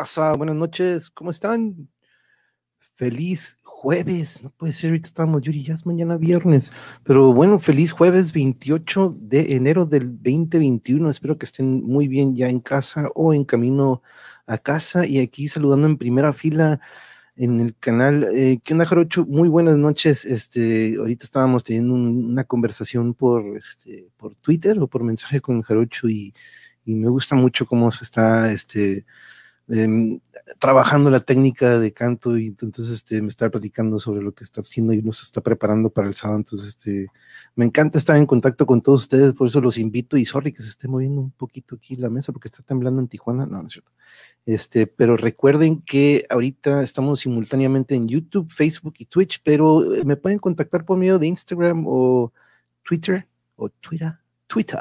¡Hey! ¿Qué hubo, raza? Buenas noches, ¿cómo están? Feliz jueves, no puede ser, ahorita estamos, Yuri, ya es mañana viernes, pero bueno, feliz jueves 28 de enero del 2021, espero que estén muy bien ya en casa o en camino a casa y aquí saludando en primera fila en el canal. Eh, ¿Qué onda, Jarocho? Muy buenas noches. Este, ahorita estábamos teniendo una conversación por, este, por Twitter o por mensaje con Jarocho y y me gusta mucho cómo se está este, em, trabajando la técnica de canto y entonces este, me está platicando sobre lo que está haciendo y nos está preparando para el sábado. Entonces, este, me encanta estar en contacto con todos ustedes, por eso los invito y sorry que se esté moviendo un poquito aquí la mesa porque está temblando en Tijuana. No, no es cierto. Este, pero recuerden que ahorita estamos simultáneamente en YouTube, Facebook y Twitch, pero eh, me pueden contactar por medio de Instagram o Twitter o Twitter, Twitter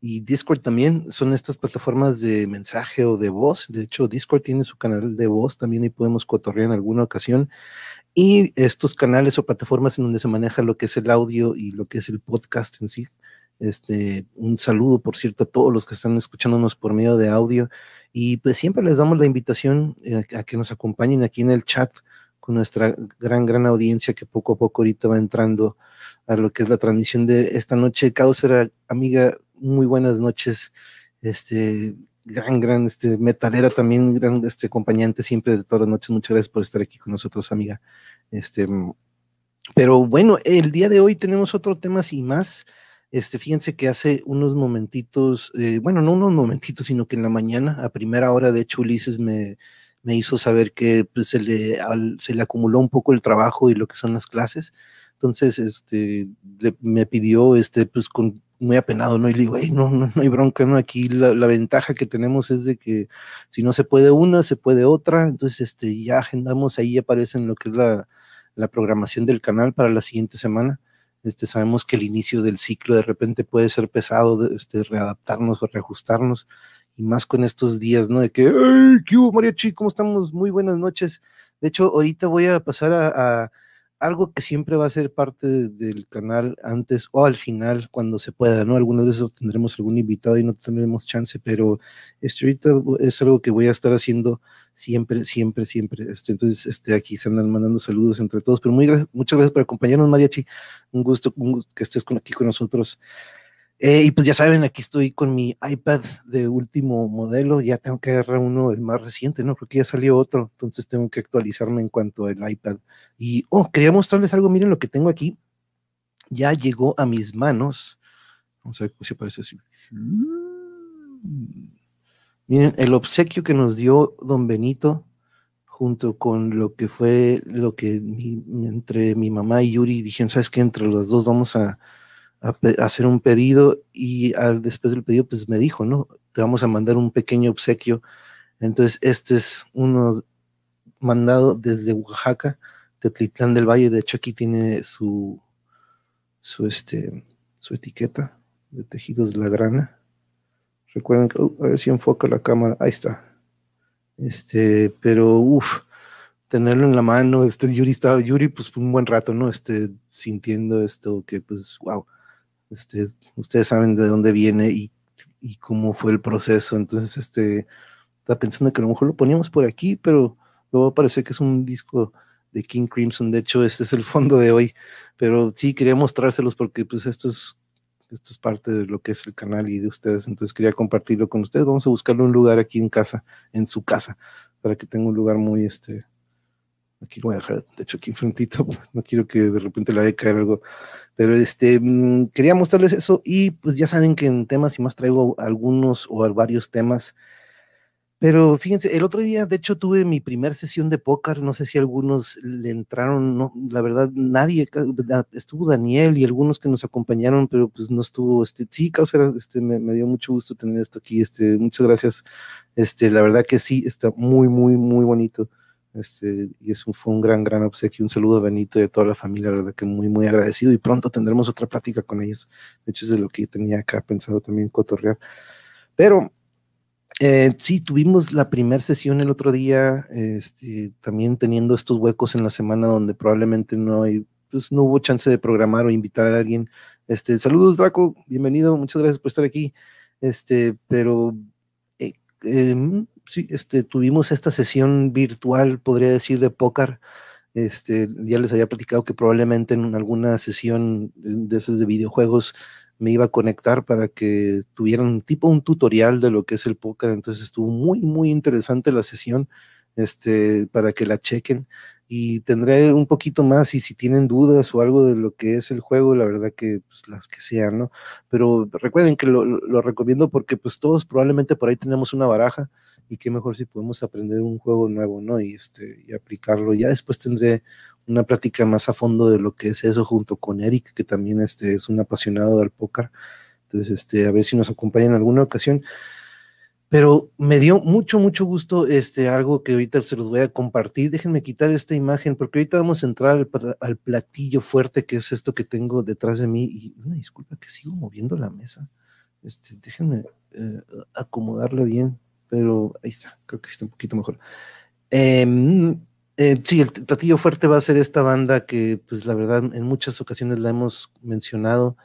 y Discord también son estas plataformas de mensaje o de voz. De hecho, Discord tiene su canal de voz también y podemos cotorrear en alguna ocasión. Y estos canales o plataformas en donde se maneja lo que es el audio y lo que es el podcast en sí. Este, un saludo, por cierto, a todos los que están escuchándonos por medio de audio. Y pues siempre les damos la invitación eh, a que nos acompañen aquí en el chat con nuestra gran, gran audiencia que poco a poco ahorita va entrando a lo que es la transmisión de esta noche. Caosfera, amiga, muy buenas noches. Este, gran, gran, este, metalera también, gran, este, acompañante siempre de todas las noches. Muchas gracias por estar aquí con nosotros, amiga. Este, pero bueno, el día de hoy tenemos otro tema y más. Este, fíjense que hace unos momentitos, eh, bueno, no unos momentitos, sino que en la mañana, a primera hora, de hecho, Ulises me, me hizo saber que pues, se, le, se le acumuló un poco el trabajo y lo que son las clases. Entonces, este, me pidió, este, pues, con, muy apenado, ¿no? Y le digo, no, no, no hay bronca, ¿no? Aquí la, la, ventaja que tenemos es de que si no se puede una, se puede otra. Entonces, este, ya agendamos, ahí aparece lo que es la, la programación del canal para la siguiente semana. Este, sabemos que el inicio del ciclo de repente puede ser pesado, este, readaptarnos o reajustarnos, y más con estos días, ¿no? De que, ¡ay, qué hubo, Mariachi! ¿Cómo estamos? Muy buenas noches. De hecho, ahorita voy a pasar a, a algo que siempre va a ser parte del canal antes o al final, cuando se pueda, ¿no? Algunas veces tendremos algún invitado y no tendremos chance, pero esto ahorita es algo que voy a estar haciendo siempre, siempre, siempre. Este, entonces, este, aquí se andan mandando saludos entre todos, pero muy muchas gracias por acompañarnos, Mariachi. Un gusto, un gusto que estés con, aquí con nosotros. Eh, y pues ya saben, aquí estoy con mi iPad de último modelo, ya tengo que agarrar uno, el más reciente, ¿no? Porque ya salió otro, entonces tengo que actualizarme en cuanto al iPad. Y, oh, quería mostrarles algo, miren lo que tengo aquí. Ya llegó a mis manos. Vamos a ver si aparece así. Miren, el obsequio que nos dio don Benito, junto con lo que fue lo que entre mi mamá y Yuri dijeron, ¿sabes qué? Entre los dos vamos a hacer un pedido y después del pedido pues me dijo, ¿no? Te vamos a mandar un pequeño obsequio. Entonces este es uno mandado desde Oaxaca, Tetlitán del Valle. De hecho aquí tiene su, su, este, su etiqueta de tejidos de la grana. Recuerden que, uh, a ver si enfoca la cámara, ahí está. Este, pero uff, tenerlo en la mano, este Yuri estaba, Yuri pues un buen rato, ¿no? Este, sintiendo esto que pues, wow este, ustedes saben de dónde viene y, cómo fue el proceso. Entonces, este, estaba pensando que a lo mejor lo poníamos por aquí, pero luego parece que es un disco de King Crimson. De hecho, este es el fondo de hoy. Pero sí, quería mostrárselos porque pues esto es, esto es parte de lo que es el canal y de ustedes. Entonces quería compartirlo con ustedes. Vamos a buscarle un lugar aquí en casa, en su casa, para que tenga un lugar muy, este, Aquí lo voy a dejar, de hecho, aquí enfrentito, no quiero que de repente le vaya a caer algo. Pero este, mm, quería mostrarles eso y pues ya saben que en temas y más traigo algunos o varios temas. Pero fíjense, el otro día, de hecho, tuve mi primera sesión de póker. No sé si algunos le entraron, no, la verdad, nadie, estuvo Daniel y algunos que nos acompañaron, pero pues no estuvo, este, sí, este, me, me, dio mucho gusto tener esto aquí. Este, muchas gracias. Este, la verdad que sí, está muy, muy, muy bonito. Este, y eso fue un gran, gran obsequio. Un saludo a Benito y a toda la familia, la verdad que muy, muy agradecido. Y pronto tendremos otra plática con ellos. De hecho, es de lo que tenía acá pensado también cotorrear. Pero eh, sí, tuvimos la primera sesión el otro día, este, también teniendo estos huecos en la semana donde probablemente no hay, pues no hubo chance de programar o invitar a alguien. Este, saludos, Draco, bienvenido, muchas gracias por estar aquí. Este, pero eh, em, sí, este, tuvimos esta sesión virtual, podría decir, de póker. Este, ya les había platicado que probablemente en alguna sesión de esas de videojuegos me iba a conectar para que tuvieran tipo un tutorial de lo que es el póker. Entonces estuvo muy, muy interesante la sesión este, para que la chequen y tendré un poquito más y si tienen dudas o algo de lo que es el juego, la verdad que pues, las que sean, ¿no? Pero recuerden que lo, lo, recomiendo porque pues todos probablemente por ahí tenemos una baraja y qué mejor si podemos aprender un juego nuevo, ¿no? Y, este, y aplicarlo. Ya después tendré una plática más a fondo de lo que es eso junto con Eric, que también este, es un apasionado del póker. Entonces, este, a ver si nos acompaña en alguna ocasión. Pero me dio mucho, mucho gusto este, algo que ahorita se los voy a compartir. Déjenme quitar esta imagen porque ahorita vamos a entrar al, platillo fuerte que es esto que tengo detrás de mí. Y una disculpa que sigo moviendo la mesa. Este, déjenme eh, bien, pero ahí está, creo que está un poquito mejor. Em, eh, sí, el platillo fuerte va a ser esta banda que, pues la verdad, en muchas ocasiones la hemos mencionado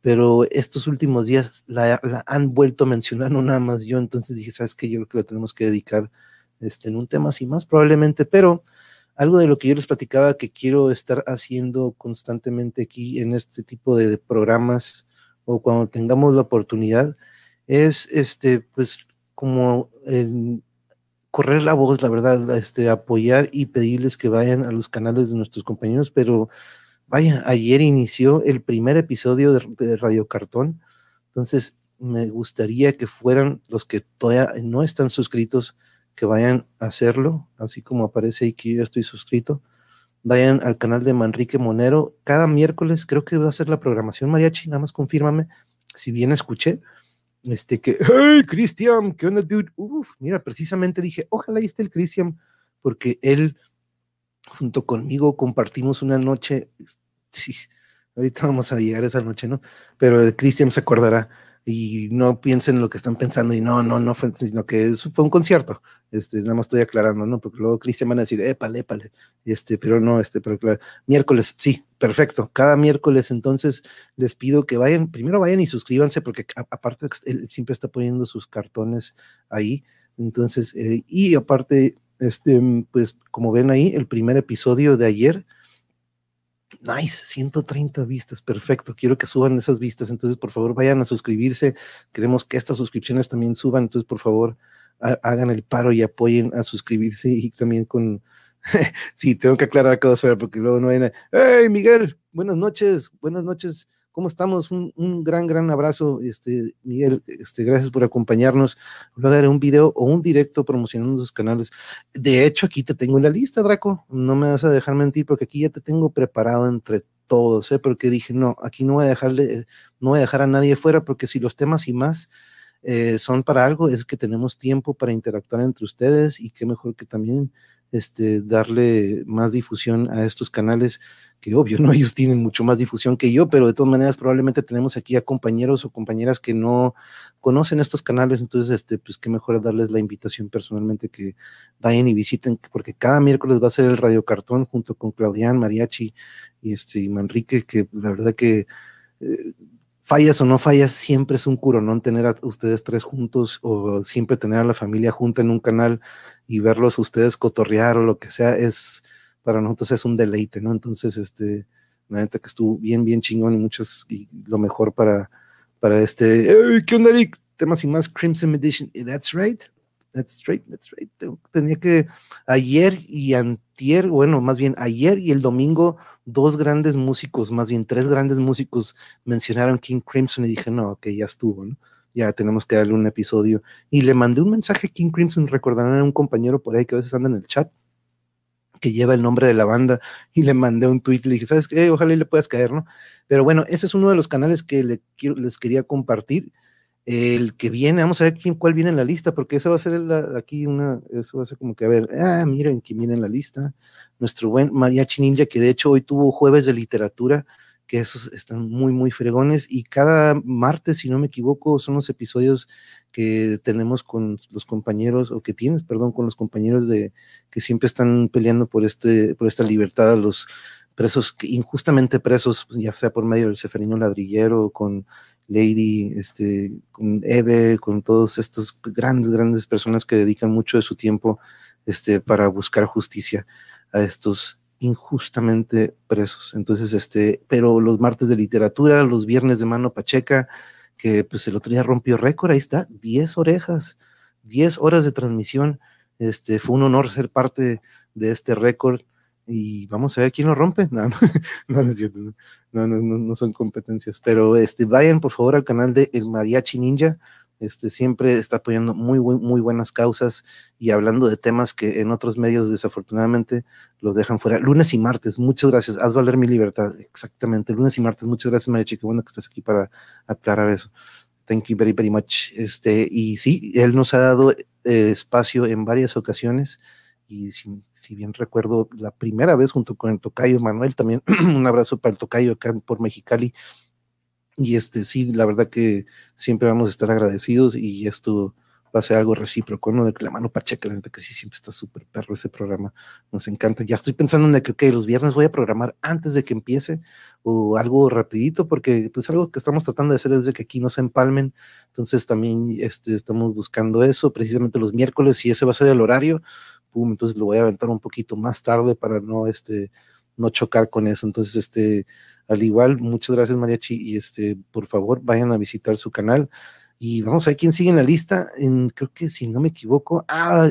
pero estos últimos días la, han vuelto a mencionar, no nada más yo, entonces dije, ¿sabes qué? Yo creo que lo tenemos que dedicar este, en un tema así más probablemente, pero algo de lo que yo les platicaba que quiero estar haciendo constantemente aquí en este tipo de programas o cuando tengamos la oportunidad es este pues como correr la voz, la verdad, este apoyar y pedirles que vayan a los canales de nuestros compañeros, pero Vaya, ayer inició el primer episodio de, Radio Cartón, entonces me gustaría que fueran los que todavía no están suscritos, que vayan a hacerlo, así como aparece ahí que yo estoy suscrito. Vayan al canal de Manrique Monero. Cada miércoles creo que va a ser la programación mariachi, nada más confírmame si bien escuché. Este que, hey, Cristian, ¿qué onda, dude? Uf, mira, precisamente dije, ojalá ahí esté el Cristian, porque él junto conmigo compartimos una noche, sí, ahorita vamos a llegar esa noche, ¿no? Pero Cristian se acordará y no piensen en lo que están pensando y no, no, no fue, sino que fue un concierto, este, nada más estoy aclarando, ¿no? Porque luego Cristian van a decir, épale, épale, este, pero no, este, pero claro, miércoles, sí, perfecto, cada miércoles entonces les pido que vayan, primero vayan y suscríbanse porque aparte él siempre está poniendo sus cartones ahí, entonces, eh, y aparte este, pues como ven ahí, el primer episodio de ayer, nice, 130 vistas, perfecto, quiero que suban esas vistas, entonces por favor vayan a suscribirse, queremos que estas suscripciones también suban, entonces por favor hagan el paro y apoyen a suscribirse y también con, sí, tengo que aclarar cosas, porque luego no viene, hey Miguel, buenas noches, buenas noches, ¿Cómo estamos? Un, un, gran, gran abrazo, este, Miguel, este, gracias por acompañarnos. A dar un video o un directo promocionando sus canales. De hecho, aquí te tengo en la lista, Draco. No me vas a dejar mentir porque aquí ya te tengo preparado entre todos, ¿eh? porque dije, no, aquí no voy a dejarle, no voy a dejar a nadie fuera, porque si los temas y más eh, son para algo, es que tenemos tiempo para interactuar entre ustedes y qué mejor que también este, darle más difusión a estos canales, que obvio, ¿no? Ellos tienen mucho más difusión que yo, pero de todas maneras probablemente tenemos aquí a compañeros o compañeras que no conocen estos canales, entonces, este, pues qué mejor darles la invitación personalmente que vayan y visiten, porque cada miércoles va a ser el Radio Cartón junto con Claudián, Mariachi y, este, y Manrique, que la verdad que... Eh, fallas o no fallas, siempre es un curonón tener a ustedes tres juntos o siempre tener a la familia junta en un canal y verlos ustedes cotorrear o lo que sea, es para nosotros es un deleite, ¿no? Entonces, este, la neta que estuvo bien, bien chingón y muchas, y lo mejor para, para este, ¿qué onda, Eric? Temas y más Crimson Edition, that's right, that's right, that's right. Tenía que ayer y antier, bueno, más bien ayer y el domingo, dos grandes músicos, más bien tres grandes músicos mencionaron King Crimson y dije, no, ok, ya estuvo, ¿no? Ya tenemos que darle un episodio. Y le mandé un mensaje a King Crimson, recordarán a un compañero por ahí que a veces anda en el chat, que lleva el nombre de la banda, y le mandé un tweet, le dije, ¿sabes qué? Ojalá le puedas caer, ¿no? Pero bueno, ese es uno de los canales que le quiero, les quería compartir el que viene, vamos a ver quién, cuál viene en la lista, porque eso va a ser aquí una, eso va a ser como que, a ver, ah, miren quién viene en la lista, nuestro buen Mariachi Ninja, que de hecho hoy tuvo jueves de literatura, que esos están muy, muy fregones, y cada martes, si no me equivoco, son los episodios que tenemos con los compañeros, o que tienes, perdón, con los compañeros de que siempre están peleando por este, por esta libertad a los presos, injustamente presos, ya sea por medio del Seferino Ladrillero, con Lady, este, con Eve, con todos estos grandes, grandes personas que dedican mucho de su tiempo este, para buscar justicia a estos injustamente presos. Entonces, este, pero los martes de literatura, los viernes de mano pacheca, que pues el otro día rompió récord, ahí está, 10 orejas, 10 horas de transmisión. Este, fue un honor ser parte de este récord y vamos a ver quién lo rompe. No, no, no, no, no, no, son competencias, pero este, vayan por favor al canal de El Mariachi Ninja. Este, siempre está apoyando muy, muy, muy buenas causas y hablando de temas que en otros medios desafortunadamente los dejan fuera. Lunes y martes, muchas gracias. Haz valer mi libertad. Exactamente, lunes y martes. Muchas gracias, Mariachi. Qué bueno que estás aquí para aclarar eso. Thank you very, very much. Este, y sí, él nos ha dado eh, espacio en varias ocasiones y si, bien recuerdo la primera vez junto con el tocayo Manuel, también un abrazo para el tocayo acá por Mexicali. Y este sí, la verdad que siempre vamos a estar agradecidos y esto va a ser algo recíproco, ¿no? De que la mano pacheca, la neta que sí siempre está súper perro ese programa, nos encanta. Ya estoy pensando en que, ok, los viernes voy a programar antes de que empiece o algo rapidito, porque pues algo que estamos tratando de hacer es de que aquí no se empalmen, entonces también este, estamos buscando eso, precisamente los miércoles, y ese va a ser el horario, pum, entonces lo voy a aventar un poquito más tarde para no, este, no chocar con eso, entonces, este, al igual, muchas gracias Mariachi, y este, por favor, vayan a visitar su canal, y vamos a ver quién sigue en la lista. En, creo que si no me equivoco, ah,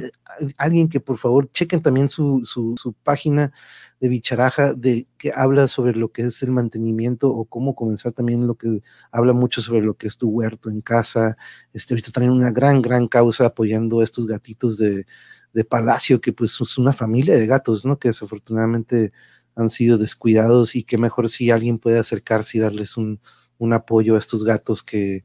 alguien que por favor chequen también su, su, página de Bicharaja, de que habla sobre lo que es el mantenimiento o cómo comenzar también lo que habla mucho sobre lo que es tu huerto en casa. Este, ahorita también una gran, gran causa apoyando a estos gatitos de, de palacio, que pues es una familia de gatos, ¿no? Que desafortunadamente han sido descuidados y que mejor si alguien puede acercarse y darles un, un apoyo a estos gatos que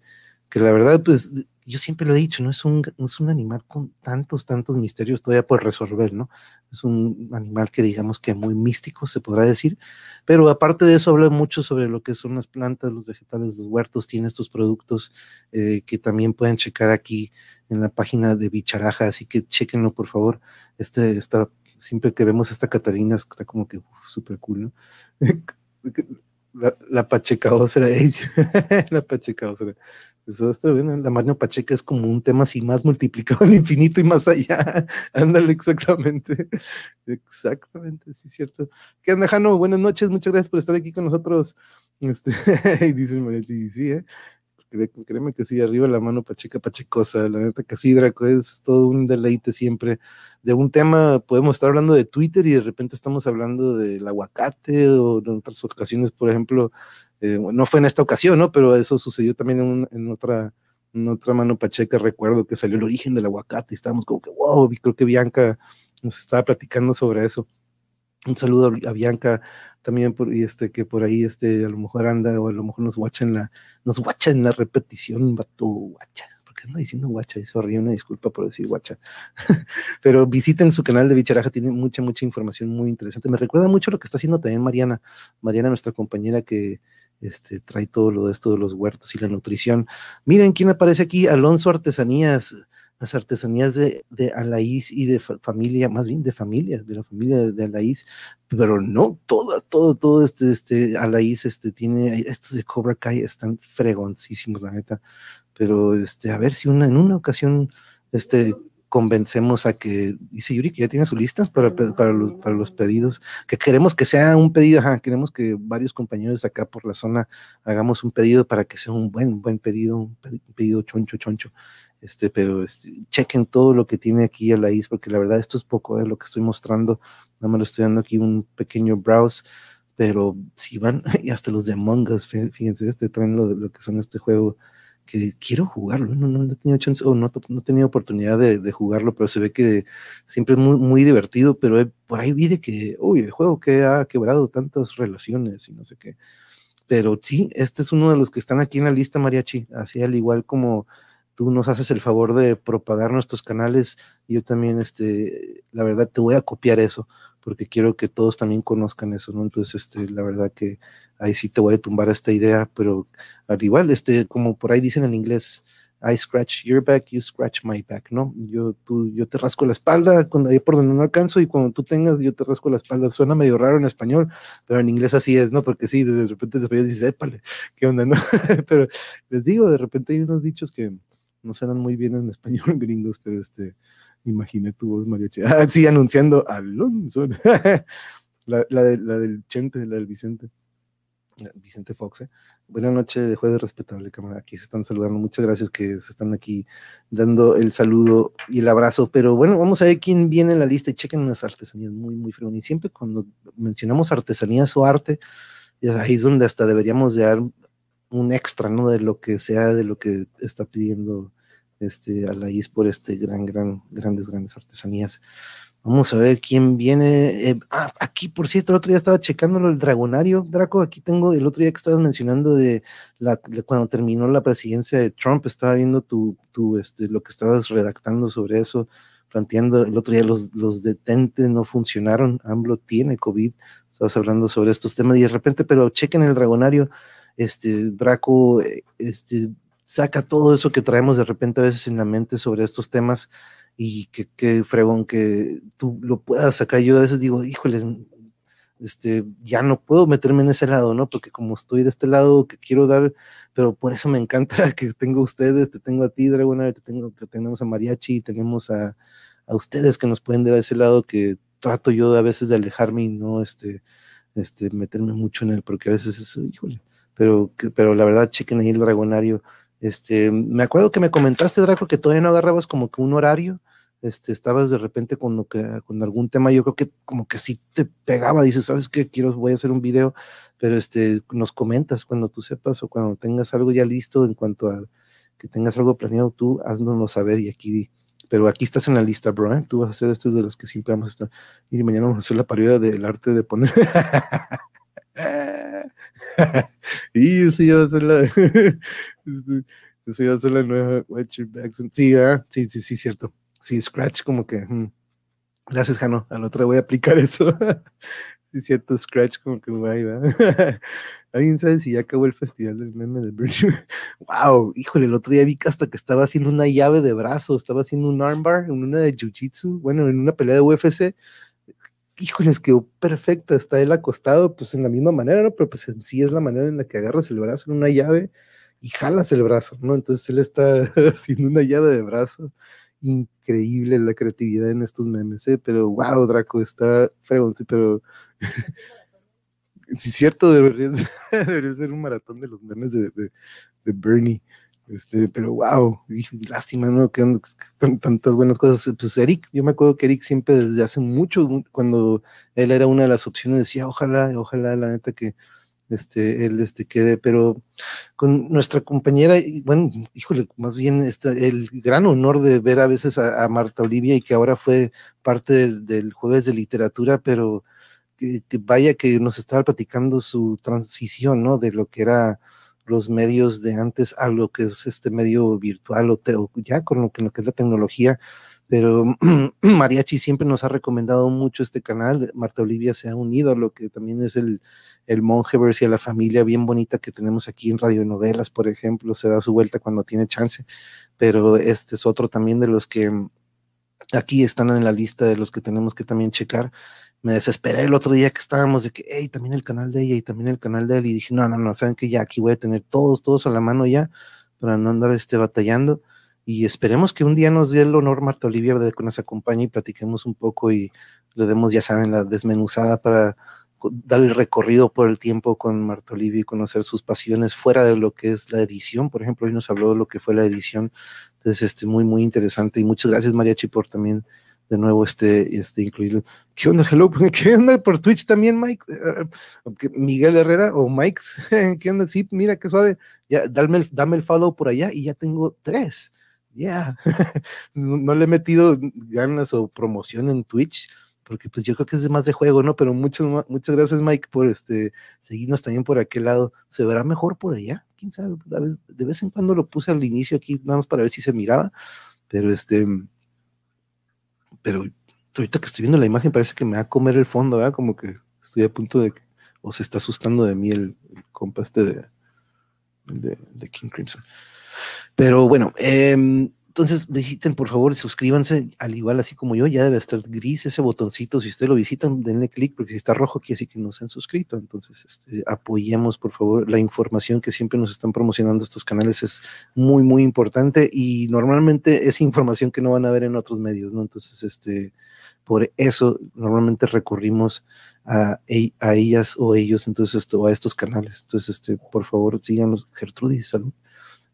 que la verdad, pues yo siempre lo he dicho, no es un, es un animal con tantos, tantos misterios todavía por resolver, ¿no? Es un animal que digamos que muy místico, se podrá decir, pero aparte de eso habla mucho sobre lo que son las plantas, los vegetales, los huertos, tiene estos productos eh, que también pueden checar aquí en la página de Bicharaja, así que chequenlo por favor. Este, está, siempre que vemos esta Catarina, está como que súper cool, ¿no? la, la pachecaósfera, la pachecaósfera. Eso está bien, la mano pacheca es como un tema así más multiplicado al infinito y más allá. Ándale, exactamente. Exactamente, sí, cierto. ¿Qué onda, Jano? Buenas noches, muchas gracias por estar aquí con nosotros. Este, y dice Mariachi, sí, ¿eh? Créeme que sí, arriba la mano pacheca pachecosa, la neta que sí, Draco, es todo un deleite siempre. De un tema podemos estar hablando de Twitter y de repente estamos hablando del aguacate o en otras ocasiones, por ejemplo, eh, no fue en esta ocasión, ¿no? Pero eso sucedió también en, otra, en otra mano pacheca, recuerdo que salió el origen del aguacate y estábamos como que, wow, creo que Bianca nos estaba platicando sobre eso. Un saludo a Bianca también por, y este que por ahí este a lo mejor anda o a lo mejor nos guacha en la nos guacha en la repetición vato guacha. Porque ando diciendo guacha y sorry una disculpa por decir guacha. Pero visiten su canal de bicharaja tiene mucha mucha información muy interesante. Me recuerda mucho lo que está haciendo también Mariana Mariana nuestra compañera que este, trae todo lo de esto de los huertos y la nutrición. Miren quién aparece aquí, Alonso Artesanías, las artesanías de, de Alaís y de familia, más bien de familia, de la familia de, Alaís, pero no, todo, todo, todo este, este Alaís, este, tiene, estos de Cobra Kai están fregoncísimos, la neta, pero este, a ver si una, en una ocasión, este, convencemos a que, dice Yuri que ya tiene su lista para, para, los, para los pedidos, que queremos que sea un pedido, queremos que varios compañeros acá por la zona hagamos un pedido para que sea un buen, buen pedido, un pedido choncho, choncho. Este, pero este, chequen todo lo que tiene aquí a la isla, porque la verdad esto es poco de lo que estoy mostrando, nada más le estoy dando aquí un pequeño browse, pero si van, y hasta los de Among Us, fíjense, este traen lo, lo que son este juego, que quiero jugarlo, no, no, he tenido chance, o no, no he tenido oportunidad de, jugarlo, pero se ve que siempre es muy, muy divertido, pero por ahí vi de que, uy, el juego que ha quebrado tantas relaciones y no sé qué. Pero sí, este es uno de los que están aquí en la lista, Mariachi, así al igual como tú nos haces el favor de propagar nuestros canales, yo también, este, la verdad, te voy a copiar eso, porque quiero que todos también conozcan eso, ¿no? Entonces, este, la verdad que ahí sí te voy a tumbar esta idea, pero al igual, este, como por ahí dicen en inglés, I scratch your back, you scratch my back, ¿no? Yo, tú, yo te rasco la espalda cuando ahí por donde no alcanzo y cuando tú tengas, yo te rasco la espalda. Suena medio raro en español, pero en inglés así es, ¿no? Porque sí, de repente después dices, épale, ¿qué onda, no? pero les digo, de repente hay unos dichos que no suenan muy bien en español gringos, pero este, imagina tu voz mariachi. Ah, sí, anunciando Alonso. la, la, de, del Chente, la del Vicente. Vicente Fox. ¿eh? Buenas noches de jueves respetable, cámara. Aquí se están saludando. Muchas gracias que se están aquí dando el saludo y el abrazo. Pero bueno, vamos a ver quién viene en la lista y chequen las artesanías muy, muy fregón. Y siempre cuando mencionamos artesanías o arte, ahí es donde hasta deberíamos dar un extra, ¿no? De lo que sea, de lo que está pidiendo este, a la IS por este gran, gran, grandes, grandes artesanías. Vamos a ver quién viene. Eh, ah, aquí, por cierto, el otro día estaba checándolo el Dragonario, Draco. Aquí tengo el otro día que estabas mencionando de, la, cuando terminó la presidencia de Trump, estaba viendo tu, tu, este, lo que estabas redactando sobre eso, planteando el otro día los, los detentes no funcionaron. AMLO tiene COVID. Estabas hablando sobre estos temas y de repente, pero chequen el Dragonario, este, Draco, eh, este, saca todo eso que traemos de repente a veces en la mente sobre estos temas y que, que fregón que tú lo puedas sacar. Yo a veces digo, híjole, este, ya no puedo meterme en ese lado, ¿no? Porque como estoy de este lado que quiero dar, pero por eso me encanta que tengo a ustedes, te tengo a ti, Dragona, te tengo, que tenemos a Mariachi, tenemos a, a, ustedes que nos pueden dar a ese lado que trato yo a veces de alejarme y no este, este, meterme mucho en él, porque a veces es, híjole, pero, pero la verdad, chequen ahí el Dragonario este, me acuerdo que me comentaste, Draco, que todavía no agarrabas como que un horario, este, estabas de repente con, lo que, con algún tema, yo creo que como que sí te pegaba, dices, ¿sabes qué? Quiero, voy a hacer un video, pero este, nos comentas cuando tú sepas o cuando tengas algo ya listo en cuanto a que tengas algo planeado tú, haznoslo saber y aquí, pero aquí estás en la lista, bro, ¿eh? tú vas a ser estos de los que siempre vamos a estar, y mañana vamos a hacer la parodia del arte de poner... y eso iba a ser la. eso iba a ser la nueva Sí, sí, sí, sí, cierto. Sí, Scratch, como que. Gracias, Jano. A la otra voy a aplicar eso. sí, cierto, Scratch, como que guay, ¿verdad? ¿Alguien sabe si ya acabó el festival del meme de Virgin? wow, híjole, el otro día vi que hasta que estaba haciendo una llave de brazo, estaba haciendo un armbar en una de Jiu Jitsu, bueno, en una pelea de UFC híjoles, quedó perfecta, está él acostado, pues en la misma manera, ¿no? Pero pues en sí es la manera en la que agarras el brazo en una llave y jalas el brazo, ¿no? Entonces él está haciendo una llave de brazo. Increíble la creatividad en estos memes, ¿eh? Pero wow, Draco está fregón, sí, pero sí, cierto, debería, ser un maratón de los memes de, de Bernie. Este, pero wow, lástima, ¿no? Que, tantas buenas cosas. Pues Eric, yo me acuerdo que Eric siempre desde hace mucho, cuando él era una de las opciones, decía, ojalá, ojalá, la neta que este, él este, quede, pero con nuestra compañera, bueno, híjole, más bien el gran honor de ver a veces a, Marta Olivia y que ahora fue parte del, del jueves de literatura, pero que, que, vaya que nos estaba platicando su transición, ¿no? De lo que era los medios de antes a lo que es este medio virtual o, ya con lo que, lo que es la tecnología. Pero Mariachi siempre nos ha recomendado mucho este canal. Marta Olivia se ha unido a lo que también es el, el Mongeverse y a la familia bien bonita que tenemos aquí en radionovelas, por ejemplo. Se da su vuelta cuando tiene chance. Pero este es otro también de los que aquí están en la lista de los que tenemos que también checar me desesperé el otro día que estábamos de que, hey, también el canal de ella y también el canal de él. Y dije, no, no, no, saben que ya aquí voy a tener todos, todos a la mano ya, para no andar este, batallando. Y esperemos que un día nos dé el honor, Marta Olivia, de que nos acompañe y platiquemos un poco y le demos, ya saben, la desmenuzada para dar el recorrido por el tiempo con Marta Olivia y conocer sus pasiones fuera de lo que es la edición. Por ejemplo, hoy nos habló de lo que fue la edición. Entonces, este, muy, muy interesante. Y muchas gracias, Mariachi, por también de nuevo este, este incluirlo. ¿Qué onda, hello? ¿Qué onda por Twitch también, Mike? Eh, Miguel Herrera o Mike, ¿qué onda? Sí, mira qué suave. Ya, dame el, dame el follow por allá y ya tengo tres. Ya, no, le he metido ganas o promoción en Twitch, porque pues yo creo que es más de juego, ¿no? Pero muchas, muchas gracias, Mike, por este, seguirnos también por aquel lado. ¿Se verá mejor por allá? ¿Quién sabe? De vez en cuando lo puse al inicio aquí, nada más para ver si se miraba, pero este, pero ahorita que estoy viendo la imagen parece que me va a comer el fondo, ¿verdad? Como que estoy a punto de que, o se está asustando de mí el, compa este de, de, King Crimson. Pero bueno, eh, entonces, visiten, por favor, suscríbanse, al igual así como yo, ya debe estar gris ese botoncito. Si ustedes lo visitan, denle clic, porque si está rojo, quiere decir que no se han suscrito. Entonces, este, apoyemos, por favor, la información que siempre nos están promocionando estos canales es muy, muy importante y normalmente es información que no van a ver en otros medios, ¿no? Entonces, este, por eso normalmente recurrimos a, ellas o ellos, entonces, esto, a estos canales. Entonces, este, por favor, síganos, Gertrudis, salud.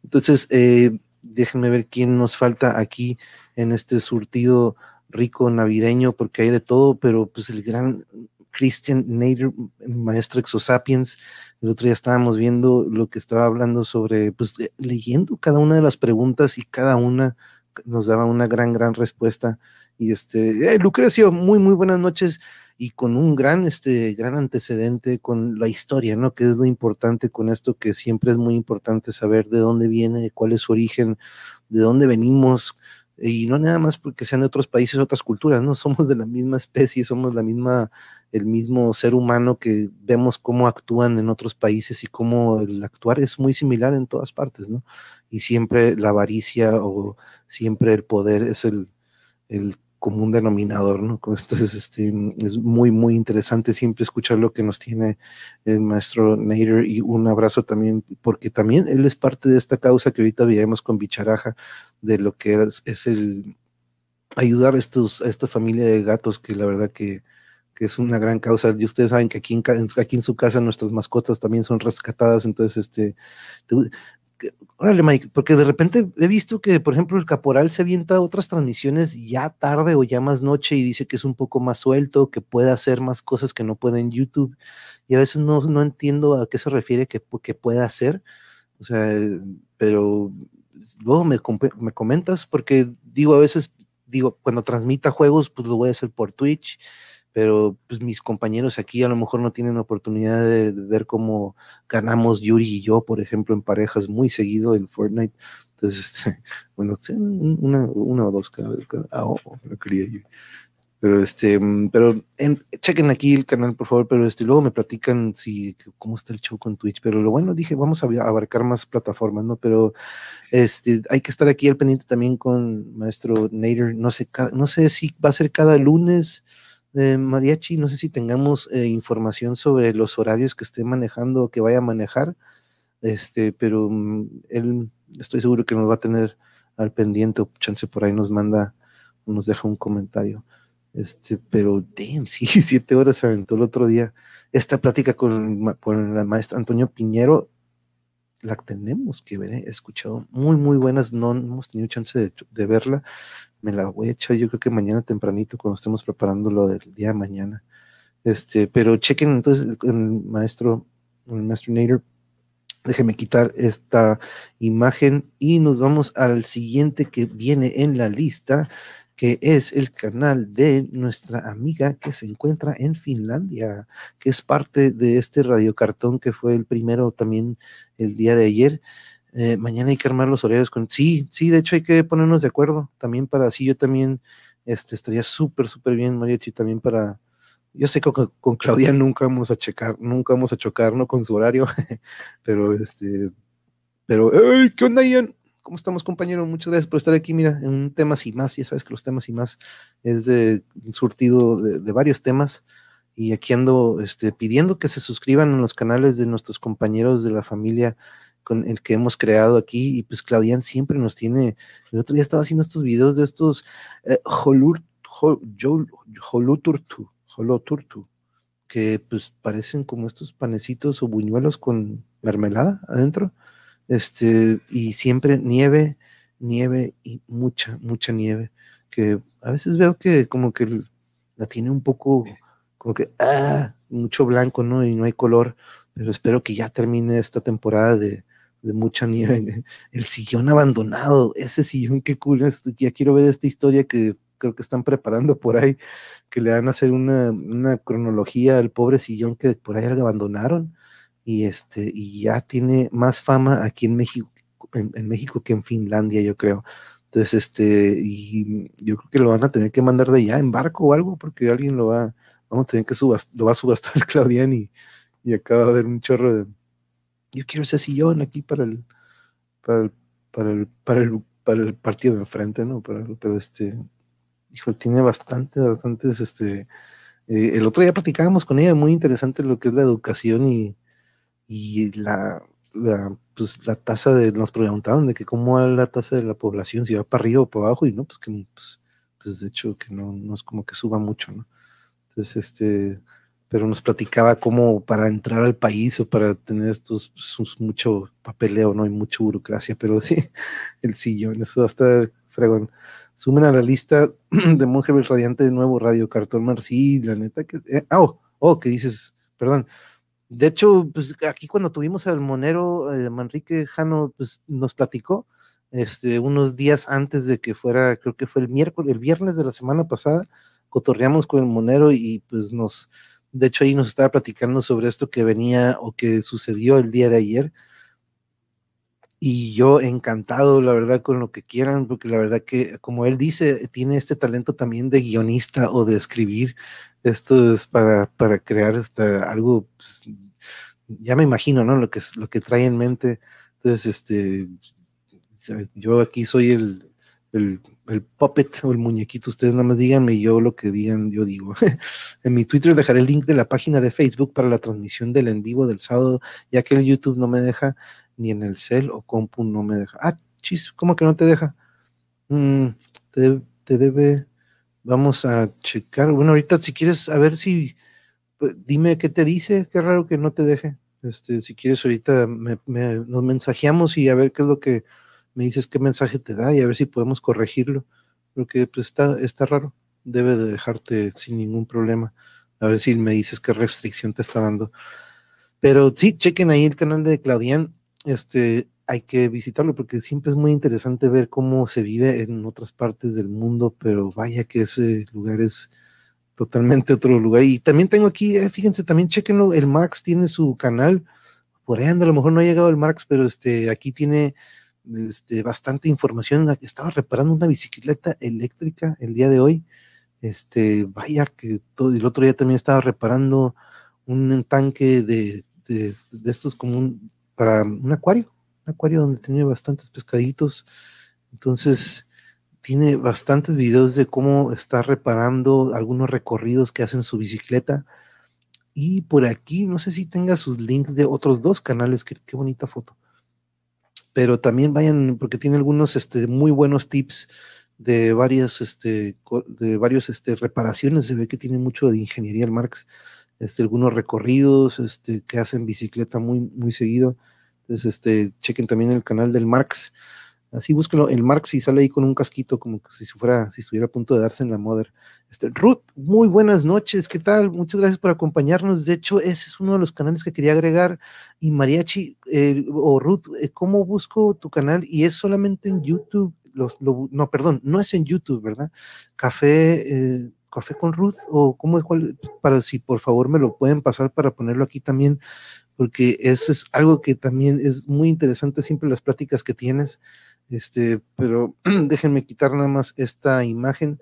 Entonces, eh, déjenme ver quién nos falta aquí en este surtido rico navideño, porque hay de todo, pero pues el gran Christian Nader, maestro Exosapiens, el otro día estábamos viendo lo que estaba hablando sobre, pues leyendo cada una de las preguntas y cada una nos daba una gran, gran respuesta. Y este, eh, Lucrecio, muy, muy buenas noches y con un gran, este, gran antecedente con la historia, ¿no? Que es lo importante con esto, que siempre es muy importante saber de dónde viene, cuál es su origen, de dónde venimos, y no nada más porque sean de otros países, otras culturas, ¿no? Somos de la misma especie, somos la misma, el mismo ser humano que vemos cómo actúan en otros países y cómo el actuar es muy similar en todas partes, ¿no? Y siempre la avaricia o siempre el poder es el, el común denominador, ¿no? Entonces, este, es muy, muy interesante siempre escuchar lo que nos tiene el maestro Nader y un abrazo también, porque también él es parte de esta causa que ahorita veíamos con Bicharaja, de lo que es, el ayudar a, estos, a esta familia de gatos, que la verdad que, que es una gran causa. Y ustedes saben que aquí en, aquí en su casa nuestras mascotas también son rescatadas, entonces, este, órale, Mike, porque de repente he visto que, por ejemplo, el caporal se avienta otras transmisiones ya tarde o ya más noche y dice que es un poco más suelto, que puede hacer más cosas que no puede en YouTube. Y a veces no, no entiendo a qué se refiere que, que puede hacer. O sea, pero luego me, me comentas, porque digo, a veces, digo, cuando transmita juegos, pues lo voy a hacer por Twitch pero pues mis compañeros aquí a lo mejor no tienen oportunidad de, ver cómo ganamos Yuri y yo, por ejemplo, en parejas muy seguido en Fortnite. Entonces, bueno, una, o dos cada vez. Ah, oh, quería Pero este, mm, pero chequen aquí el canal, por favor, pero este, luego me platican si cómo está el show con Twitch. Pero lo bueno, dije, vamos a abarcar más plataformas, ¿no? Pero este, hay que estar aquí al pendiente también con maestro Nader. No sé, no sé si va a ser cada lunes Mariachi, no sé si tengamos eh, información sobre los horarios que esté manejando o que vaya a manejar, este, pero mm, él estoy seguro que nos va a tener al pendiente chance por ahí nos manda, nos deja un comentario. Este, pero damn, sí, siete horas se aventó el otro día. Esta plática con, con la maestra Antonio Piñero la tenemos que ver, he escuchado muy, muy buenas, no, hemos tenido chance de, verla, me la voy a echar yo creo que mañana tempranito cuando estemos preparando lo del día de mañana. Este, pero chequen entonces el, maestro, el maestro Nader, déjeme quitar esta imagen y nos vamos al siguiente que viene en la lista, que es el canal de nuestra amiga que se encuentra en Finlandia, que es parte de este radiocartón que fue el primero también el día de ayer. Eh, mañana hay que armar los horarios con... Sí, sí, de hecho hay que ponernos de acuerdo también para así yo también este, estaría súper, súper bien, Mariachi, también para... Yo sé que con, Claudia nunca vamos a checar, nunca vamos a chocar, ¿no? Con su horario, pero este... Pero, ¿qué onda, Ian? ¿Cómo estamos, compañero? Muchas gracias por estar aquí. Mira, en un tema y más, ya sabes que los temas y más es de un surtido de, varios temas. Y aquí ando este, pidiendo que se suscriban en los canales de nuestros compañeros de la familia con el que hemos creado aquí. Y pues Claudian siempre nos tiene. El otro día estaba haciendo estos videos de estos eh, Holuturtu, Holoturtu, que pues parecen como estos panecitos o buñuelos con mermelada adentro este, y siempre nieve, nieve y mucha, mucha nieve, que a veces veo que como que la tiene un poco, como que, ah, mucho blanco, ¿no? Y no hay color, pero espero que ya termine esta temporada de, de mucha nieve. El sillón abandonado, ese sillón, qué cool, ya quiero ver esta historia que creo que están preparando por ahí, que le van a hacer una, una cronología al pobre sillón que por ahí abandonaron y este y ya tiene más fama aquí en México en, México que en Finlandia yo creo entonces este y yo creo que lo van a tener que mandar de allá en barco o algo porque alguien lo va vamos a tener que subastar, lo va a subastar Claudian y, y acá va a haber un chorro de yo quiero ese sillón aquí para el para para el, para el, para el partido de enfrente, ¿no? pero este, hijo, tiene bastantes, bastantes, este, eh, el otro día platicábamos con ella, muy interesante lo que es la educación y, y la, pues, la tasa de, nos preguntaban de que cómo va la tasa de la población, si va para arriba o para abajo, y no, pues que, pues, pues de hecho que no, no es como que suba mucho, ¿no? Entonces, este, pero nos platicaba cómo para entrar al país o para tener estos, pues, mucho papeleo, ¿no? Y mucha burocracia, pero sí, el sillón, eso va a estar fregón. Sumen a la lista de Monje Radiante de nuevo Radio Cartón Sí, la neta que. Eh, ah, oh, oh, que dices, perdón. De hecho, pues aquí cuando tuvimos al monero eh, Manrique Jano, pues nos platicó este, unos días antes de que fuera, creo que fue el miércoles, el viernes de la semana pasada, cotorreamos con el monero y pues nos, de hecho ahí nos estaba platicando sobre esto que venía o que sucedió el día de ayer y yo encantado, la verdad, con lo que quieran, porque la verdad que, como él dice, tiene este talento también de guionista o de escribir. Esto es para, para crear algo, pues, ya me imagino, ¿no? Lo que, lo que trae en mente. Entonces, este, yo aquí soy el, el puppet o el muñequito. Ustedes nada más díganme yo lo que digan, yo digo. en mi Twitter dejaré el link de la página de Facebook para la transmisión del en vivo del sábado, ya que el YouTube no me deja ni en el cel o compu no me deja. Ah, chis, ¿cómo que no te deja? Mm, te, debe, vamos a checar. Bueno, ahorita si quieres, a ver si, pues, dime qué te dice, qué raro que no te deje. Este, si quieres ahorita nos mensajeamos y a ver qué es lo que me dices, qué mensaje te da y a ver si podemos corregirlo. Porque pues está, está raro. Debe de dejarte sin ningún problema. A ver si me dices qué restricción te está dando. Pero sí, chequen ahí el canal de Claudian este, hay que visitarlo porque siempre es muy interesante ver cómo se vive en otras partes del mundo, pero vaya que ese lugar es totalmente otro lugar. Y también tengo aquí, eh, fíjense, también chequenlo, el Marx tiene su canal, por ahí anda, a lo mejor no ha llegado el Marx, pero este, aquí tiene este, bastante información. Estaba reparando una bicicleta eléctrica el día de hoy. Este, vaya que todo, el otro día también estaba reparando un tanque de, de, de estos como un, para un acuario, un acuario donde tenía bastantes pescaditos. Entonces, tiene bastantes videos de cómo está reparando algunos recorridos que hacen su bicicleta. Y por aquí, no sé si tenga sus links de otros dos canales, qué, qué bonita foto. Pero también vayan, porque tiene algunos este, muy buenos tips de varias, este, de varios este, reparaciones. Se ve que tiene mucho de ingeniería el Marx este, algunos recorridos este, que hacen bicicleta muy, muy seguido. Entonces, este, chequen también el canal del Marx. Así búsquenlo, el Marx y sale ahí con un casquito, como si fuera, si estuviera a punto de darse en la Mother. Este, Ruth, muy buenas noches, ¿qué tal? Muchas gracias por acompañarnos. De hecho, ese es uno de los canales que quería agregar. Y Mariachi, eh, o Ruth, eh, ¿cómo busco tu canal? Y es solamente en YouTube. Los, no, perdón, no es en YouTube, ¿verdad? Café, eh, Café con Ruth o cómo es cuál, para si por favor me lo pueden pasar para ponerlo aquí también, porque eso es algo que también es muy interesante siempre las pláticas que tienes, este, pero déjenme quitar nada más esta imagen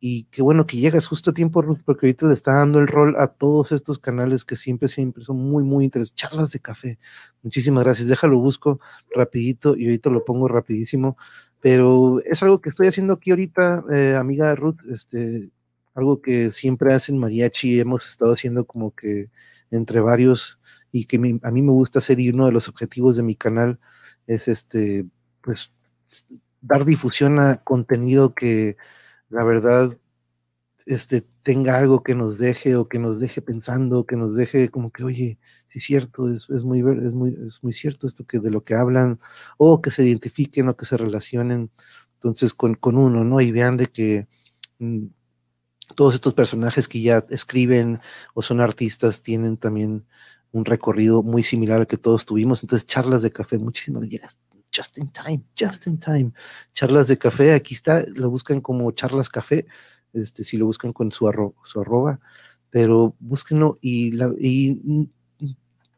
y qué bueno que llegas justo a tiempo, Ruth, porque ahorita le está dando el rol a todos estos canales que siempre, siempre son muy, muy interesantes. Charlas de café. Muchísimas gracias. Déjalo, busco rapidito y ahorita lo pongo rapidísimo. Pero es algo que estoy haciendo aquí ahorita, eh, amiga Ruth. Este, algo que siempre hacen mariachi, hemos estado haciendo como que entre varios y que a mí me gusta hacer y uno de los objetivos de mi canal es este, pues, dar difusión a contenido que la verdad este, tenga algo que nos deje o que nos deje pensando, que nos deje como que, oye, sí es cierto, es, muy, es, muy, es muy cierto esto que de lo que hablan, o que se identifiquen o que se relacionen entonces con, con uno, ¿no? Y vean de que mm, todos estos personajes que ya escriben o son artistas tienen también un recorrido muy similar al que todos tuvimos. Entonces, charlas de café, muchísimas llegas just in time, just in time. Charlas de café, aquí está, lo buscan como charlas café, este, si lo buscan con su, su arroba, pero búsquenlo y, la, y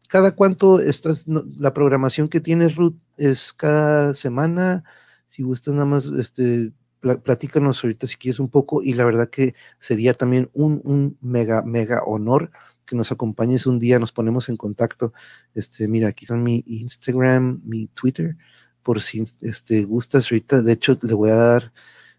cada cuánto estás, la programación que tiene Ruth es cada semana, si gustas nada más este, platícanos ahorita si quieres un poco y la verdad que sería también un, mega, mega honor que nos acompañes un día, nos ponemos en contacto. Este, mira, aquí están mi Instagram, mi Twitter, por si este, gustas ahorita, de hecho le voy a dar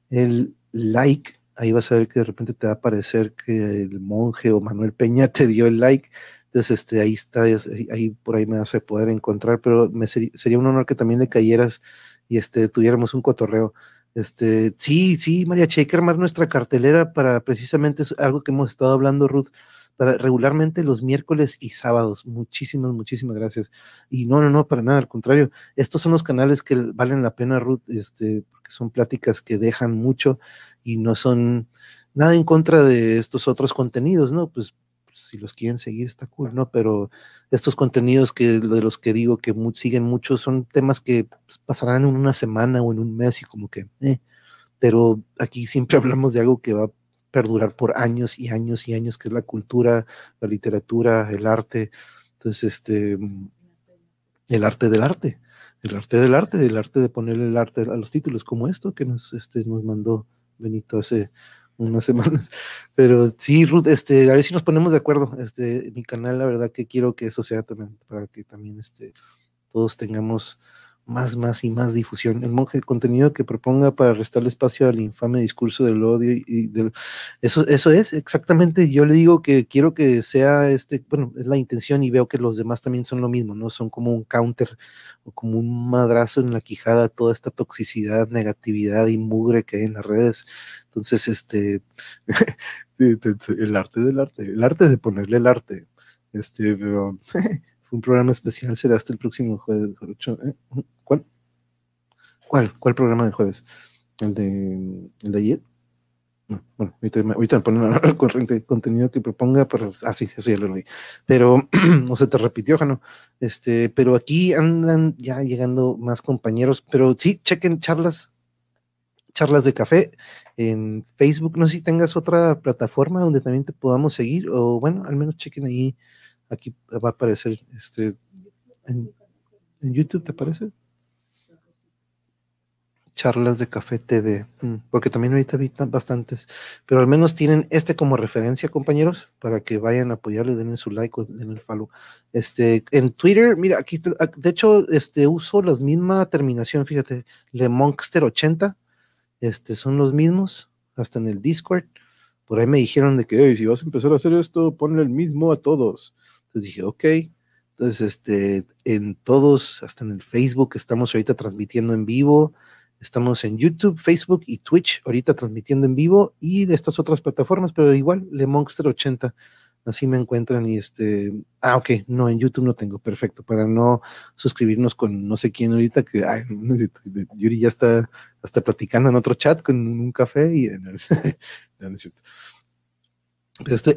el like, ahí vas a ver que de repente te va a aparecer que el monje o Manuel Peña te dio el like, entonces este, ahí está, ahí, por ahí me vas a poder encontrar, pero me sería un honor que también le cayeras y este, tuviéramos un cotorreo. Este, sí, sí, María Che, hay que armar nuestra cartelera para precisamente algo que hemos estado hablando, Ruth, regularmente los miércoles y sábados. Muchísimas, muchísimas gracias. Y no, no, no, para nada, al contrario. Estos son los canales que valen la pena, Ruth, este, porque son pláticas que dejan mucho y no son nada en contra de estos otros contenidos, ¿no? Pues si los quieren seguir está cool, ¿no? Pero estos contenidos que de los que digo que siguen mucho son temas que pues, pasarán en una semana o en un mes y como que, eh. pero aquí siempre hablamos de algo que va perdurar por años y años y años, que es la cultura, la literatura, el arte. Entonces, este, el arte del arte, el arte del arte, el arte de ponerle el arte a los títulos, como esto que nos, este, nos mandó Benito hace unas semanas. Pero sí, Ruth, este, a ver si nos ponemos de acuerdo. Este, mi canal, la verdad que quiero que eso sea también, para que también este, todos tengamos más, más y más difusión. El monje, contenido que proponga para restarle espacio al infame discurso del odio y, del... Eso, eso es exactamente, yo le digo que quiero que sea este, bueno, es la intención y veo que los demás también son lo mismo, ¿no? Son como un counter o como un madrazo en la quijada toda esta toxicidad, negatividad y mugre que hay en las redes. Entonces, este, el arte del arte, el arte de ponerle el arte, este, pero un programa especial será hasta el próximo jueves. ¿eh? ¿Cuál? ¿Cuál? ¿Cuál programa de jueves? ¿El de, el de ayer? No, bueno, ahorita, ahorita me ponen al corriente contenido que proponga, pero ah, sí, eso ya lo leí. Pero no se te repitió, Jano. Este, pero aquí andan ya llegando más compañeros, pero sí, chequen charlas, charlas de café en Facebook. No sé si tengas otra plataforma donde también te podamos seguir, o bueno, al menos chequen ahí Aquí va a aparecer este en, YouTube, ¿te parece? Charlas de Café TV, mm, porque también ahorita vi bastantes, pero al menos tienen este como referencia, compañeros, para que vayan a apoyarlo y den su like o den el follow. Este, en Twitter, mira, aquí, de hecho, este, uso la misma terminación, fíjate, Le Monkster 80, este, son los mismos, hasta en el Discord. Por ahí me dijeron de que, si vas a empezar a hacer esto, ponle el mismo a todos. Entonces dije, ok. Entonces, este, en todos, hasta en el Facebook, estamos ahorita transmitiendo en vivo. Estamos en YouTube, Facebook y Twitch, ahorita transmitiendo en vivo y de estas otras plataformas, pero igual, Le Monster 80, así me encuentran y este, ah, ok, no, en YouTube no tengo, perfecto, para no suscribirnos con no sé quién ahorita, que ay, Yuri ya está, hasta platicando en otro chat con un café y no, no,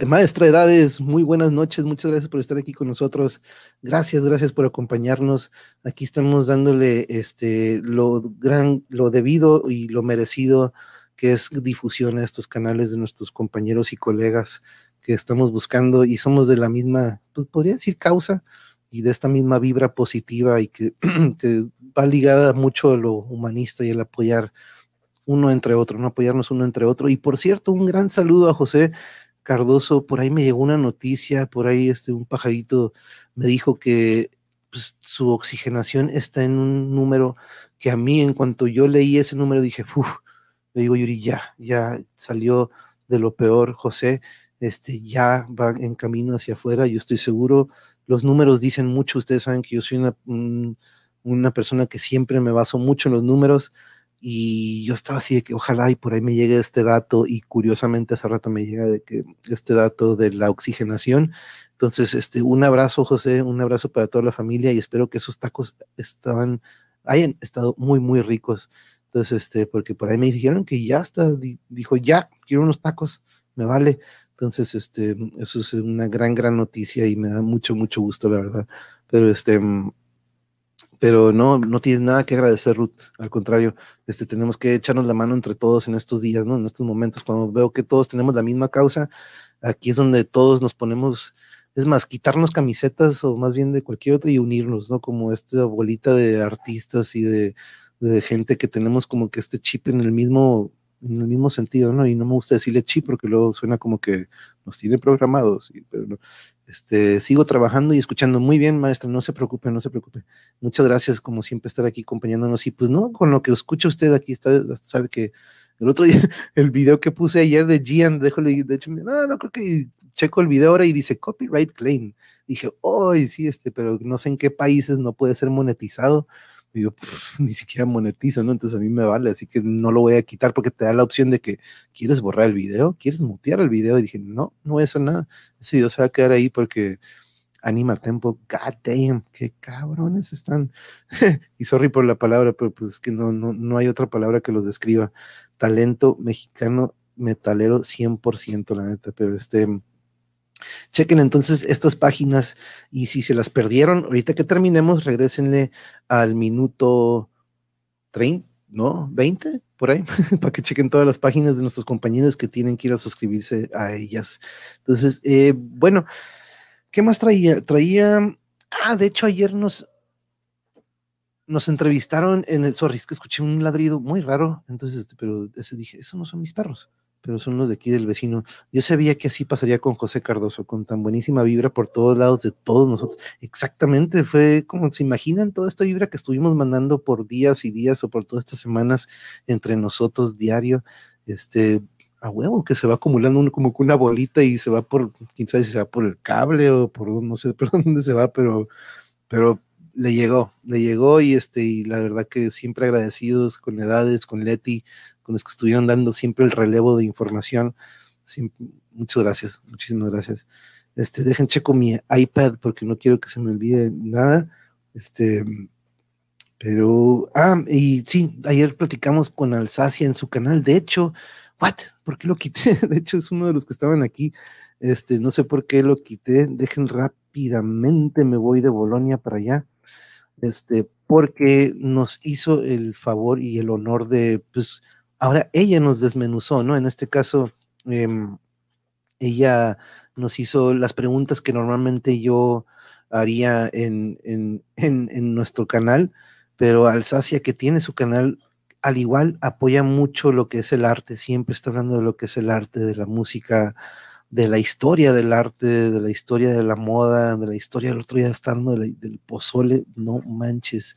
maestra de edades, muy buenas noches, muchas gracias por estar aquí con nosotros. Gracias, gracias por acompañarnos. Aquí estamos dándole este lo gran, lo debido y lo merecido que es difusión a estos canales de nuestros compañeros y colegas que estamos buscando y somos de la misma, pues podría decir causa y de esta misma vibra positiva y que, que va ligada mucho a lo humanista y el apoyar uno entre otro, no apoyarnos uno entre otro. Y por cierto, un gran saludo a José Cardoso, por ahí me llegó una noticia, por ahí este, un pajarito me dijo que pues, su oxigenación está en un número que a mí, en cuanto yo leí ese número, dije, uff, le digo, Yuri, ya, ya salió de lo peor, José, este, ya va en camino hacia afuera, yo estoy seguro, los números dicen mucho, ustedes saben que yo soy una, una persona que siempre me baso mucho en los números, y yo estaba así de que ojalá y por ahí me llegue este dato y curiosamente hace rato me llega de que este dato de la oxigenación. Entonces, este, un abrazo, José, un abrazo para toda la familia y espero que esos tacos estaban, hayan estado muy, muy ricos. Entonces, este, porque por ahí me dijeron que ya está, dijo, ya, quiero unos tacos, me vale. Entonces, este, eso es una gran, gran noticia y me da mucho, mucho gusto, la verdad. Pero este, pero no, no tienes nada que agradecer, Ruth. Al contrario, este, tenemos que echarnos la mano entre todos en estos días, ¿no? En estos momentos, cuando veo que todos tenemos la misma causa, aquí es donde todos nos ponemos, es más, quitarnos camisetas o más bien de cualquier otra y unirnos, ¿no? Como esta bolita de artistas y de, de gente que tenemos como que este chip en el mismo, en el mismo sentido, ¿no? Y no me gusta decirle chip porque luego suena como que nos tiene programados, pero no. Este, sigo trabajando y escuchando muy bien, maestra, no se preocupe, no se preocupe. Muchas gracias, como siempre, estar aquí acompañándonos. Y pues no, con lo que escucha usted aquí, está, sabe que el otro día, el video que puse ayer de Gian, déjole, de hecho, no, no creo que checo el video ahora y dice copyright claim. Dije, oh, sí, este, pero no sé en qué países no puede ser monetizado digo, ni siquiera monetizo, ¿no? Entonces a mí me vale, así que no lo voy a quitar porque te da la opción de que quieres borrar el video, quieres mutear el video. Y dije, no, no voy a hacer nada. Ese video se va a quedar ahí porque anima tempo, god damn, qué cabrones están. y sorry por la palabra, pero pues es que no, no, no hay otra palabra que los describa. Talento mexicano metalero 100%, la neta, pero este Chequen entonces estas páginas y si se las perdieron, ahorita que terminemos, regresenle al minuto 30, ¿no? 20, por ahí, para que chequen todas las páginas de nuestros compañeros que tienen que ir a suscribirse a ellas. Entonces, eh, bueno, ¿qué más traía? Traía, ah, de hecho ayer nos, nos entrevistaron en el, sorry, que escuché un ladrido muy raro, entonces, pero ese dije, eso no son mis perros pero son los de aquí del vecino. Yo sabía que así pasaría con José Cardoso, con tan buenísima vibra por todos lados de todos nosotros. Exactamente, fue como se imaginan toda esta vibra que estuvimos mandando por días y días o por todas estas semanas entre nosotros diario, este, a huevo, que se va acumulando como una bolita y se va por, quién sabe si se va por el cable o por no sé por dónde se va, pero, pero le llegó, le llegó y este, y la verdad que siempre agradecidos con Edades, con Leti, con los que estuvieron dando siempre el relevo de información. muchas gracias, muchísimas gracias. Este, dejen checo mi iPad porque no quiero que se me olvide nada. Este, pero, ah, y sí, ayer platicamos con Alsacia en su canal. De hecho, ¿what? ¿Por qué lo quité? De hecho, es uno de los que estaban aquí. Este, no sé por qué lo quité. Dejen rápidamente, me voy de Bolonia para allá. Este, porque nos hizo el favor y el honor de, pues, Ahora ella nos desmenuzó, ¿no? En este caso, em, ella nos hizo las preguntas que normalmente yo haría en, en, nuestro canal, pero Alsacia, que tiene su canal, al igual apoya mucho lo que es el arte, siempre está hablando de lo que es el arte, de la música, de la historia del arte, de la historia de la moda, de la historia del otro día estando del, del pozole, no manches,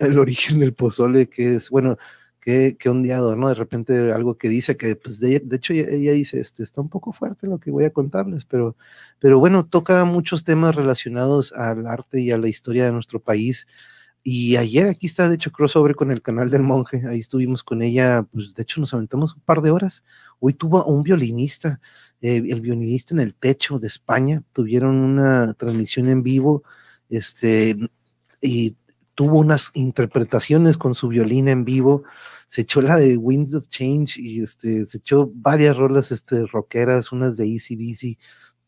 el origen del pozole, que es, bueno, qué, qué ondeado, ¿no? De repente algo que dice que, pues, de, hecho ella, dice, este, está un poco fuerte lo que voy a contarles, pero, pero bueno, toca muchos temas relacionados al arte y a la historia de nuestro país. Y ayer aquí está, de hecho, crossover con el canal del monje. Ahí estuvimos con ella, pues de hecho nos aventamos un par de horas. Hoy tuvo un violinista, eh, el violinista en el techo de España. Tuvieron una transmisión en vivo, este, y tuvo unas interpretaciones con su violín en vivo, se echó la de Winds of Change y este, se echó varias rolas este, rockeras, unas de Easy Easy,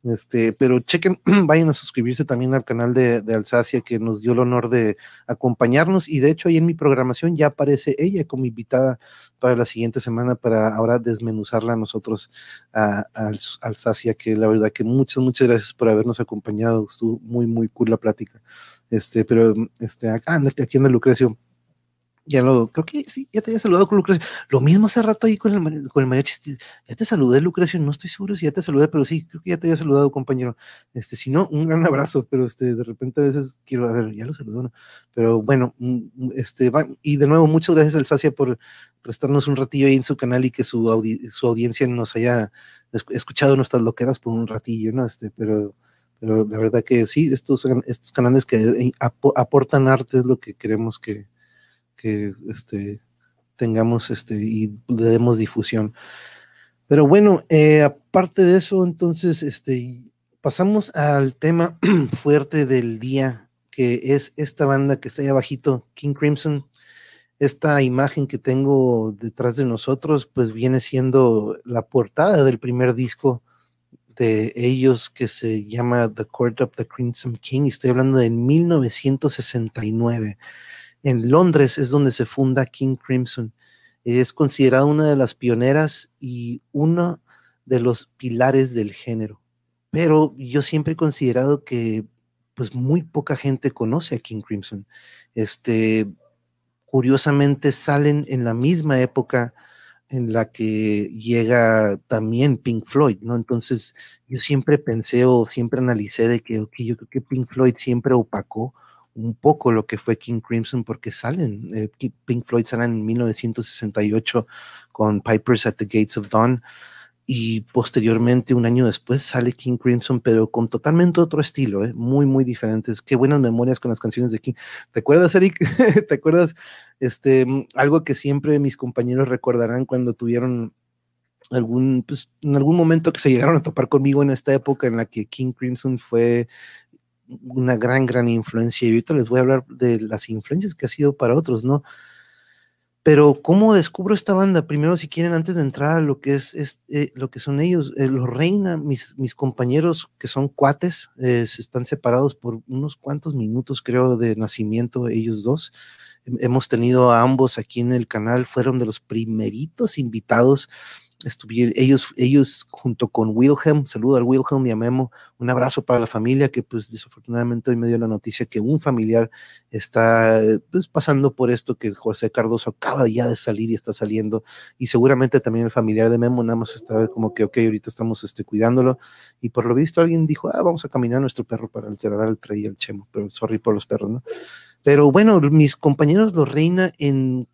este, pero chequen, vayan a suscribirse también al canal de, Alsacia que nos dio el honor de acompañarnos y de hecho ahí en mi programación ya aparece ella como invitada para la siguiente semana para ahora desmenuzarla a nosotros a, Alsacia, que la verdad que muchas, muchas gracias por habernos acompañado, estuvo muy, muy cool la plática. Este, pero este, acá, aquí en el Lucrecio, ya lo, creo que sí, ya te había saludado con Lucrecio. Lo mismo hace rato ahí con el, con el mariachi. Ya te saludé, Lucrecio, no estoy seguro si ya te saludé, pero sí, creo que ya te había saludado, compañero. Este, si no, un gran abrazo, pero este, de repente a veces quiero, a ver, ya lo saludó, ¿no? Pero bueno, mm, mm, este, y de nuevo, muchas gracias al Sacia por prestarnos un ratillo ahí en su canal y que su, su audiencia nos haya escuchado nuestras loqueras por un ratillo, ¿no? Este, pero pero la verdad que sí, estos, estos canales que eh, aportan arte es lo que queremos que, que este, tengamos este, y le demos difusión. Pero bueno, eh, aparte de eso, entonces, este, pasamos al tema fuerte del día, que es esta banda que está ahí abajito, King Crimson. Esta imagen que tengo detrás de nosotros, pues viene siendo la portada del primer disco de ellos que se llama The Court of the Crimson King. Estoy hablando de 1969. En Londres es donde se funda King Crimson. Es considerada una de las pioneras y uno de los pilares del género. Pero yo siempre he considerado que pues muy poca gente conoce a King Crimson. Este, curiosamente salen en la misma época en la que llega también Pink Floyd, ¿no? Entonces yo siempre pensé o siempre analicé de que yo creo que Pink Floyd siempre opacó un poco lo que fue King Crimson porque salen, eh, Pink Floyd salen en 1968 con Pipers at the Gates of Dawn y posteriormente, un año después, sale King Crimson, pero con totalmente otro estilo, ¿eh? muy, muy diferentes. Qué buenas memorias con las canciones de King. ¿Te acuerdas, Eric? ¿Te acuerdas? Este, algo que siempre mis compañeros recordarán cuando tuvieron algún, pues, en algún momento que se llegaron a topar conmigo en esta época en la que King Crimson fue una gran, gran influencia. Y ahorita les voy a hablar de las influencias que ha sido para otros, ¿no? Pero ¿cómo descubro esta banda? Primero, si quieren, antes de entrar a lo que es, eh, lo que son ellos, eh, los Reina, mis, mis compañeros que son cuates, eh, se están separados por unos cuantos minutos, creo, de nacimiento, ellos dos. Hemos tenido a ambos aquí en el canal, fueron de los primeritos invitados estuvieron ellos, ellos junto con Wilhelm, saludo al Wilhelm y a Memo, un abrazo para la familia que pues desafortunadamente hoy me dio la noticia que un familiar está pues pasando por esto que José Cardoso acaba ya de salir y está saliendo. Y seguramente también el familiar de Memo nada más está como que ok, ahorita estamos este, cuidándolo. Y por lo visto alguien dijo, ah, vamos a caminar nuestro perro para alterar el tren y el chemo, pero sorry por los perros, ¿no? Pero bueno, mis compañeros los reina en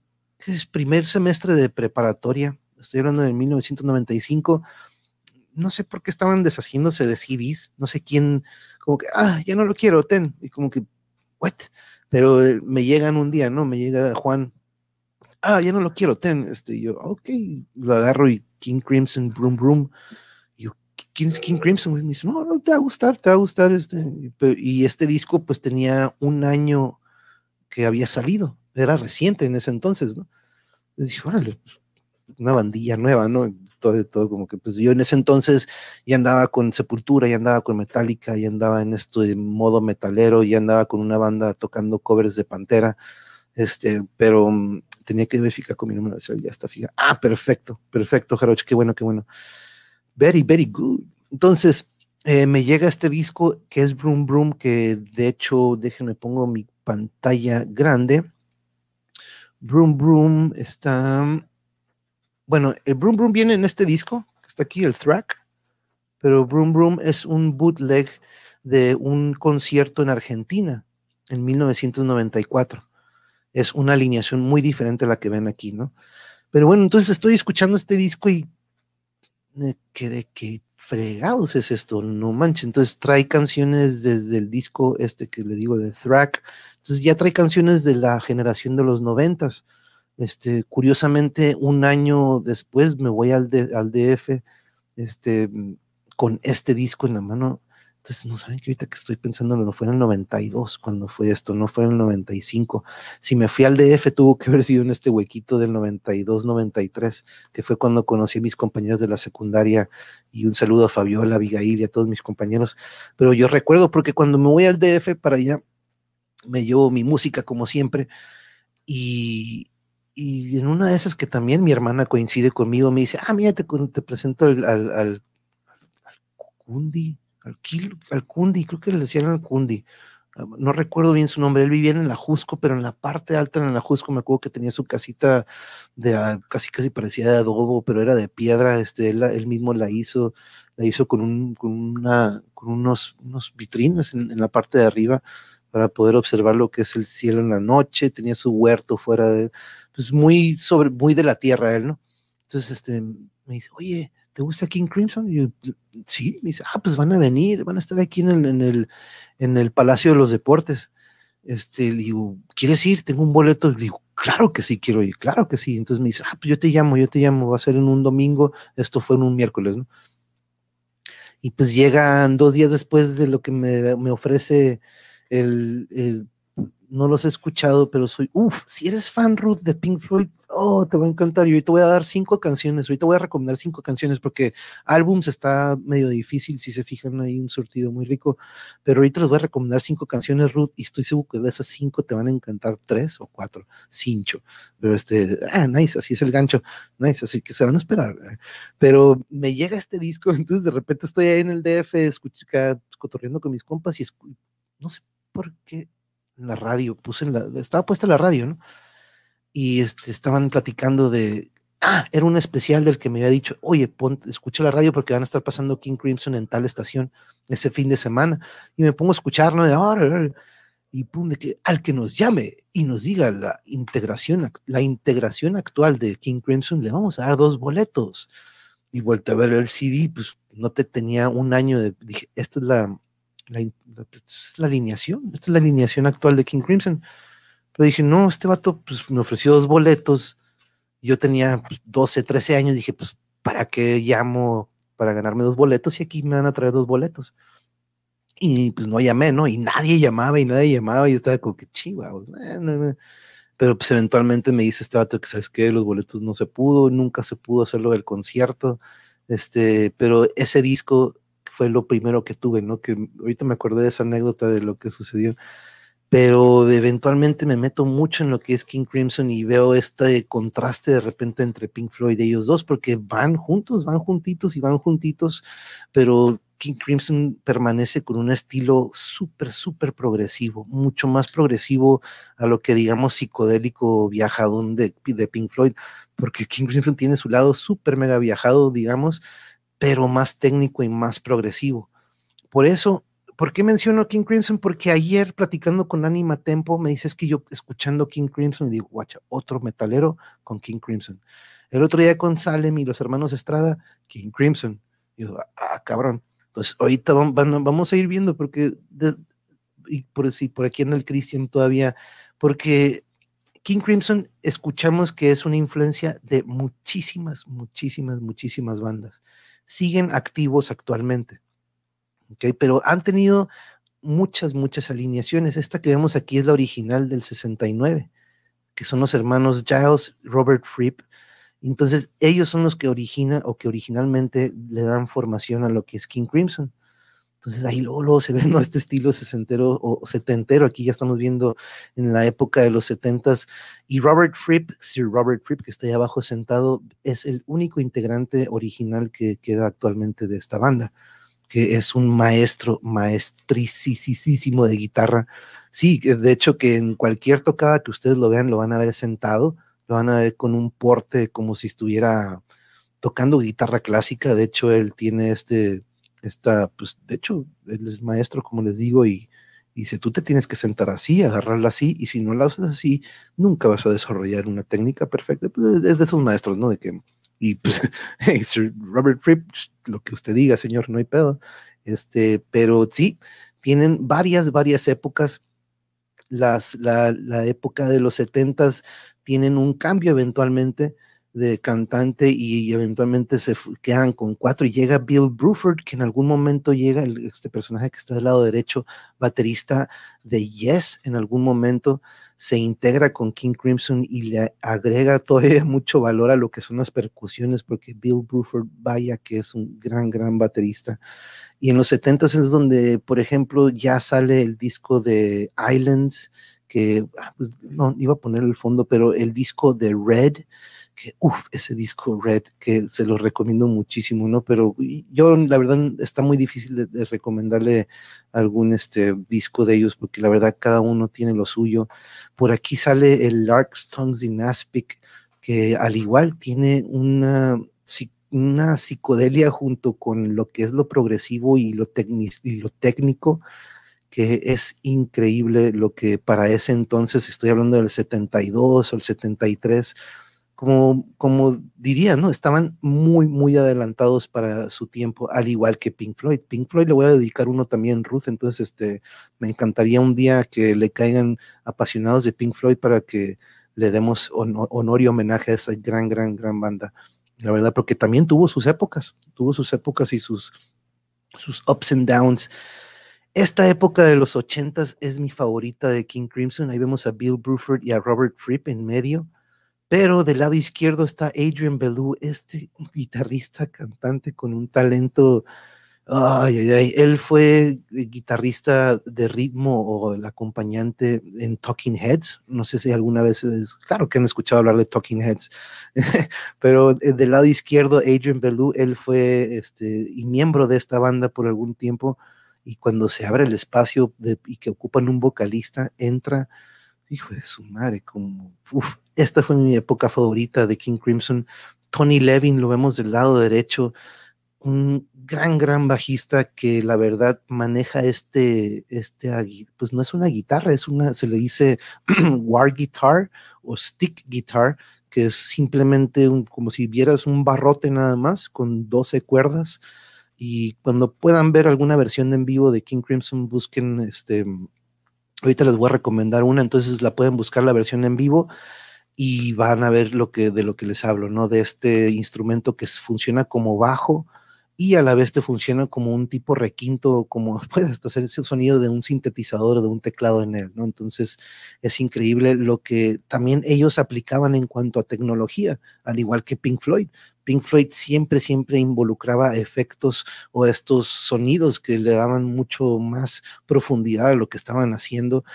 primer semestre de preparatoria, estoy hablando de 1995, no sé por qué estaban deshaciéndose de CDs, no sé quién, como que, ah, ya no lo quiero, ten, y como que, what, pero eh, me llegan un día, ¿no? Me llega Juan, ah, ya no lo quiero, ten, este, yo, ok, lo agarro y King Crimson, Broom Broom, yo, ¿quién es King Crimson? Y me dice, no, no, te va a gustar, te va a gustar, este, y este disco pues tenía un año que había salido, era reciente en ese entonces, ¿no? Y dije, órale, pues, una bandilla nueva, ¿no? Todo, todo como que pues yo en ese entonces ya andaba con Sepultura, ya andaba con Metallica, ya andaba en esto de modo metalero, ya andaba con una banda tocando covers de Pantera, este, pero mm, tenía que verificar con mi número de ya está fija. Ah, perfecto, perfecto, Jaroch, qué bueno, qué bueno. Very, very good. Entonces, eh, me llega este disco que es Broom Broom, que de hecho, déjenme pongo mi pantalla grande. Broom Broom está bueno, el Broom Broom viene en este disco, que está aquí, el track, pero Broom Broom es un bootleg de un concierto en Argentina en 1994. Es una alineación muy diferente a la que ven aquí, ¿no? Pero bueno, entonces estoy escuchando este disco y me quedé que fregados es esto, no manches. Entonces trae canciones desde el disco este que le digo de Thrack. Entonces ya trae canciones de la generación de los noventas. Este, curiosamente, un año después me voy al, DF este, con este disco en la mano. Entonces, no saben que ahorita que estoy pensando, no fue en el 92 cuando fue esto, no fue en el 95. Si me fui al DF, tuvo que haber sido en este huequito del 92, 93, que fue cuando conocí a mis compañeros de la secundaria. Y un saludo a Fabiola, Abigail y a todos mis compañeros. Pero yo recuerdo, porque cuando me voy al DF para allá, me llevo mi música como siempre. Y, y en una de esas que también mi hermana coincide conmigo, me dice, ah, mira, te, presento al, al, al, Kundi, al, al Kundi, creo que le decían al Kundi, ah, no recuerdo bien su nombre, él vivía en la Jusco, pero en la parte alta en la Jusco me acuerdo que tenía su casita de ah, casi casi parecía de adobo, pero era de piedra, este, él, él mismo la hizo, la hizo con, un, con, una, con unos, unos vitrinas en, en, la parte de arriba para poder observar lo que es el cielo en la noche, tenía su huerto fuera de, pues muy sobre, muy de la tierra él, ¿no? Entonces, este, me dice, oye, ¿te gusta King Crimson? Y yo, sí, me dice, ah, pues van a venir, van a estar aquí en el, en el, en el Palacio de los Deportes. Este, le digo, ¿quieres ir? Tengo un boleto. Le digo, claro que sí, quiero ir, claro que sí. Entonces me dice, ah, pues yo te llamo, yo te llamo, va a ser en un domingo, esto fue en un miércoles, ¿no? Y pues llegan dos días después de lo que me, me ofrece el, el no los he escuchado, pero soy, uff, si eres fan, Ruth, de Pink Floyd, oh, te va a encantar. Y te voy a dar cinco canciones, ahorita voy a recomendar cinco canciones porque álbums está medio difícil, si se fijan, hay un surtido muy rico, pero ahorita les voy a recomendar cinco canciones, Ruth, y estoy seguro que de esas cinco te van a encantar tres o cuatro, cinco. Pero este, ah, nice, así es el gancho, nice, así que se van a esperar. Pero me llega este disco, entonces de repente estoy ahí en el DF, escuchando, cotorreando con mis compas y no sé por qué en la radio, puse estaba puesta la radio, ¿no? Y este, estaban platicando de Ah, era un especial del que me había dicho, oye, escucha la radio porque van a estar pasando King Crimson en tal estación ese fin de semana. Y me pongo a escucharlo de ahora y pum, de que al que nos llame y nos diga la integración, la integración actual de King Crimson, le vamos a dar dos boletos. Y vuelto a ver el CD, pues no te tenía un año de, dije, esta es la, la, pues, la alineación, esta es la alineación actual de King Crimson. Pero dije, no, este vato pues, me ofreció dos boletos yo tenía 12, pues, 13 años, dije, pues, ¿para qué llamo para ganarme dos boletos? Y aquí me van a traer dos boletos. Y pues no llamé, ¿no? Y nadie llamaba y nadie llamaba y yo estaba como que chiva. Pero pues eventualmente me dice este vato que, ¿sabes qué? Los boletos no se pudo, nunca se pudo hacerlo del concierto. Este, pero ese disco fue lo primero que tuve, ¿no? Que ahorita me acordé de esa anécdota de lo que sucedió pero eventualmente me meto mucho en lo que es King Crimson y veo este contraste de repente entre Pink Floyd y ellos dos, porque van juntos, van juntitos y van juntitos, pero King Crimson permanece con un estilo súper, súper progresivo, mucho más progresivo a lo que digamos psicodélico viajadón de, de Pink Floyd, porque King Crimson tiene su lado súper mega viajado, digamos, pero más técnico y más progresivo. Por eso ¿Por qué menciono King Crimson? Porque ayer platicando con Anima Tempo me dices que yo escuchando King Crimson y digo, guacha, otro metalero con King Crimson. El otro día con Salem y los hermanos Estrada, King Crimson. Y digo, ah, cabrón. Entonces, ahorita vamos a ir viendo porque, y por, si por aquí en el Christian todavía, porque King Crimson escuchamos que es una influencia de muchísimas, muchísimas, muchísimas bandas. Siguen activos actualmente pero han tenido muchas, muchas alineaciones. Esta que vemos aquí es la original del 69, que son los hermanos Giles, Robert Fripp. Entonces, ellos son los que originan o que originalmente le dan formación a lo que es King Crimson. Entonces ahí luego, se ve ¿no? este estilo sesentero o setentero, aquí ya estamos viendo en la época de los setentas, y Robert Fripp, Sir Robert Fripp, que está ahí abajo sentado, es el único integrante original que queda actualmente de esta banda que es un maestro, maestricísimo de guitarra. Sí, de hecho que en cualquier tocada que ustedes lo vean, lo van a ver sentado, lo van a ver con un porte como si estuviera tocando guitarra clásica. De hecho, él tiene este, esta, pues, de hecho, él es maestro, como les digo, y, y dice, tú te tienes que sentar así, agarrarla así, y si no la haces así, nunca vas a desarrollar una técnica perfecta. Pues es de esos maestros, ¿no? De que y pues, Robert Fripp, lo que usted diga, señor, no hay pedo. Este, pero sí, tienen varias, varias épocas. Las, la, la época de los setentas tienen un cambio eventualmente de cantante y eventualmente se quedan con cuatro y llega Bill Bruford, que en algún momento llega, este personaje que está del lado derecho, baterista de Yes, en algún momento se integra con King Crimson y le agrega todavía mucho valor a lo que son las percusiones, porque Bill Bruford, vaya que es un gran, gran baterista. Y en los 70 es donde, por ejemplo, ya sale el disco de Islands, que ah, pues, no iba a poner el fondo, pero el disco de Red, que, uff, ese disco Red, que se lo recomiendo muchísimo, ¿no? Pero yo, la verdad, está muy difícil de, recomendarle algún este, disco de ellos, porque la verdad, cada uno tiene lo suyo. Por aquí sale el Lark's Tongues in Aspic, que al igual tiene una, una psicodelia junto con lo que es lo progresivo y lo, y lo técnico que es increíble lo que para ese entonces, estoy hablando del 72 o el 73, como, como diría, ¿no? Estaban muy, muy adelantados para su tiempo, al igual que Pink Floyd. Pink Floyd le voy a dedicar uno también, Ruth, entonces este, me encantaría un día que le caigan apasionados de Pink Floyd para que le demos honor y homenaje a esa gran, gran, gran banda. La verdad, porque también tuvo sus épocas, tuvo sus épocas y sus, sus ups and downs. Esta época de los ochentas es mi favorita de King Crimson. Ahí vemos a Bill Bruford y a Robert Fripp en medio pero del lado izquierdo está Adrian Belew, este guitarrista, cantante con un talento. Ay, ay, ay. Él fue guitarrista de ritmo o el acompañante en Talking Heads. No sé si alguna vez, es, claro que han escuchado hablar de Talking Heads, pero eh, del lado izquierdo, Adrian Belew, él fue este, y miembro de esta banda por algún tiempo. Y cuando se abre el espacio y que ocupan un vocalista, entra hijo de su madre, como, esta fue mi época favorita de King Crimson. Tony Levin, lo vemos del lado derecho, un gran, gran bajista que la verdad maneja este, este, pues no es una guitarra, es una, se le dice war guitar o stick guitar, que es simplemente como si vieras un barrote nada más con 12 cuerdas. Y cuando puedan ver alguna versión en vivo de King Crimson, busquen este. Ahorita les voy a recomendar una, entonces la pueden buscar la versión en vivo y van a ver lo que, de lo que les hablo, ¿no? De este instrumento que funciona como bajo, y a la vez te funciona como un tipo requinto, como puedes hasta hacer ese sonido de un sintetizador o de un teclado en él, ¿no? Entonces es increíble lo que también ellos aplicaban en cuanto a tecnología, al igual que Pink Floyd. Pink Floyd siempre, siempre involucraba efectos o estos sonidos que le daban mucho más profundidad a lo que estaban haciendo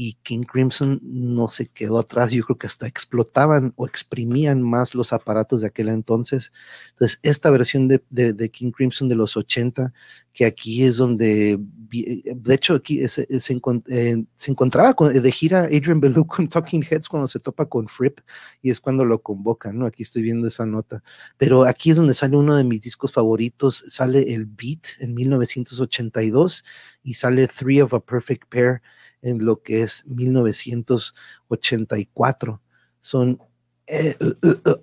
y King Crimson no se quedó atrás, yo creo que hasta explotaban o exprimían más los aparatos de aquel entonces. Entonces, esta versión de, de, King Crimson de los 80, que aquí es donde, de hecho, aquí se, eh, se, encontraba de gira Adrian Belew con Talking Heads cuando se topa con Fripp y es cuando lo convocan, ¿no? Aquí estoy viendo esa nota. Pero aquí es donde sale uno de mis discos favoritos, sale el Beat en 1982 y sale Three of a Perfect Pair en lo que es 1984. Son eh, uh,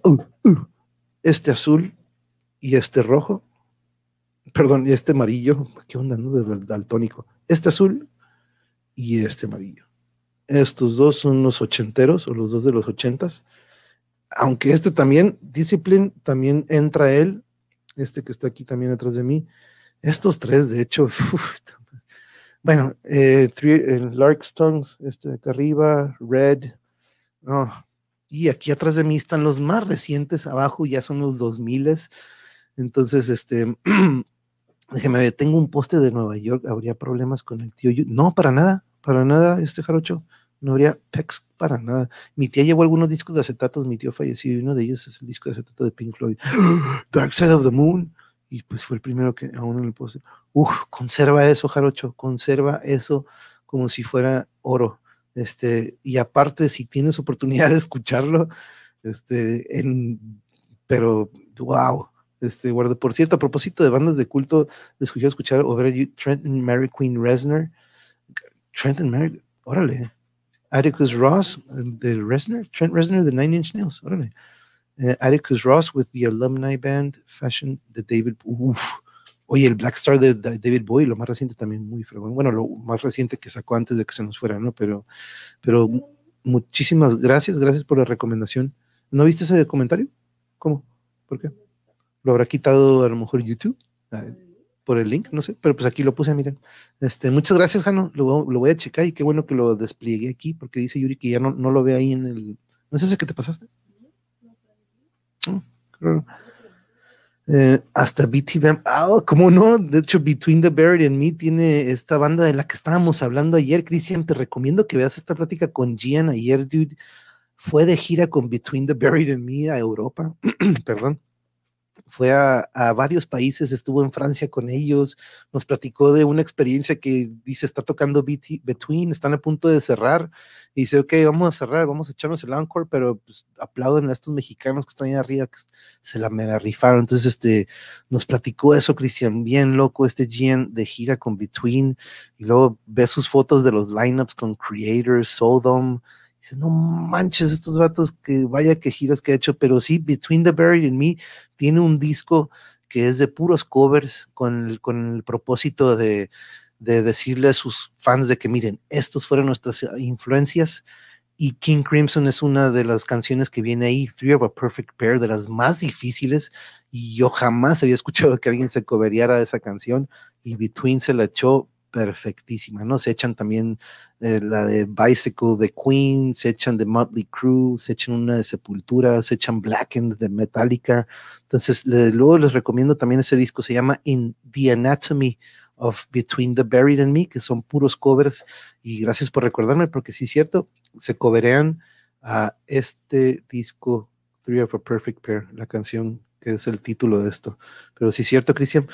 uh, uh, este azul y este rojo, perdón, y este amarillo, ¿qué onda, no? Del daltónico. Este azul y este amarillo. Estos dos son los ochenteros o los dos de los ochentas. Aunque este también, Discipline, también entra él, este que está aquí también atrás de mí. Estos tres, de hecho, Bueno, eh, Lark Stones, este acá arriba, Red. y aquí atrás de mí están los más recientes, abajo ya son los 2000. Entonces, este, déjeme ver, tengo un poste de Nueva York, ¿habría problemas con el tío? No, para nada, para nada, este jarocho. No habría pex para nada. Mi tía llevó algunos discos de acetatos, mi tío falleció y uno de ellos es el disco de acetato de Pink Floyd. Dark Side of the Moon y pues fue el primero que aún en el poste. Uf, conserva eso, Jarocho, conserva eso como si fuera oro. Este, y aparte, si tienes oportunidad de escucharlo, este, en, pero wow, este, guarda. Por cierto, a propósito de bandas de culto, escuché escuchar o ver Trent and Mary Queen Resner. Trent and Mary, órale. Atticus Ross de Resner, Trent Resner de Nine Inch Nails, órale. Uh, Atticus Ross with the alumni band Fashion de David. Uf. Oye, el Black Star de, David Bowie, lo más reciente también muy fregón. Bueno, lo más reciente que sacó antes de que se nos fuera, ¿no? Pero, pero muchísimas gracias, gracias por la recomendación. ¿No viste ese comentario? ¿Cómo? ¿Por qué? ¿Lo habrá quitado a lo mejor YouTube? Ah, por el link, no sé, pero pues aquí lo puse, miren. Este, muchas gracias, Jano, lo, lo, voy a checar y qué bueno que lo despliegué aquí, porque dice Yuri que ya no, no lo ve ahí en el. ¿No es ese que te pasaste? Eh, hasta BT Vamp, ah, ¿cómo no? De hecho, Between the Buried and Me tiene esta banda de la que estábamos hablando ayer, Cristian. Te recomiendo que veas esta plática con Gian ayer, dude. Fue de gira con Between the Buried and Me a Europa, perdón fue a, varios países, estuvo en Francia con ellos, nos platicó de una experiencia que dice, está tocando Between, están a punto de cerrar, y dice, ok, vamos a cerrar, vamos a echarnos el encore, pero pues, aplauden a estos mexicanos que están ahí arriba, que se la mega rifaron. Entonces, este, nos platicó eso, Cristian, bien loco, este Gian de gira con Between, y luego ve sus fotos de los lineups con Creators, Sodom, No manches, estos vatos que vaya que giras que ha hecho, pero sí, Between the Buried and Me tiene un disco que es de puros covers con el, con el propósito de, de decirle a sus fans de que miren, estos fueron nuestras influencias y King Crimson es una de las canciones que viene ahí, Three of a Perfect Pair, de las más difíciles, y yo jamás había escuchado que alguien se coveriara esa canción, y Between se la echó perfectísima, ¿no? Se echan también eh, la de Bicycle de Queen, se echan de Motley Crue, se echan una de Sepultura, se echan Blackened de Metallica. Entonces, luego les recomiendo también ese disco, se llama In the Anatomy of Between the Buried and Me, que son puros covers. Y gracias por recordarme, porque sí es cierto, se coverean a este disco, Three of a Perfect Pair, la canción que es el título de esto. Pero sí es cierto, Cristian,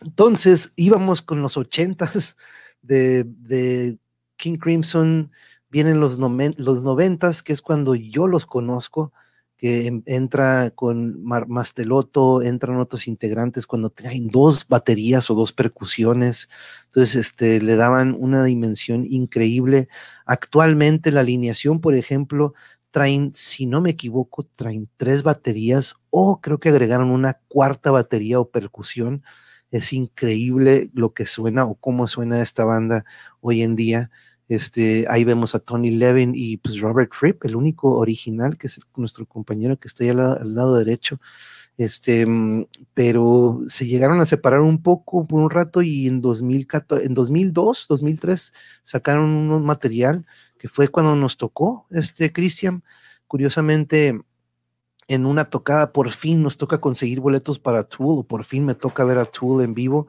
entonces íbamos con los ochentas de, de King Crimson, vienen los, los noventas, que es cuando yo los conozco, que entra con Masteloto, entran otros integrantes cuando traen dos baterías o dos percusiones. Entonces, este, le daban una dimensión increíble. Actualmente la alineación, por ejemplo, traen, si no me equivoco, traen tres baterías o creo que agregaron una cuarta batería o percusión. Es increíble lo que suena o cómo suena esta banda hoy en día. Este, ahí vemos a Tony Levin y pues Robert Fripp, el único original, que es nuestro compañero que está ahí al, lado derecho. Este, mm, pero se llegaron a separar un poco por un rato y en, 2014, en 2002, 2003 sacaron un material que fue cuando nos tocó, este Christian, curiosamente en una tocada por fin nos toca conseguir boletos para Tool, por fin me toca ver a Tool en vivo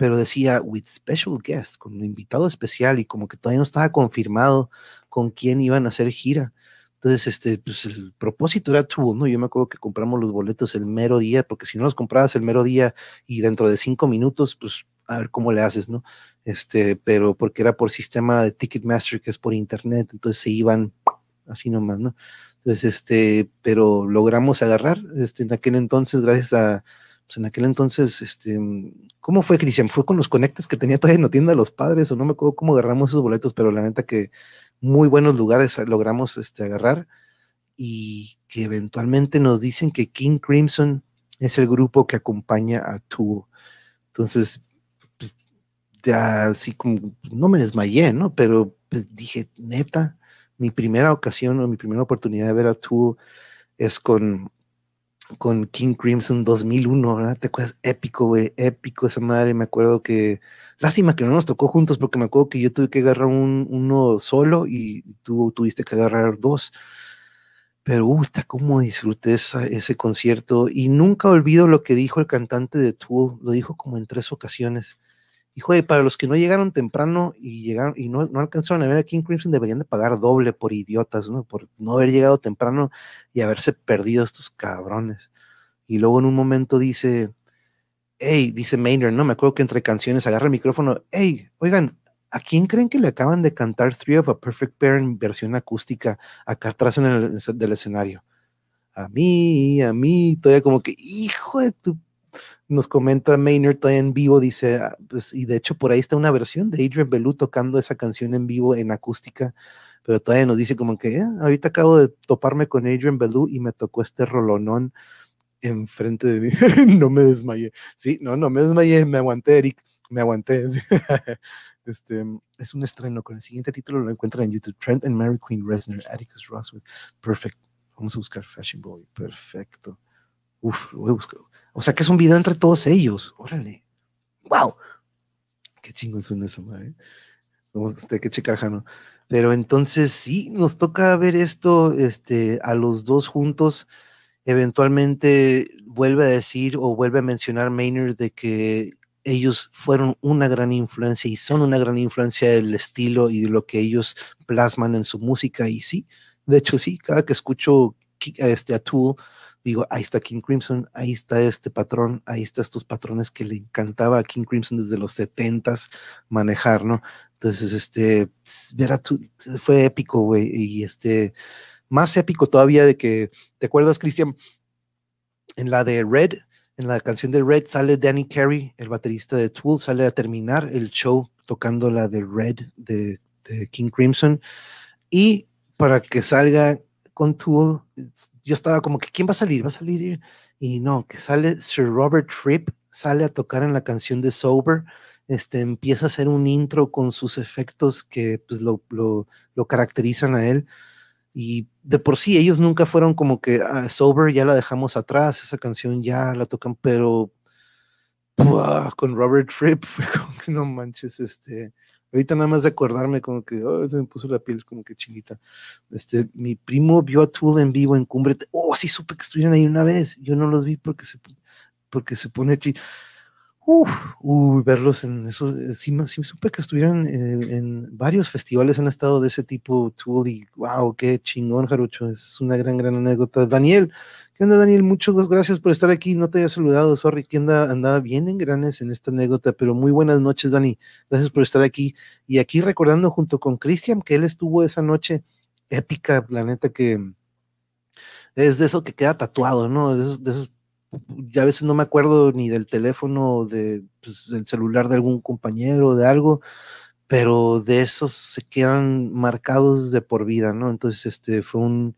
pero decía with special guest, con un invitado especial y como que todavía no estaba confirmado con quién iban a hacer gira. Entonces, este, pues el propósito era Tool, ¿no? Yo me acuerdo que compramos los boletos el mero día, porque si no los comprabas el mero día y dentro de cinco minutos, pues a ver cómo le haces, ¿no? Este, pero porque era por sistema de Ticketmaster, que es por internet, entonces se iban así nomás, ¿no? Entonces, este, pero logramos agarrar, este, en aquel entonces, gracias a, pues en aquel entonces, este, ¿cómo fue, Cristian? ¿Fue con los conectes que tenía todavía la tienda de los padres o no me acuerdo cómo agarramos esos boletos, pero la neta que muy buenos lugares logramos este, agarrar y que eventualmente nos dicen que King Crimson es el grupo que acompaña a Tool. Entonces, pues, ya así como, no me desmayé, ¿no? Pero pues dije, neta, mi primera ocasión o mi primera oportunidad de ver a Tool es con con King Crimson 2001, ¿verdad? ¿Te acuerdas? Épico, güey, épico esa madre. Me acuerdo que, lástima que no nos tocó juntos porque me acuerdo que yo tuve que agarrar un, uno solo y tú tuviste que agarrar dos. Pero, uy, cómo disfruté ese concierto y nunca olvido lo que dijo el cantante de Tool, lo dijo como en tres ocasiones. Dijo, para los que no llegaron temprano y llegaron y no, no alcanzaron a ver a King Crimson, deberían de pagar doble por idiotas, ¿no? Por no haber llegado temprano y haberse perdido estos cabrones. Y luego en un momento dice, hey, dice Maynard, no me acuerdo que entre canciones agarra el micrófono, hey, oigan, ¿a quién creen que le acaban de cantar Three of a Perfect Pair en versión acústica acá atrás en el del escenario? A mí, a mí, todavía como que, hijo de tu nos comenta Maynard todavía en vivo, dice, ah, pues, y de hecho por ahí está una versión de Adrian Belú tocando esa canción en vivo en acústica, pero todavía nos dice como que, ah, ahorita acabo de toparme con Adrian Belú y me tocó este rolonón enfrente de mí, no me desmayé, sí, no, no me desmayé, me aguanté, Eric, me aguanté. Este, es un estreno con el siguiente título, lo encuentran en YouTube, Trent and Mary Queen Resner, Atticus Ross, perfect, vamos a buscar Fashion Boy, perfecto. Uf, voy a buscar. O sea que es un video entre todos ellos. Órale. ¡Wow! Qué chingón suena esa madre. Vamos a tener que checar, Jano. Pero entonces sí, nos toca ver esto este, a los dos juntos. Eventualmente vuelve a decir o vuelve a mencionar Maynard de que ellos fueron una gran influencia y son una gran influencia del estilo y de lo que ellos plasman en su música. Y sí, de hecho sí, cada que escucho este, a Tool, digo, ahí está King Crimson, ahí está este patrón, ahí está estos patrones que le encantaba a King Crimson desde los setentas manejar, ¿no? Entonces, este, ver fue épico, güey, y este, más épico todavía de que, ¿te acuerdas, Cristian? En la de Red, en la canción de Red sale Danny Carey, el baterista de Tool, sale a terminar el show tocando la de Red de King Crimson, y para que salga con Tool, yo estaba como que, ¿quién va a salir? ¿Va a salir? Y no, que sale Sir Robert Fripp, sale a tocar en la canción de Sober, este, empieza a hacer un intro con sus efectos que pues lo, lo, lo caracterizan a él. Y de por sí ellos nunca fueron como que ah, Sober ya la dejamos atrás, esa canción ya la tocan, pero con Robert Fripp, no manches, este, Ahorita nada más de acordarme como que oh, se me puso la piel como que chinita. Este, mi primo vio a Tool en vivo en Cumbre. Oh, sí supe que estuvieron ahí una vez. Yo no los vi porque se, porque se pone chi. Uf, verlos en eso, eh, sí, sí supe que estuvieron en, varios festivales han estado de ese tipo, Tool, y wow, qué chingón, Jarucho, es una gran, gran anécdota. Daniel, ¿qué onda, Daniel? Muchas gracias por estar aquí, no te había saludado, sorry, que anda, andaba bien en granes en esta anécdota, pero muy buenas noches, Dani, gracias por estar aquí. Y aquí recordando junto con Cristian que él estuvo esa noche épica, la neta que es de eso que queda tatuado, ¿no? De esos ya a veces no me acuerdo ni del teléfono, de, pues, del celular de algún compañero, de algo, pero de esos se quedan marcados de por vida, ¿no? Entonces, este fue un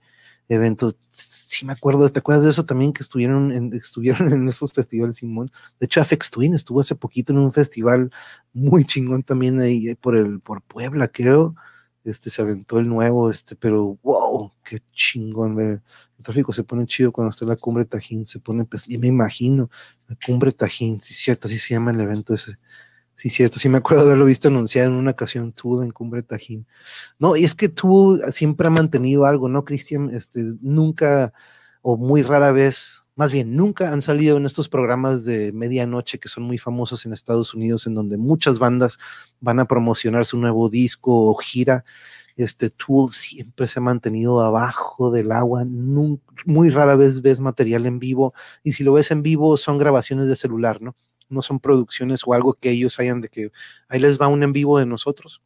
evento, sí me acuerdo, ¿te acuerdas de eso también que estuvieron en, estuvieron en esos festivales, Simón? De hecho, Afex Twin estuvo hace poquito en un festival muy chingón también ahí por el, por Puebla, creo este se aventó el nuevo, este, pero wow, qué chingón, el tráfico se pone chido cuando está en la cumbre Tajín, se pone, pues, y me imagino, la cumbre Tajín, sí cierto, así se llama el evento ese, sí cierto, sí me acuerdo de haberlo visto anunciado en una ocasión, Tool en cumbre Tajín, no, y es que Tool siempre ha mantenido algo, ¿no, Cristian? Este, nunca, o muy rara vez, más bien, nunca han salido en estos programas de medianoche que son muy famosos en Estados Unidos, en donde muchas bandas van a promocionar su nuevo disco o gira. Este Tool siempre se ha mantenido abajo del agua, muy rara vez ves material en vivo, y si lo ves en vivo son grabaciones de celular, ¿no? No son producciones o algo que ellos hayan de que ahí les va un en vivo de nosotros.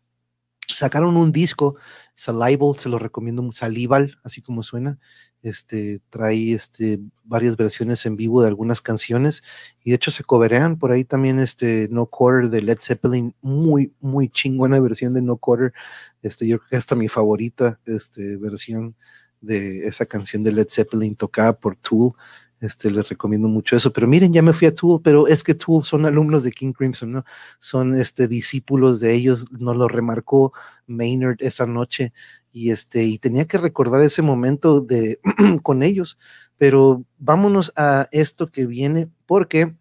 Sacaron un disco, Salival, se lo recomiendo, Salival, así como suena, este, trae este, varias versiones en vivo de algunas canciones y de hecho se coberean por ahí también este No Quarter de Led Zeppelin, muy, muy chingona versión de No Quarter, este, yo creo que hasta mi favorita este, versión de esa canción de Led Zeppelin tocada por Tool, este, les recomiendo mucho eso. Pero miren, ya me fui a Tool, pero es que Tool son alumnos de King Crimson, ¿no? Son este, discípulos de ellos, nos lo remarcó Maynard esa noche y este y tenía que recordar ese momento de con ellos, pero vámonos a esto que viene porque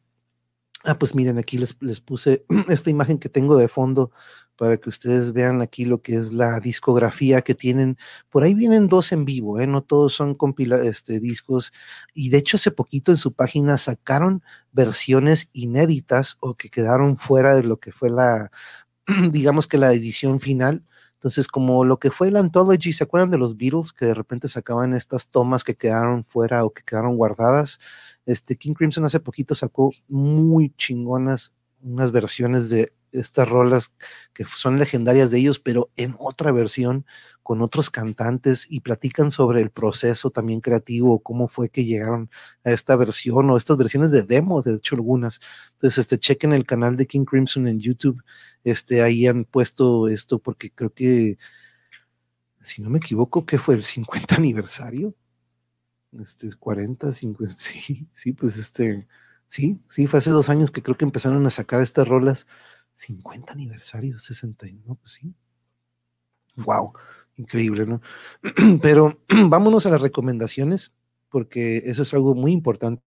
ah pues miren aquí les, les puse esta imagen que tengo de fondo para que ustedes vean aquí lo que es la discografía que tienen. Por ahí vienen dos en vivo, ¿eh? no todos son compila este, discos. Y de hecho, hace poquito en su página sacaron versiones inéditas o que quedaron fuera de lo que fue la, digamos que la edición final entonces, como lo que fue el Anthology, ¿se acuerdan de los Beatles que de repente sacaban estas tomas que quedaron fuera o que quedaron guardadas? Este King Crimson hace poquito sacó muy chingonas unas versiones de estas rolas que son legendarias de ellos, pero en otra versión con otros cantantes y platican sobre el proceso también creativo, cómo fue que llegaron a esta versión o estas versiones de demo, de hecho algunas. Entonces, este, chequen el canal de King Crimson en YouTube, este, ahí han puesto esto porque creo que, si no me equivoco, que fue el 50 aniversario, este, 40, 50, sí, sí, pues este, sí, sí, fue hace dos años que creo que empezaron a sacar estas rolas 50 aniversario, 61, pues sí. Wow, increíble, ¿no? Pero vámonos a las recomendaciones, porque eso es algo muy importante.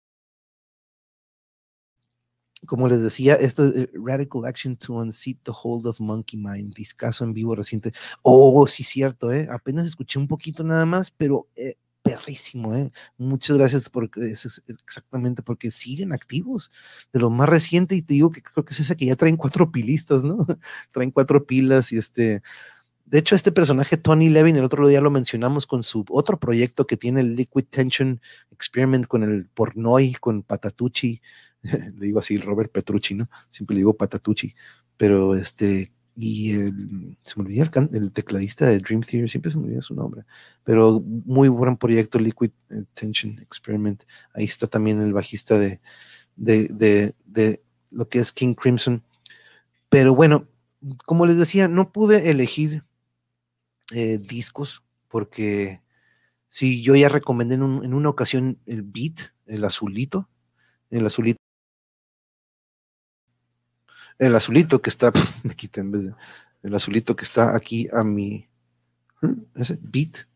Como les decía, este Radical Action to Unseat the Hold of Monkey Mind, discaso en vivo reciente. Oh, sí, cierto, ¿eh? Apenas escuché un poquito nada más, pero eh, perrísimo, ¿eh? Muchas gracias por exactamente porque siguen activos de lo más reciente y te digo que creo que es ese que ya traen cuatro pilistas, ¿no? traen cuatro pilas y este, de hecho este personaje Tony Levin el otro día lo mencionamos con su otro proyecto que tiene el Liquid Tension Experiment con el Pornoy, con Patatucci, le digo así Robert Petrucci, ¿no? Siempre le digo Patatucci, pero este y se me olvidó el, tecladista de Dream Theater, siempre se me olvida su nombre, pero muy buen proyecto Liquid Tension Experiment. Ahí está también el bajista de, de, de, lo que es King Crimson. Pero bueno, como les decía, no pude elegir eh, discos porque si yo ya recomendé en, en una ocasión el Beat, el azulito, el azulito el azulito que está, me quita en vez el azulito que está aquí a mi, ese beat.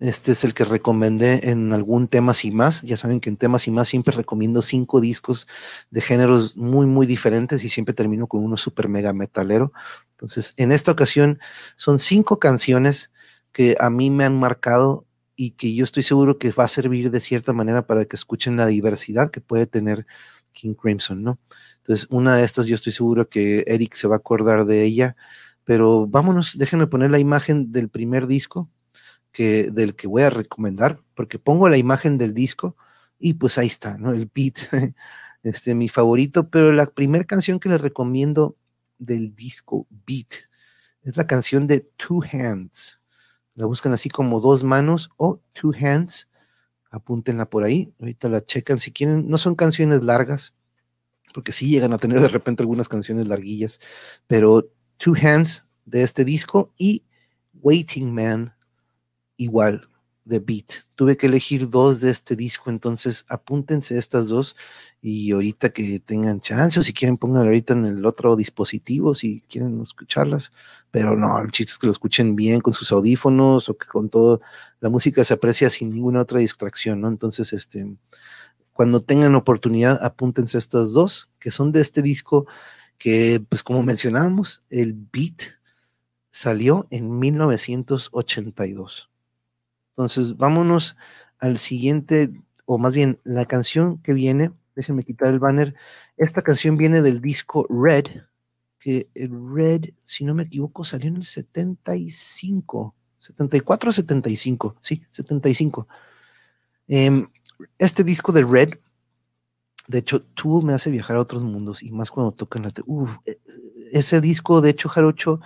Este es el que recomendé en algún temas y más. Ya saben que en temas y más siempre recomiendo cinco discos de géneros muy, muy diferentes y siempre termino con uno super mega metalero. Entonces, en esta ocasión son cinco canciones que a mí me han marcado y que yo estoy seguro que va a servir de cierta manera para que escuchen la diversidad que puede tener King Crimson, ¿no? Entonces, una de estas yo estoy seguro que Eric se va a acordar de ella, pero vámonos, déjenme poner la imagen del primer disco que, del que voy a recomendar, porque pongo la imagen del disco y pues ahí está, ¿no? El beat, este, mi favorito, pero la primera canción que les recomiendo del disco Beat es la canción de Two Hands. La buscan así como dos manos o Two Hands. Apúntenla por ahí. Ahorita la checan si quieren. No son canciones largas, porque sí llegan a tener de repente algunas canciones larguillas, pero Two Hands de este disco y Waiting Man igual de Beat. Tuve que elegir dos de este disco, entonces apúntense estas dos y ahorita que tengan chance o si quieren pongan ahorita en el otro dispositivo si quieren escucharlas, pero no, el chiste es que lo escuchen bien con sus audífonos o que con todo la música se aprecia sin ninguna otra distracción, ¿no? Entonces, este, cuando tengan oportunidad, apúntense estas dos que son de este disco que, pues como mencionábamos, el Beat salió en 1982. Entonces, vámonos al siguiente, o más bien la canción que viene, déjenme quitar el banner, esta canción viene del disco Red, que el Red, si no me equivoco, salió en el 75, 74 o 75, sí, 75. Em, este disco de Red, de hecho, Tool me hace viajar a otros mundos y más cuando tocan la... Uf, e, ese disco, de hecho, Jarocho,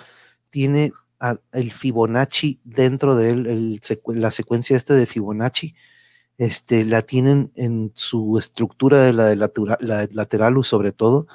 tiene el Fibonacci dentro de él, la secuencia esta de Fibonacci, este, la tienen en su estructura de la, de la, lateral sobre todo,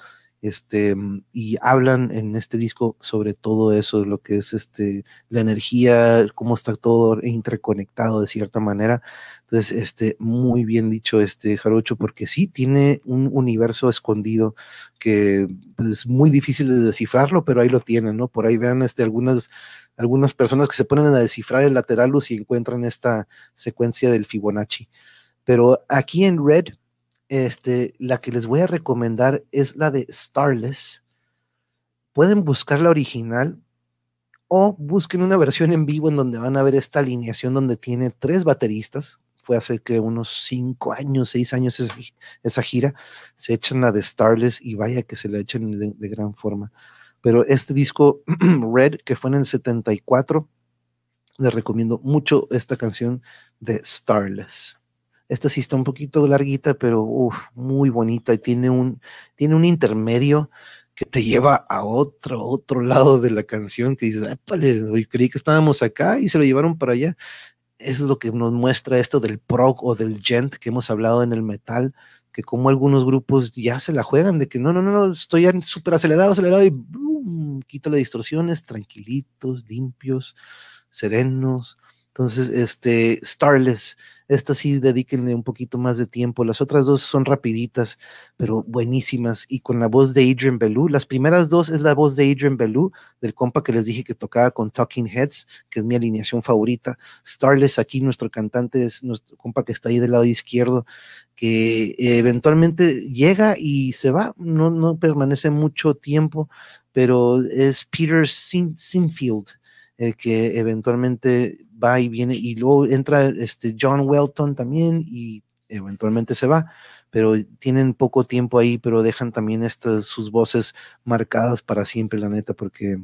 este, y hablan en este disco sobre todo eso, lo que es este, la energía, cómo está todo interconectado de cierta manera. Entonces, este, muy bien dicho este Jarocho, porque sí tiene un universo escondido que pues, es muy difícil de descifrarlo, pero ahí lo tienen, ¿no? Por ahí vean este, algunas, algunas personas que se ponen a descifrar el lateralus y encuentran esta secuencia del Fibonacci. Pero aquí en Red, este, la que les voy a recomendar es la de Starless. Pueden buscar la original o busquen una versión en vivo en donde van a ver esta alineación donde tiene tres bateristas. Fue hace que unos cinco años, seis años esa, gira. Se echan la de Starless y vaya que se la echen de, de gran forma. Pero este disco Red, que fue en el 74, les recomiendo mucho esta canción de Starless. Esta sí está un poquito larguita, pero muy bonita y tiene un, tiene un intermedio que te lleva a otro, otro lado de la canción que dices, épale, creí que estábamos acá y se lo llevaron para allá. Es lo que nos muestra esto del prog o del gent que hemos hablado en el metal, que como algunos grupos ya se la juegan de que no, no, no, no estoy súper acelerado, acelerado y boom, quita las distorsiones, tranquilitos, limpios, serenos. Entonces, este, Starless, esta sí dedíquenle un poquito más de tiempo. Las otras dos son rapiditas, pero buenísimas. Y con la voz de Adrian Bellew. Las primeras dos es la voz de Adrian Bellew, del compa que les dije que tocaba con Talking Heads, que es mi alineación favorita. Starless, aquí nuestro cantante es nuestro compa que está ahí del lado izquierdo, que eventualmente llega y se va. No, no permanece mucho tiempo, pero es Peter Sinfield el que eventualmente va y viene, y luego entra este John Welton también y eventualmente se va, pero tienen poco tiempo ahí, pero dejan también estas, sus voces marcadas para siempre, la neta, porque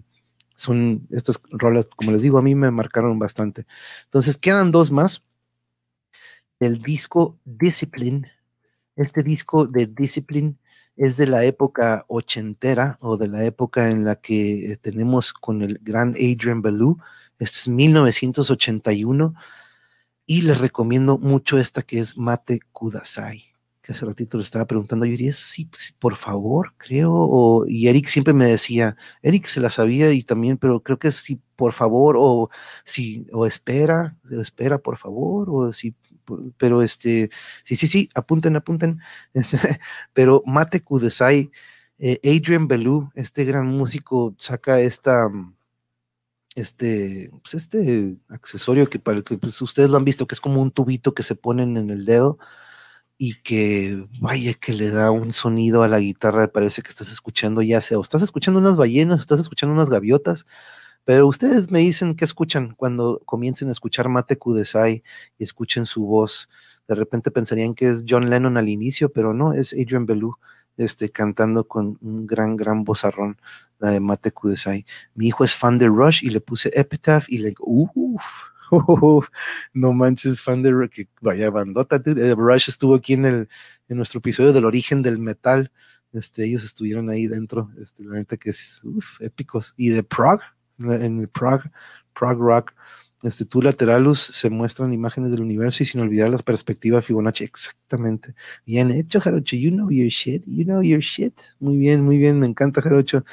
son estas rolas, como les digo, a mí me marcaron bastante. Entonces quedan dos más. El disco Discipline, este disco de Discipline es de la época ochentera o de la época en la que eh, tenemos con el gran Adrian Belew. Este es 1981 y les recomiendo mucho esta que es Mate Kudasai, que hace ratito le estaba preguntando, yo diría, sí, por favor, creo, y Eric siempre me decía, Eric se la sabía y también, pero creo que sí, por favor, o si, o espera, o espera, por favor, o si pero este, sí, sí, sí, apunten, apunten. pero Mate Kudesai, eh, Adrian Belew, este gran músico, saca esta, este, pues este accesorio que, para, que pues ustedes lo han visto, que es como un tubito que se ponen en el dedo y que vaya que le da un sonido a la guitarra, parece que estás escuchando ya sea, o estás escuchando unas ballenas, o estás escuchando unas gaviotas, pero ustedes me dicen qué escuchan cuando comiencen a escuchar Mate Kudesai y escuchen su voz. De repente pensarían que es John Lennon al inicio, pero no, es Adrian Belew. este, cantando con un gran, gran bozarrón, la de Mate Kudesai. Mi hijo es fan de Rush y le puse Epitaph y le digo, uff, no manches, fan de Rush, que vaya bandota. Eh, Rush estuvo aquí en, el, en nuestro episodio del origen del metal. Este, ellos estuvieron ahí dentro, este, la neta que es uf, épicos. Y de Prague, en el Prague, Prague Rock, este Tu Lateralus se muestran imágenes del universo y sin olvidar las perspectivas Fibonacci. Exactamente. Bien hecho, Jarocho. You know your shit. You know your shit. Muy bien, muy bien. Me encanta, Jarocho.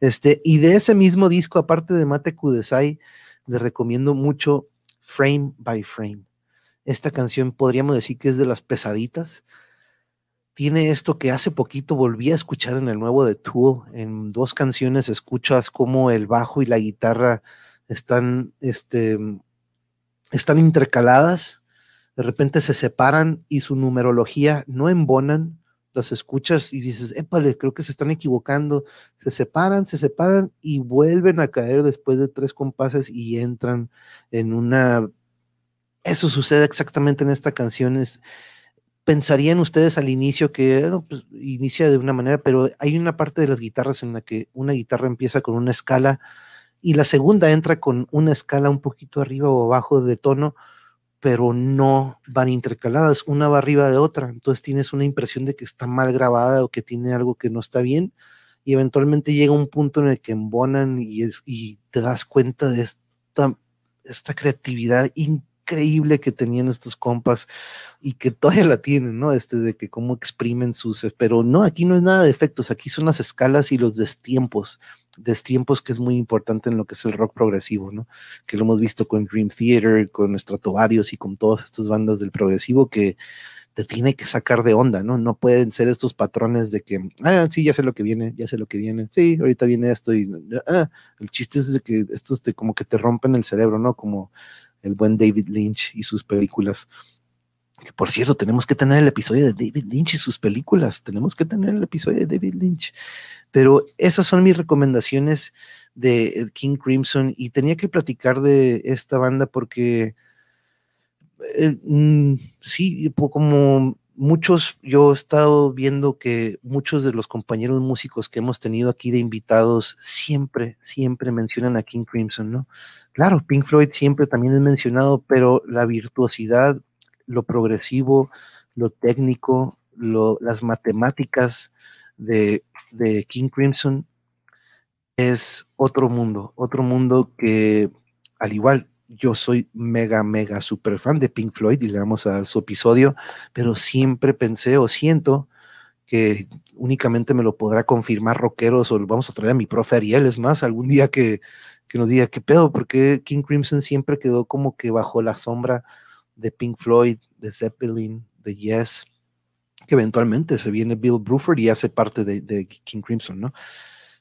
Este, y de ese mismo disco, aparte de Mate Kudesai, le recomiendo mucho Frame by Frame. Esta canción podríamos decir que es de las pesaditas. Tiene esto que hace poquito volví a escuchar en el nuevo de Tool. En dos canciones escuchas cómo el bajo y la guitarra están, este, están intercaladas, de repente se separan y su numerología no embonan, las escuchas y dices, épale, creo que se están equivocando, se separan, se separan y vuelven a caer después de tres compases y entran en una... Eso sucede exactamente en esta canción. Es, pensarían ustedes al inicio que pues, inicia de una manera, pero hay una parte de las guitarras en la que una guitarra empieza con una escala y la segunda entra con una escala un poquito arriba o abajo de tono, pero no van intercaladas, una va arriba de otra, entonces tienes una impresión de que está mal grabada o que tiene algo que no está bien y eventualmente llega un punto en el que embonan y, te das cuenta de esta, esta creatividad increíble que tenían estos compas y que todavía la tienen, ¿no? Este de que cómo exprimen sus, pero no, aquí no es nada de efectos, aquí son las escalas y los destiempos, destiempos que es muy importante en lo que es el rock progresivo, ¿no? Que lo hemos visto con Dream Theater, con Stratovarius y con todas estas bandas del progresivo que te tiene que sacar de onda, ¿no? No pueden ser estos patrones de que, ah, sí, ya sé lo que viene, ya sé lo que viene, sí, ahorita viene esto y, ah, el chiste es de que estos te, como que te rompen el cerebro, ¿no? Como el buen David Lynch y sus películas. Que por cierto, tenemos que tener el episodio de David Lynch y sus películas. Tenemos que tener el episodio de David Lynch. Pero esas son mis recomendaciones de King Crimson y tenía que platicar de esta banda porque eh, mm, sí, como muchos, yo he estado viendo que muchos de los compañeros músicos que hemos tenido aquí de invitados siempre, siempre mencionan a King Crimson, ¿no? Claro, Pink Floyd siempre también es mencionado, pero la virtuosidad, lo progresivo, lo técnico, las matemáticas de, de King Crimson es otro mundo, otro mundo que al igual yo soy mega, mega super fan de Pink Floyd y le vamos a dar su episodio, pero siempre pensé o siento que únicamente me lo podrá confirmar rockeros o vamos a traer a mi profe Ariel, es más, algún día que, que nos diga qué pedo, porque King Crimson siempre quedó como que bajo la sombra de Pink Floyd, de Zeppelin, de Yes, que eventualmente se viene Bill Bruford y hace parte de, de King Crimson, ¿no?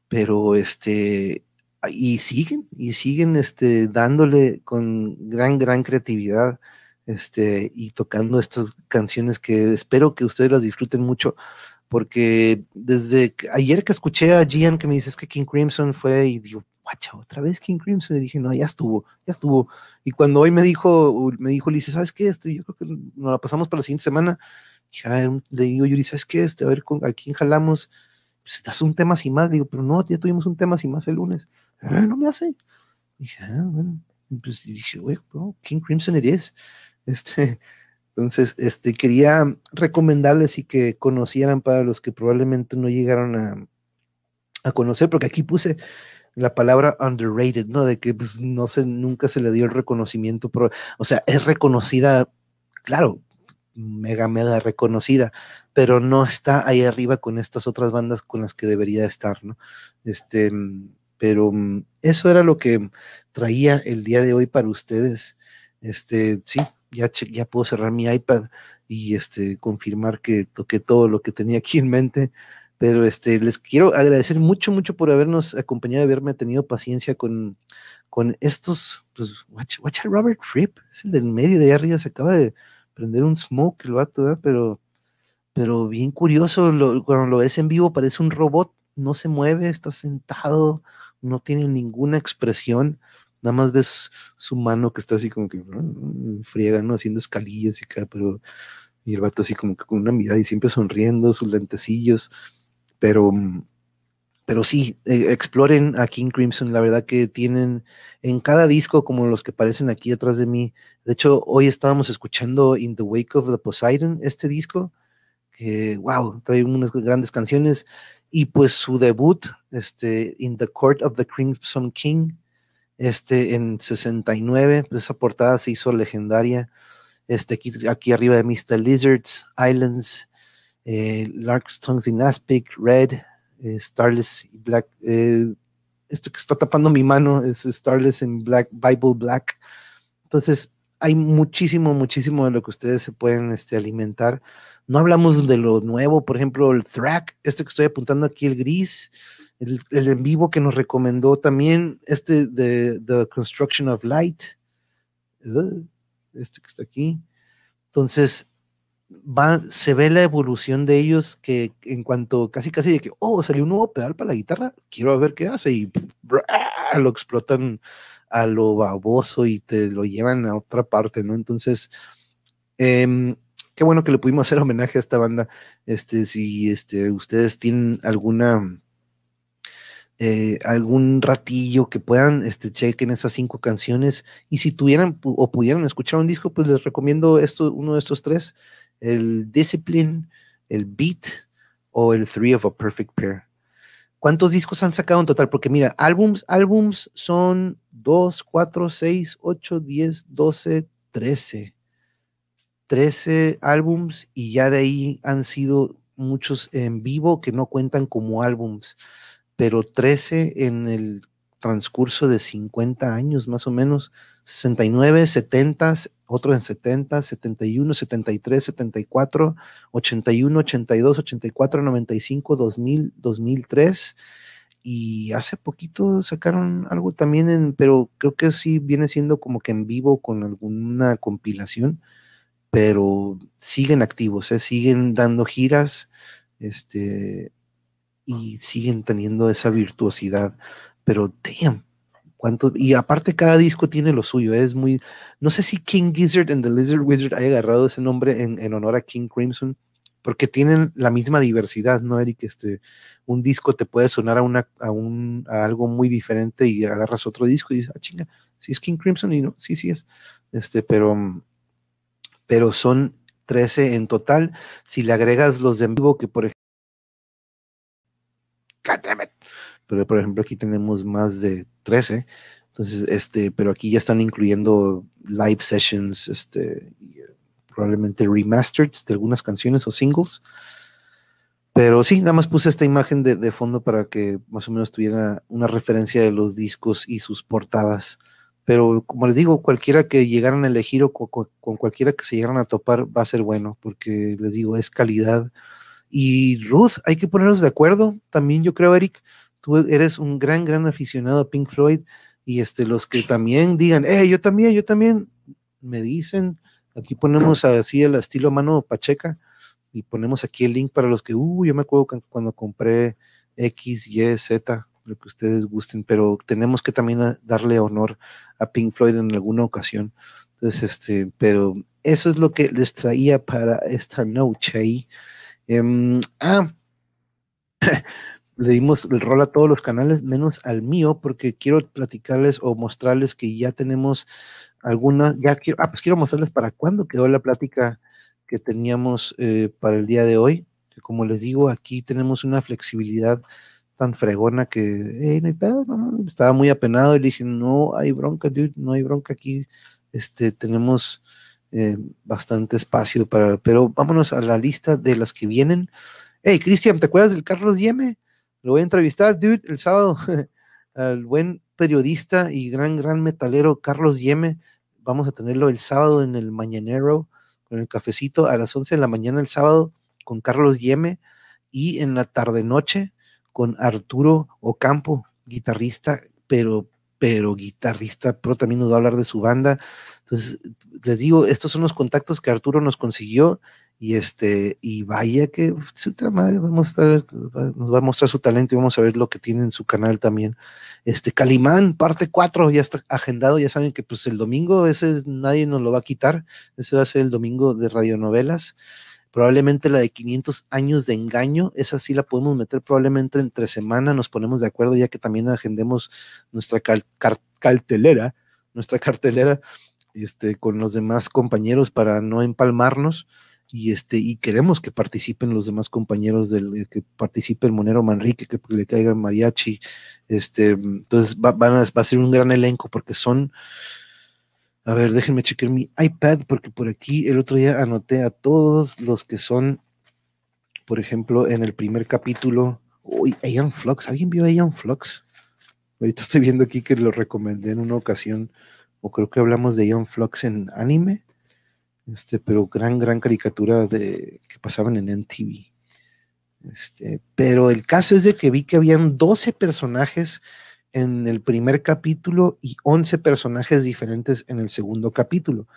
Pero este, y siguen, y siguen este, dándole con gran, gran creatividad este, y tocando estas canciones que espero que ustedes las disfruten mucho, porque desde ayer que escuché a Gian que me dice que King Crimson fue y digo, guacha, otra vez King Crimson, y dije, no, ya estuvo, ya estuvo. Y cuando hoy me dijo, me dijo, dice, ¿sabes qué? Este, yo creo que nos la pasamos para la siguiente semana. Dije, le digo, Yuri, ¿sabes qué? Este, a ver, ¿a quién jalamos? Pues das un tema sin más. Digo, pero no, ya tuvimos un tema sin más el lunes. Ah, no me hace. Dije, ah, bueno, pues dije, güey, King Crimson it is. Este, entonces, este, quería recomendarles y que conocieran para los que probablemente no llegaron a, a conocer, porque aquí puse la palabra underrated, ¿no? De que pues, no se, nunca se le dio el reconocimiento, o sea, es reconocida, claro, mega, mega reconocida, pero no está ahí arriba con estas otras bandas con las que debería estar, ¿no? Este, pero mm, eso era lo que traía el día de hoy para ustedes. Este, sí, ya, ya puedo cerrar mi iPad y este, confirmar que toqué todo lo que tenía aquí en mente. Pero este, les quiero agradecer mucho, mucho por habernos acompañado, haberme tenido paciencia con, con estos, pues, watch, watch Robert Fripp, es el del medio de ahí arriba, se acaba de prender un smoke el vato, pero, pero bien curioso, cuando lo ves en vivo parece un robot, no se mueve, está sentado, no tiene ninguna expresión, nada más ves su mano que está así como que friega, ¿no? Haciendo escalillas y acá, pero y el vato así como que con una mirada y siempre sonriendo, sus lentecillos, pero, pero sí, eh, exploren a King Crimson, la verdad que tienen en cada disco como los que aparecen aquí atrás de mí. De hecho, hoy estábamos escuchando In the Wake of the Poseidon, este disco, que, wow, trae unas grandes canciones. Y pues su debut, este, In the Court of the Crimson King, este, en 69, pues esa portada se hizo legendaria. Este, aquí, aquí arriba de Mr. Lizards, Islands, eh, Lark's Tongues in Aspic, Red, eh, Starless Black. Eh, esto que está tapando mi mano es Starless in Black, Bible Black. Entonces, hay muchísimo, muchísimo de lo que ustedes se pueden este, alimentar. No hablamos de lo nuevo, por ejemplo, el Thrack, este que estoy apuntando aquí, el gris, el, en vivo que nos recomendó también, este de The Construction of Light, este que está aquí. Entonces, va, se ve la evolución de ellos que en cuanto casi casi de que, oh, salió un nuevo pedal para la guitarra, quiero ver qué hace y lo explotan a lo baboso y te lo llevan a otra parte, ¿no? Entonces, em, qué bueno que le pudimos hacer homenaje a esta banda. Este, si este, ustedes tienen alguna eh, algún ratillo que puedan este, chequen esas cinco canciones y si tuvieran o pudieran escuchar un disco, pues les recomiendo esto, uno de estos tres, el Discipline, el Beat o el Three of a Perfect Pair. ¿Cuántos discos han sacado en total? Porque mira, álbums, álbums son 2, 4, 6, 8, 10, 12, 13. 13 álbums y ya de ahí han sido muchos en vivo que no cuentan como álbums pero 13 en el transcurso de 50 años más o menos, 69, 70, otro en 70, 71, 73, 74, 81, 82, 84, 95, 2000, 2003 y hace poquito sacaron algo también en, pero creo que sí viene siendo como que en vivo con alguna compilación, pero siguen activos, ¿eh? siguen dando giras, este, y siguen teniendo esa virtuosidad. Pero, damn, cuánto. Y aparte, cada disco tiene lo suyo. Es muy. No sé si King Gizzard and the Lizard Wizard haya agarrado ese nombre en, honor a King Crimson, porque tienen la misma diversidad, ¿no, Eric? Este, un disco te puede sonar a, una, a, un, a algo muy diferente y agarras otro disco y dices, ah, chinga, sí es King Crimson y no, sí, sí es. Este, pero, pero son 13 en total. Si le agregas los de en vivo, que por ejemplo, pero por ejemplo aquí tenemos más de 13. Entonces, este, pero aquí ya están incluyendo live sessions, este, probablemente remastered de algunas canciones o singles. Pero sí, nada más puse esta imagen de, fondo para que más o menos tuviera una referencia de los discos y sus portadas. Pero como les digo, cualquiera que llegaran a elegir o con, con cualquiera que se llegaran a topar va a ser bueno, porque les digo, es calidad y Ruth, hay que ponernos de acuerdo. También yo creo, Eric, tú eres un gran, gran aficionado a Pink Floyd y este, los que también digan, eh, yo también, yo también, me dicen, aquí ponemos así el estilo mano pacheca y ponemos aquí el link para los que, uh, yo me acuerdo cuando compré X, Y, Z, lo que ustedes gusten, pero tenemos que también darle honor a Pink Floyd en alguna ocasión. Entonces, este, pero eso es lo que les traía para esta noche ahí. Em, ah, le dimos el rol a todos los canales, menos al mío, porque quiero platicarles o mostrarles que ya tenemos algunas, ya quiero, ah, pues quiero mostrarles para cuándo quedó la plática que teníamos eh, para el día de hoy. Como les digo, aquí tenemos una flexibilidad tan fregona que, no hay pedo, estaba muy apenado y le dije, no hay bronca, dude, no hay bronca aquí, este, tenemos eh, bastante espacio para, pero vámonos a la lista de las que vienen. Hey, Cristian, ¿te acuerdas del Carlos Yeme? Lo voy a entrevistar, dude, el sábado, al buen periodista y gran, gran metalero Carlos Yeme. Vamos a tenerlo el sábado en el Mañanero, con el cafecito a las 11 de la mañana el sábado con Carlos Yeme y en la tarde-noche con Arturo Ocampo, guitarrista, pero pero guitarrista, pero también nos va a hablar de su banda. Entonces, les digo, estos son los contactos que Arturo nos consiguió y este, y vaya que madre, vamos a estar, nos va a mostrar su talento y vamos a ver lo que tiene en su canal también. Este, Calimán, parte 4, ya está agendado, ya saben que pues el domingo, ese nadie nos lo va a quitar, ese va a ser el domingo de radionovelas Probablemente la de 500 años de engaño, esa sí la podemos meter probablemente entre semana, nos ponemos de acuerdo ya que también agendemos nuestra cartelera, nuestra cartelera este, con los demás compañeros para no empalmarnos y este y queremos que participen los demás compañeros del que participe el Monero Manrique, que, le caiga mariachi, este, entonces va, a, va a ser un gran elenco porque son, a ver, déjenme chequear mi iPad porque por aquí el otro día anoté a todos los que son, por ejemplo, en el primer capítulo, uy, Ian Flux, ¿alguien vio a Ian Flux? Ahorita estoy viendo aquí que lo recomendé en una ocasión, o creo que hablamos de Ian Flux en anime este, pero gran, gran caricatura de, que pasaban en NTV. Este, pero el caso es de que vi que habían 12 personajes en el primer capítulo y 11 personajes diferentes en el segundo capítulo.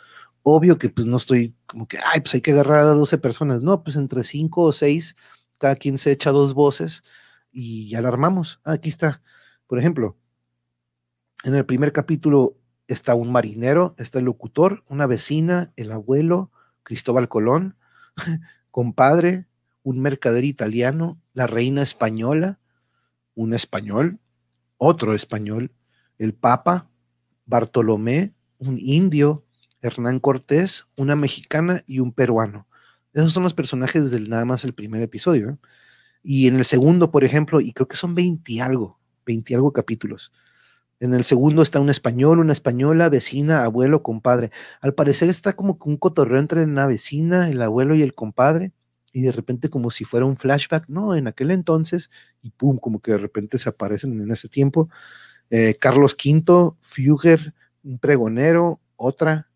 Obvio que pues no estoy como que, ay, pues hay que agarrar a 12 personas. No, pues entre 5 o 6, cada quien se echa dos voces y ya la armamos. Aquí está. Por ejemplo, en el primer capítulo está un marinero, está el locutor, una vecina, el abuelo, Cristóbal Colón, compadre, un mercader italiano, la reina española, un español, otro español, el papa, Bartolomé, un indio, Hernán Cortés, una mexicana y un peruano. Esos son los personajes del nada más el primer episodio. ¿eh? Y en el segundo, por ejemplo, y creo que son 20 algo, 20 algo capítulos. En el segundo está un español, una española, vecina, abuelo, compadre. Al parecer está como un cotorreo entre una vecina, el abuelo y el compadre. Y de repente como si fuera un flashback, no, en aquel entonces, y pum, como que de repente se aparecen en ese tiempo. Eh, Carlos V, Fugger, un pregonero, otra,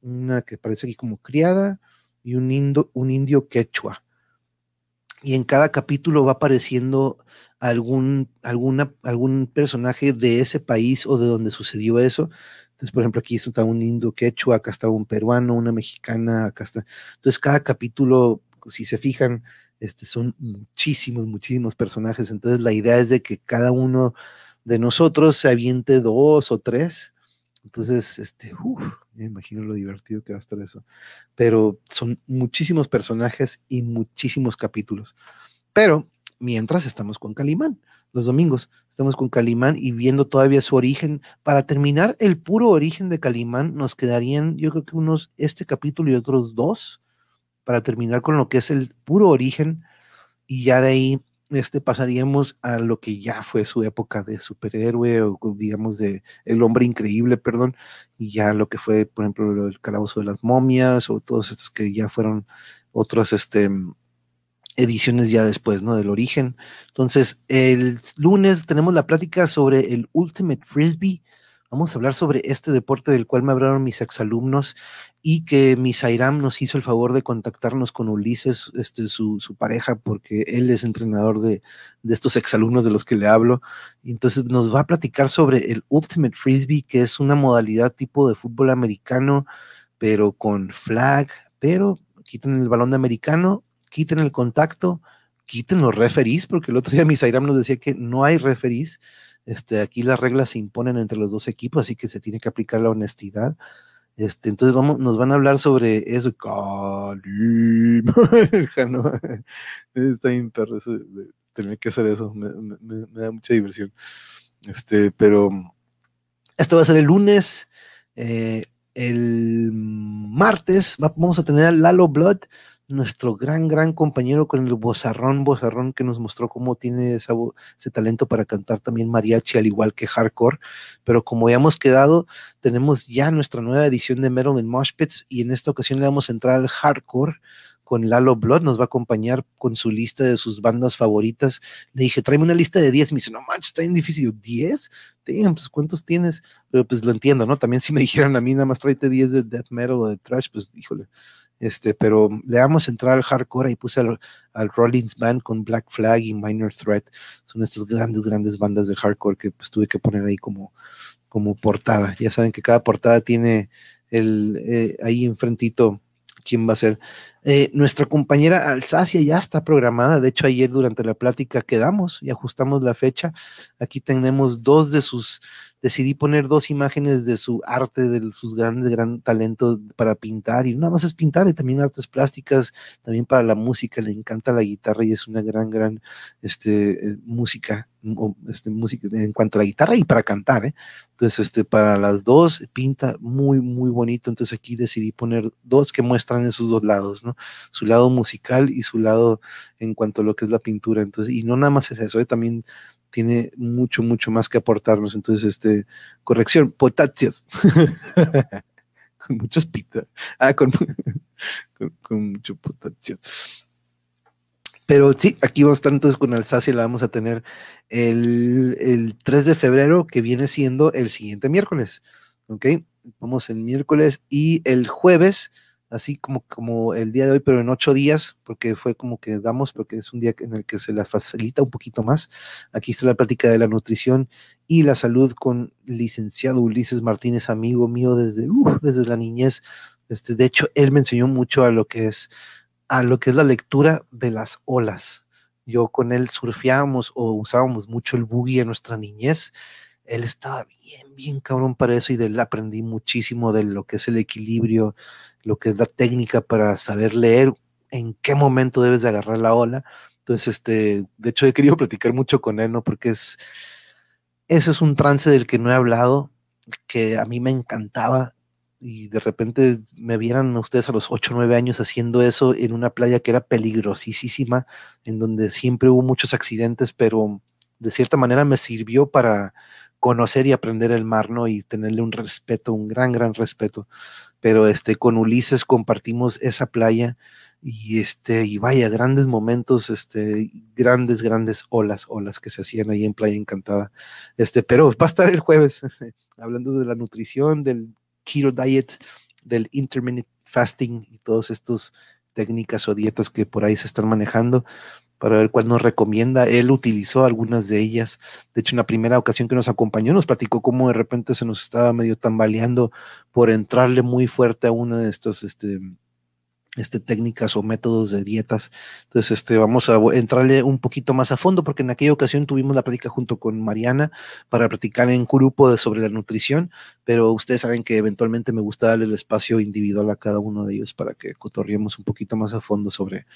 una que parece aquí como criada, y un, un indio quechua. Y en cada capítulo va apareciendo algún, alguna, algún personaje de ese país o de donde sucedió eso. Entonces, por ejemplo, aquí está un indio quechua, acá está un peruano, una mexicana, acá está. Entonces, cada capítulo, si se fijan, este, son muchísimos, muchísimos personajes. Entonces, la idea es de que cada uno de nosotros se aviente dos o tres. Entonces, este, me imagino lo divertido que va a estar eso. Pero son muchísimos personajes y muchísimos capítulos. Pero mientras estamos con Calimán. Los domingos estamos con Calimán y viendo todavía su origen. Para terminar el puro origen de Calimán, nos quedarían, yo creo que unos, este capítulo y otros dos, para terminar con lo que es el puro origen. Y ya de ahí este, pasaríamos a lo que ya fue su época de superhéroe o digamos de el hombre increíble, perdón, y ya lo que fue, por ejemplo, el calabozo de las momias o todos estos que ya fueron otros, este, ediciones ya después, ¿no? Del origen. Entonces, el lunes tenemos la plática sobre el Ultimate Frisbee. Vamos a hablar sobre este deporte del cual me hablaron mis exalumnos y que Misairam nos hizo el favor de contactarnos con Ulises, este, su, pareja, porque él es entrenador de, de estos exalumnos de los que le hablo. Entonces nos va a platicar sobre el Ultimate Frisbee, que es una modalidad tipo de fútbol americano, pero con flag, pero quitan el balón de americano quiten el contacto, quiten los referís, porque el otro día Misairam nos decía que no hay referís. Este, aquí las reglas se imponen entre los dos equipos, así que se tiene que aplicar la honestidad. Este, entonces vamos, nos van a hablar sobre eso. Está bien perro tener que hacer eso. Me, da mucha diversión. Este, pero esto va a ser el lunes. Eh, el martes vamos a tener a Lalo Blood nuestro gran, gran compañero con el bozarrón, bozarrón que nos mostró cómo tiene ese talento para cantar también mariachi, al igual que hardcore. Pero como ya hemos quedado, tenemos ya nuestra nueva edición de Metal en Moshpits y en esta ocasión le vamos a entrar al hardcore con Lalo Blood, nos va a acompañar con su lista de sus bandas favoritas. Le dije, tráeme una lista de 10. Me dice, no manches, está bien difícil. ¿10? Damn, pues ¿cuántos tienes? Pero pues lo entiendo, ¿no? También si me dijeran a mí, nada más tráete 10 de death metal o de trash, pues híjole, este, pero le vamos a entrar al hardcore y puse al, Rollins Band con Black Flag y Minor Threat. Son estas grandes, grandes bandas de hardcore que pues tuve que poner ahí como, como portada. Ya saben que cada portada tiene el, eh, ahí enfrentito quién va a ser. Eh, nuestra compañera Alsacia ya está programada. De hecho, ayer durante la plática quedamos y ajustamos la fecha. Aquí tenemos dos de sus decidí poner dos imágenes de su arte, de sus grandes, gran talento para pintar, y nada más es pintar, y también artes plásticas, también para la música, le encanta la guitarra y es una gran, gran este, eh, música, este, música en cuanto a la guitarra y para cantar, ¿eh? Entonces, este, para las dos pinta muy, muy bonito, entonces aquí decidí poner dos que muestran esos dos lados, ¿no? Su lado musical y su lado en cuanto a lo que es la pintura, entonces, y no nada más es eso, ¿eh? también tiene mucho, mucho más que aportarnos. Entonces, este, corrección, potáceos. con muchos pita. Ah, con, con, mucho potasio. Pero sí, aquí vamos a estar entonces con Alsacia, la vamos a tener el, el 3 de febrero, que viene siendo el siguiente miércoles. ¿Ok? Vamos el miércoles y el jueves así como, como el día de hoy, pero en ocho días, porque fue como que damos, porque es un día en el que se las facilita un poquito más. Aquí está la práctica de la nutrición y la salud con licenciado Ulises Martínez, amigo mío desde, desde la niñez. Este, de hecho, él me enseñó mucho a lo que es a lo que es la lectura de las olas. Yo con él surfeábamos o usábamos mucho el buggy en nuestra niñez él estaba bien, bien cabrón para eso y de él aprendí muchísimo de lo que es el equilibrio, lo que es la técnica para saber leer en qué momento debes de agarrar la ola. Entonces, este, de hecho, he querido platicar mucho con él, ¿no? Porque es, ese es un trance del que no he hablado, que a mí me encantaba y de repente me vieran ustedes a los 8 o 9 años haciendo eso en una playa que era peligrosísima, en donde siempre hubo muchos accidentes, pero de cierta manera me sirvió para conocer y aprender el mar, ¿no? Y tenerle un respeto, un gran, gran respeto. Pero este, con Ulises compartimos esa playa y este, y vaya, grandes momentos, este, grandes, grandes olas, olas que se hacían ahí en Playa Encantada. Este, pero va a estar el jueves, hablando de la nutrición, del keto diet, del intermittent fasting y todas estas técnicas o dietas que por ahí se están manejando para ver cuál nos recomienda. Él utilizó algunas de ellas. De hecho, en la primera ocasión que nos acompañó, nos platicó cómo de repente se nos estaba medio tambaleando por entrarle muy fuerte a una de estas este, este, técnicas o métodos de dietas. Entonces, este, vamos a entrarle un poquito más a fondo, porque en aquella ocasión tuvimos la plática junto con Mariana para platicar en grupo sobre la nutrición, pero ustedes saben que eventualmente me gusta darle el espacio individual a cada uno de ellos para que cotorriemos un poquito más a fondo sobre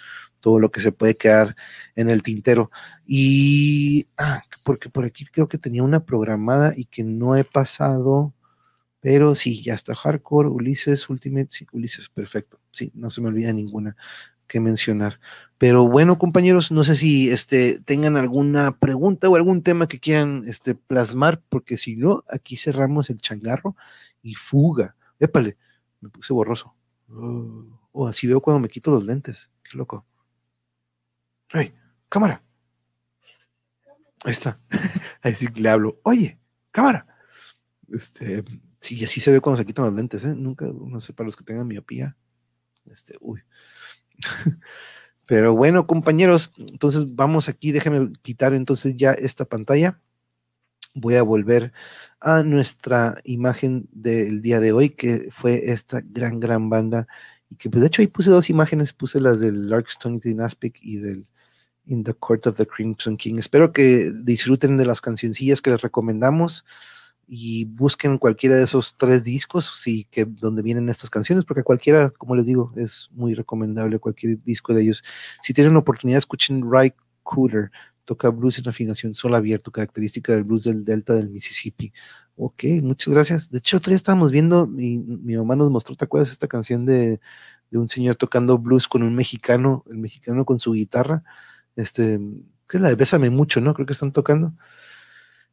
todo lo que se puede quedar en el tintero. Y, ah, porque por aquí creo que tenía una programada y que no he pasado pero sí, ya está Hardcore, Ulises, Ultimate, sí, Ulises, perfecto. Sí, no se me olvida ninguna que mencionar. Pero bueno, compañeros, no sé si este, tengan alguna pregunta o algún tema que quieran este, plasmar, porque si no, aquí cerramos el changarro y fuga. Épale, me puse borroso. Oh, oh, así veo cuando me quito los lentes. Qué loco. ¡Hey! ¡Cámara! Ahí está. Ahí sí le hablo. Oye, cámara. Este, Sí, así se ve cuando se quitan los lentes, ¿eh? Nunca, no sé, para los que tengan miopía. Este, uy. Pero bueno, compañeros, entonces vamos aquí, déjenme quitar entonces ya esta pantalla. Voy a volver a nuestra imagen del día de hoy, que fue esta gran, gran banda. Y que pues de hecho ahí puse dos imágenes, puse las del Larkstone y Aspic y del In the Court of the Crimson King. Espero que disfruten de las cancioncillas que les recomendamos y busquen cualquiera de esos tres discos, sí, que donde vienen estas canciones, porque cualquiera, como les digo, es muy recomendable cualquier disco de ellos. Si tienen oportunidad, escuchen Ray Cooter, toca blues en afinación sol abierto, característica del blues del delta del Mississippi. Ok, muchas gracias. De hecho, otro día estábamos viendo, mi, mi mamá nos mostró, ¿te acuerdas esta canción de, de un señor tocando blues con un mexicano, el mexicano con su guitarra? Este, que es la de Bésame mucho, ¿no? Creo que están tocando.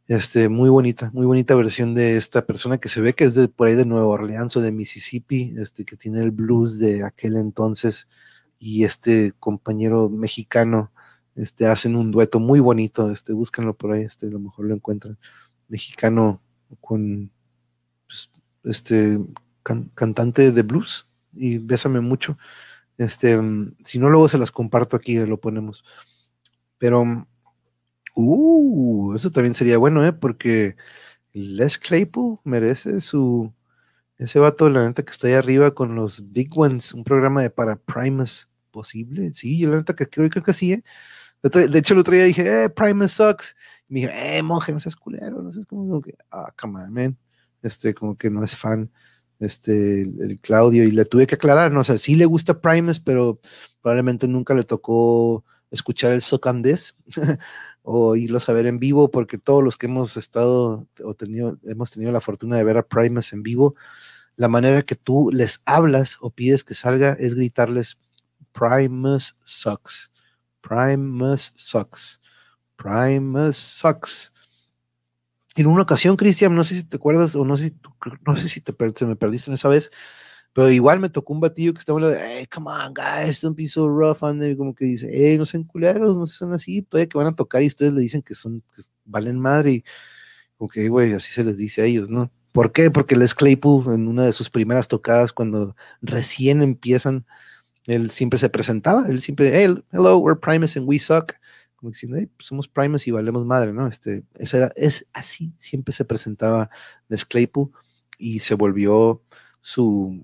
Este, muy bonita, muy bonita versión de esta persona que se ve que es de por ahí de Nueva Orleans o de Mississippi, este, que tiene el blues de aquel entonces y este compañero mexicano, este, hacen un dueto muy bonito, este, búsquenlo por ahí, este, a lo mejor lo encuentran, mexicano con, pues, este, cantante de blues y bésame mucho, este, si no luego se las comparto aquí, lo ponemos, pero Uh, eso también sería bueno, ¿eh? Porque Les Claypool merece su. Ese vato, la neta, que está ahí arriba con los Big Ones, un programa de para Primus posible. Sí, yo la neta que creo, que sí, ¿eh? De hecho, el otro día dije, eh, Primus sucks. me dijeron, eh, monje, no seas culero, no sé, como, que, ah, come on, man, este, como que no es fan, este, el, Claudio, y le tuve que aclarar, no o sea, sí le gusta Primus, pero probablemente nunca le tocó escuchar el Socandés o irlo a ver en vivo, porque todos los que hemos estado o tenido, hemos tenido la fortuna de ver a Primus en vivo, la manera que tú les hablas o pides que salga es gritarles Primus sucks. Primus sucks. Primus sucks. En una ocasión, Cristian, no sé si te acuerdas o no sé, no sé si te, se me perdiste en esa vez, pero igual me tocó un batillo que estaba hablando de, hey, come on, guys, don't be so rough, and como que dice, hey, no sean culeros, no sean así, todavía que van a tocar y ustedes le dicen que son, que valen madre, y como que, güey, así se les dice a ellos, ¿no? ¿Por qué? Porque Les Claypool, en una de sus primeras tocadas, cuando recién empiezan, él siempre se presentaba, él siempre, hey, hello, we're Primus and we suck. Como diciendo, hey, pues somos Primus y valemos madre, ¿no? Este, esa es así, siempre se presentaba Les Claypool y se volvió su,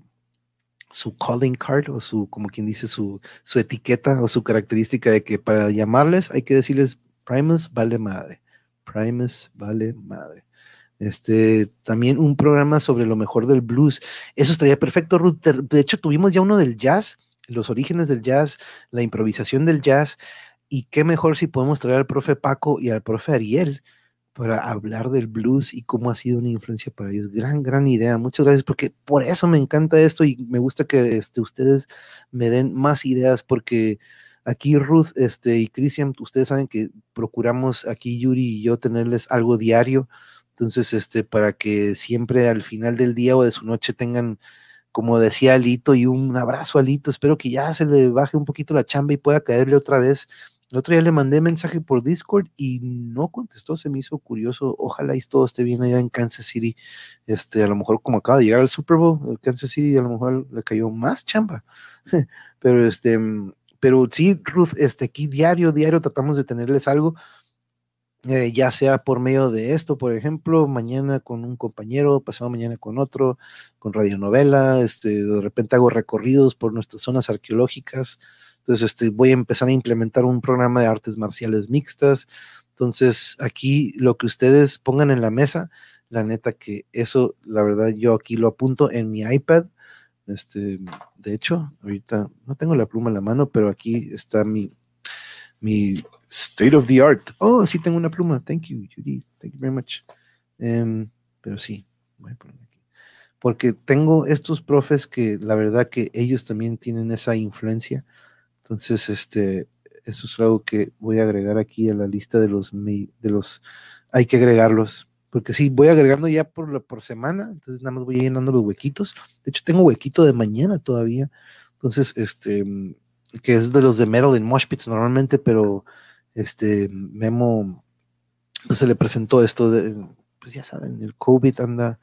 su calling card o su, como quien dice, su, su etiqueta o su característica de que para llamarles hay que decirles Primus vale madre. Primus vale madre. Este, también un programa sobre lo mejor del blues. Eso estaría perfecto, Ruth. De hecho, tuvimos ya uno del jazz, los orígenes del jazz, la improvisación del jazz. Y qué mejor si podemos traer al profe Paco y al profe Ariel para hablar del blues y cómo ha sido una influencia para ellos. Gran, gran idea. Muchas gracias, porque por eso me encanta esto y me gusta que este, ustedes me den más ideas, porque aquí Ruth este, y Cristian, ustedes saben que procuramos aquí Yuri y yo tenerles algo diario entonces, este, para que siempre al final del día o de su noche tengan, como decía Alito, y un abrazo a Alito. Espero que ya se le baje un poquito la chamba y pueda caerle otra vez. El otro día le mandé mensaje por Discord y no contestó, se me hizo curioso. Ojalá y todo esté bien allá en Kansas City. Este, a lo mejor como acaba de llegar al Super Bowl, el Kansas City a lo mejor le cayó más chamba. pero este, pero sí, Ruth, este, aquí diario, diario tratamos de tenerles algo. Eh, ya sea por medio de esto, por ejemplo, mañana con un compañero, pasado mañana con otro, con radionovela, este, de repente hago recorridos por nuestras zonas arqueológicas, entonces este, voy a empezar a implementar un programa de artes marciales mixtas, entonces aquí lo que ustedes pongan en la mesa, la neta que eso, la verdad, yo aquí lo apunto en mi iPad, este, de hecho, ahorita no tengo la pluma en la mano, pero aquí está mi, mi State of the Art. Oh, sí tengo una pluma. Thank you, Judy. Thank you very much. Em, pero sí, voy a poner aquí. Porque tengo estos profes que la verdad que ellos también tienen esa influencia. Entonces, este, eso es algo que voy a agregar aquí a la lista de los, de los, hay que agregarlos. Porque sí, voy agregando ya por, por semana, entonces nada más voy llenando los huequitos. De hecho, tengo huequito de mañana todavía. Entonces, este, que es de los de Metal en Moshpits normalmente, pero este Memo pues se le presentó esto de, pues ya saben, el COVID anda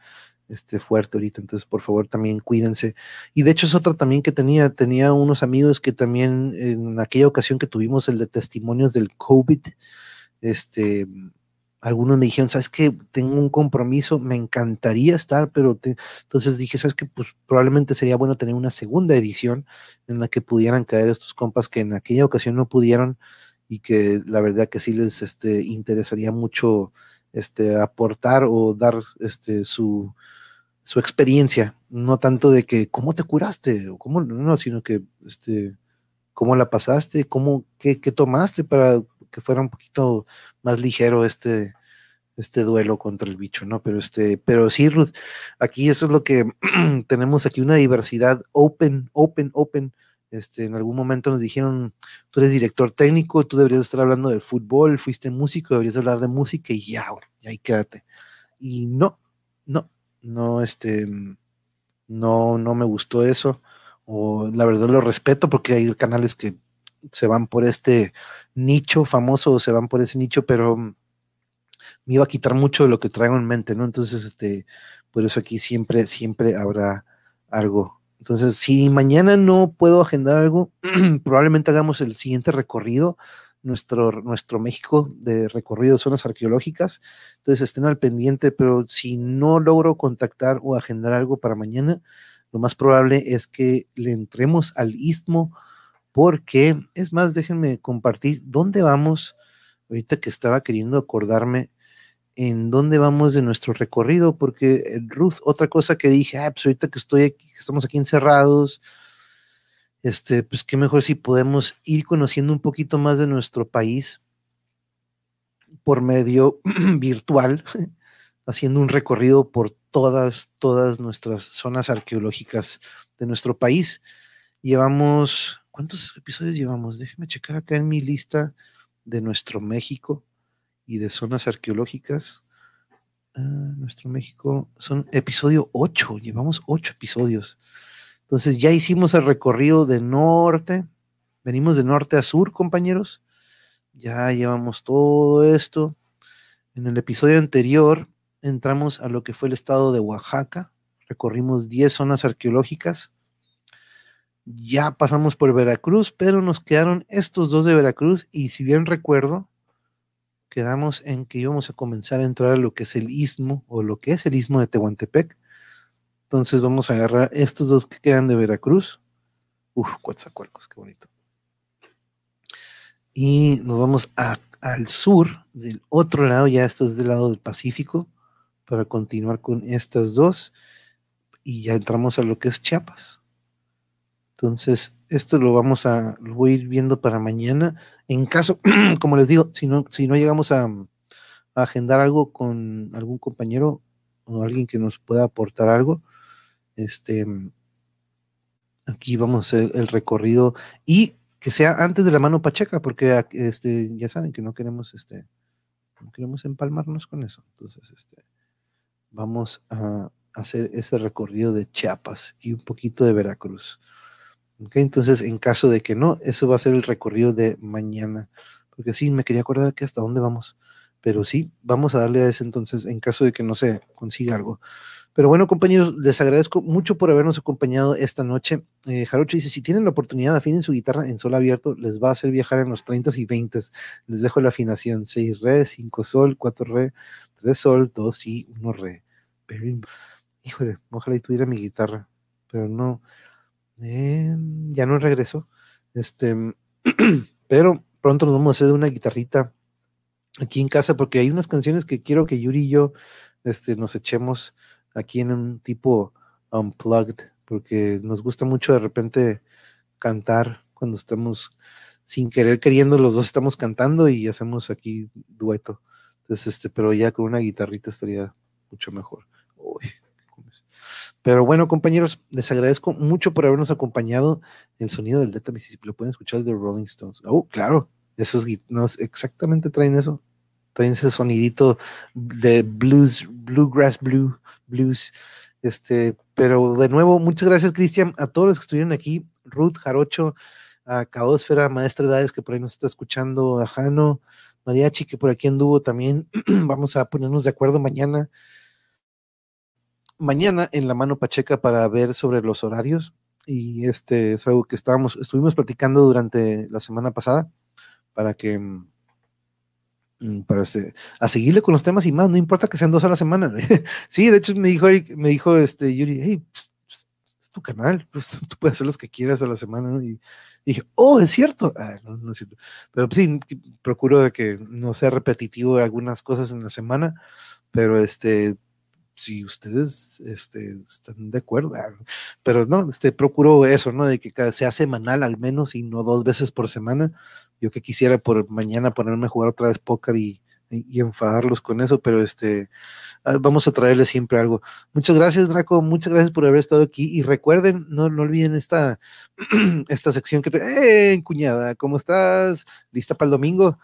este, fuerte ahorita, entonces por favor también cuídense. Y de hecho es otra también que tenía, tenía unos amigos que también en aquella ocasión que tuvimos el de testimonios del COVID, este, algunos me dijeron, sabes que tengo un compromiso, me encantaría estar, pero entonces dije, sabes que pues probablemente sería bueno tener una segunda edición en la que pudieran caer estos compas que en aquella ocasión no pudieron y que la verdad que sí les este, interesaría mucho este, aportar o dar este, su, su experiencia, no tanto de que cómo te curaste o cómo, no, sino que este, cómo la pasaste, cómo, qué, qué tomaste para que fuera un poquito más ligero este, este duelo contra el bicho, ¿no? Pero este, pero sí, Ruth, aquí eso es lo que tenemos aquí, una diversidad open, open, open este, en algún momento nos dijeron, tú eres director técnico, tú deberías estar hablando de fútbol, fuiste músico, deberías hablar de música y ya, y ahí quédate. Y no, no, este, no, no me gustó eso. O la verdad lo respeto porque hay canales que se van por este nicho famoso, se van por ese nicho, pero me iba a quitar mucho de lo que traigo en mente, ¿no? Entonces, este, por eso aquí siempre, siempre habrá algo entonces, si mañana no puedo agendar algo, probablemente hagamos el siguiente recorrido, nuestro, nuestro México de recorrido de zonas arqueológicas. Entonces, estén al pendiente, pero si no logro contactar o agendar algo para mañana, lo más probable es que le entremos al istmo, porque, es más, déjenme compartir dónde vamos ahorita que estaba queriendo acordarme en dónde vamos de nuestro recorrido, porque eh, Ruth, otra cosa que dije, ah, pues ahorita que estoy aquí, que estamos aquí encerrados, este, pues qué mejor si podemos ir conociendo un poquito más de nuestro país por medio virtual, haciendo un recorrido por todas, todas nuestras zonas arqueológicas de nuestro país. Llevamos, ¿cuántos episodios llevamos? Déjeme checar acá en mi lista de nuestro México y de zonas arqueológicas. Ah, nuestro México son episodio 8, llevamos 8 episodios. Entonces ya hicimos el recorrido de norte, venimos de norte a sur, compañeros. Ya llevamos todo esto. En el episodio anterior entramos a lo que fue el estado de Oaxaca, recorrimos 10 zonas arqueológicas. Ya pasamos por Veracruz, pero nos quedaron estos dos de Veracruz y si bien recuerdo, quedamos en que íbamos a comenzar a entrar a lo que es el istmo o lo que es el istmo de Tehuantepec entonces vamos a agarrar estos dos que quedan de Veracruz. Uf, Coatzacoalcos, qué bonito. Y nos vamos al sur, del otro lado, ya esto es del lado del Pacífico, para continuar con estas dos. Y ya entramos a lo que es Chiapas. Entonces, esto lo vamos a, lo voy a ir viendo para mañana. En caso, como les digo, si no, si no llegamos a, a agendar algo con algún compañero o alguien que nos pueda aportar algo, este, aquí vamos a hacer el recorrido y que sea antes de la mano pacheca, porque este, ya saben que no queremos, este, no queremos empalmarnos con eso. Entonces, este, vamos a hacer ese recorrido de Chiapas y un poquito de Veracruz. Okay, entonces, en caso de que no, eso va a ser el recorrido de mañana. Porque sí, me quería acordar que hasta dónde vamos. Pero sí, vamos a darle a ese entonces, en caso de que no se consiga algo. Pero bueno, compañeros, les agradezco mucho por habernos acompañado esta noche. Eh, Jarocho dice, si tienen la oportunidad, afinen su guitarra en sol abierto, les va a hacer viajar en los 30 y 20. Les dejo la afinación, 6 re, 5 sol, 4 re, 3 sol, 2 y 1 re. híjole, ojalá y tuviera mi guitarra, pero no, eh, ya no regreso. Este, pero pronto nos vamos a hacer una guitarrita aquí en casa porque hay unas canciones que quiero que Yuri y yo este, nos echemos aquí en un tipo unplugged, porque nos gusta mucho de repente cantar cuando estamos sin querer queriendo, los dos estamos cantando y hacemos aquí dueto. Entonces, este, pero ya con una guitarrita estaría mucho mejor. pero bueno, compañeros, les agradezco mucho por habernos acompañado. El sonido del Delta Mississippi lo pueden escuchar de Rolling Stones. Oh, claro, esos no, exactamente traen eso ese sonidito de blues, bluegrass blue, blues. Este, pero de nuevo, muchas gracias, Cristian, a todos los que estuvieron aquí, Ruth, Jarocho, a Caosfera, Maestra Edades, que por ahí nos está escuchando, a Jano, Mariachi, que por aquí anduvo también. Vamos a ponernos de acuerdo mañana. Mañana en la mano Pacheca para ver sobre los horarios. Y este es algo que estábamos, estuvimos platicando durante la semana pasada para que Mm, para este, a seguirle con los temas y más, no importa que sean dos a la semana. sí, de hecho me dijo, me dijo este Yuri, hey, pues, pues, es tu canal, pues tú puedes hacer los que quieras a la semana, Y, dije, oh, es cierto. Ah, no es cierto. Pero pues, sí, procuro de que no sea repetitivo algunas cosas en la semana, pero este, si ustedes este, están de acuerdo, ah, pero no, este, procuro eso, ¿no? De que sea semanal al menos y no dos veces por semana. Yo que quisiera por mañana ponerme a jugar otra vez póker y, y enfadarlos con eso, pero este, ah, vamos a traerles siempre algo. Muchas gracias, Draco, muchas gracias por haber estado aquí y recuerden, no, no olviden esta, esta sección que te, ¡eh, cuñada! ¿Cómo estás? ¿Lista para el domingo?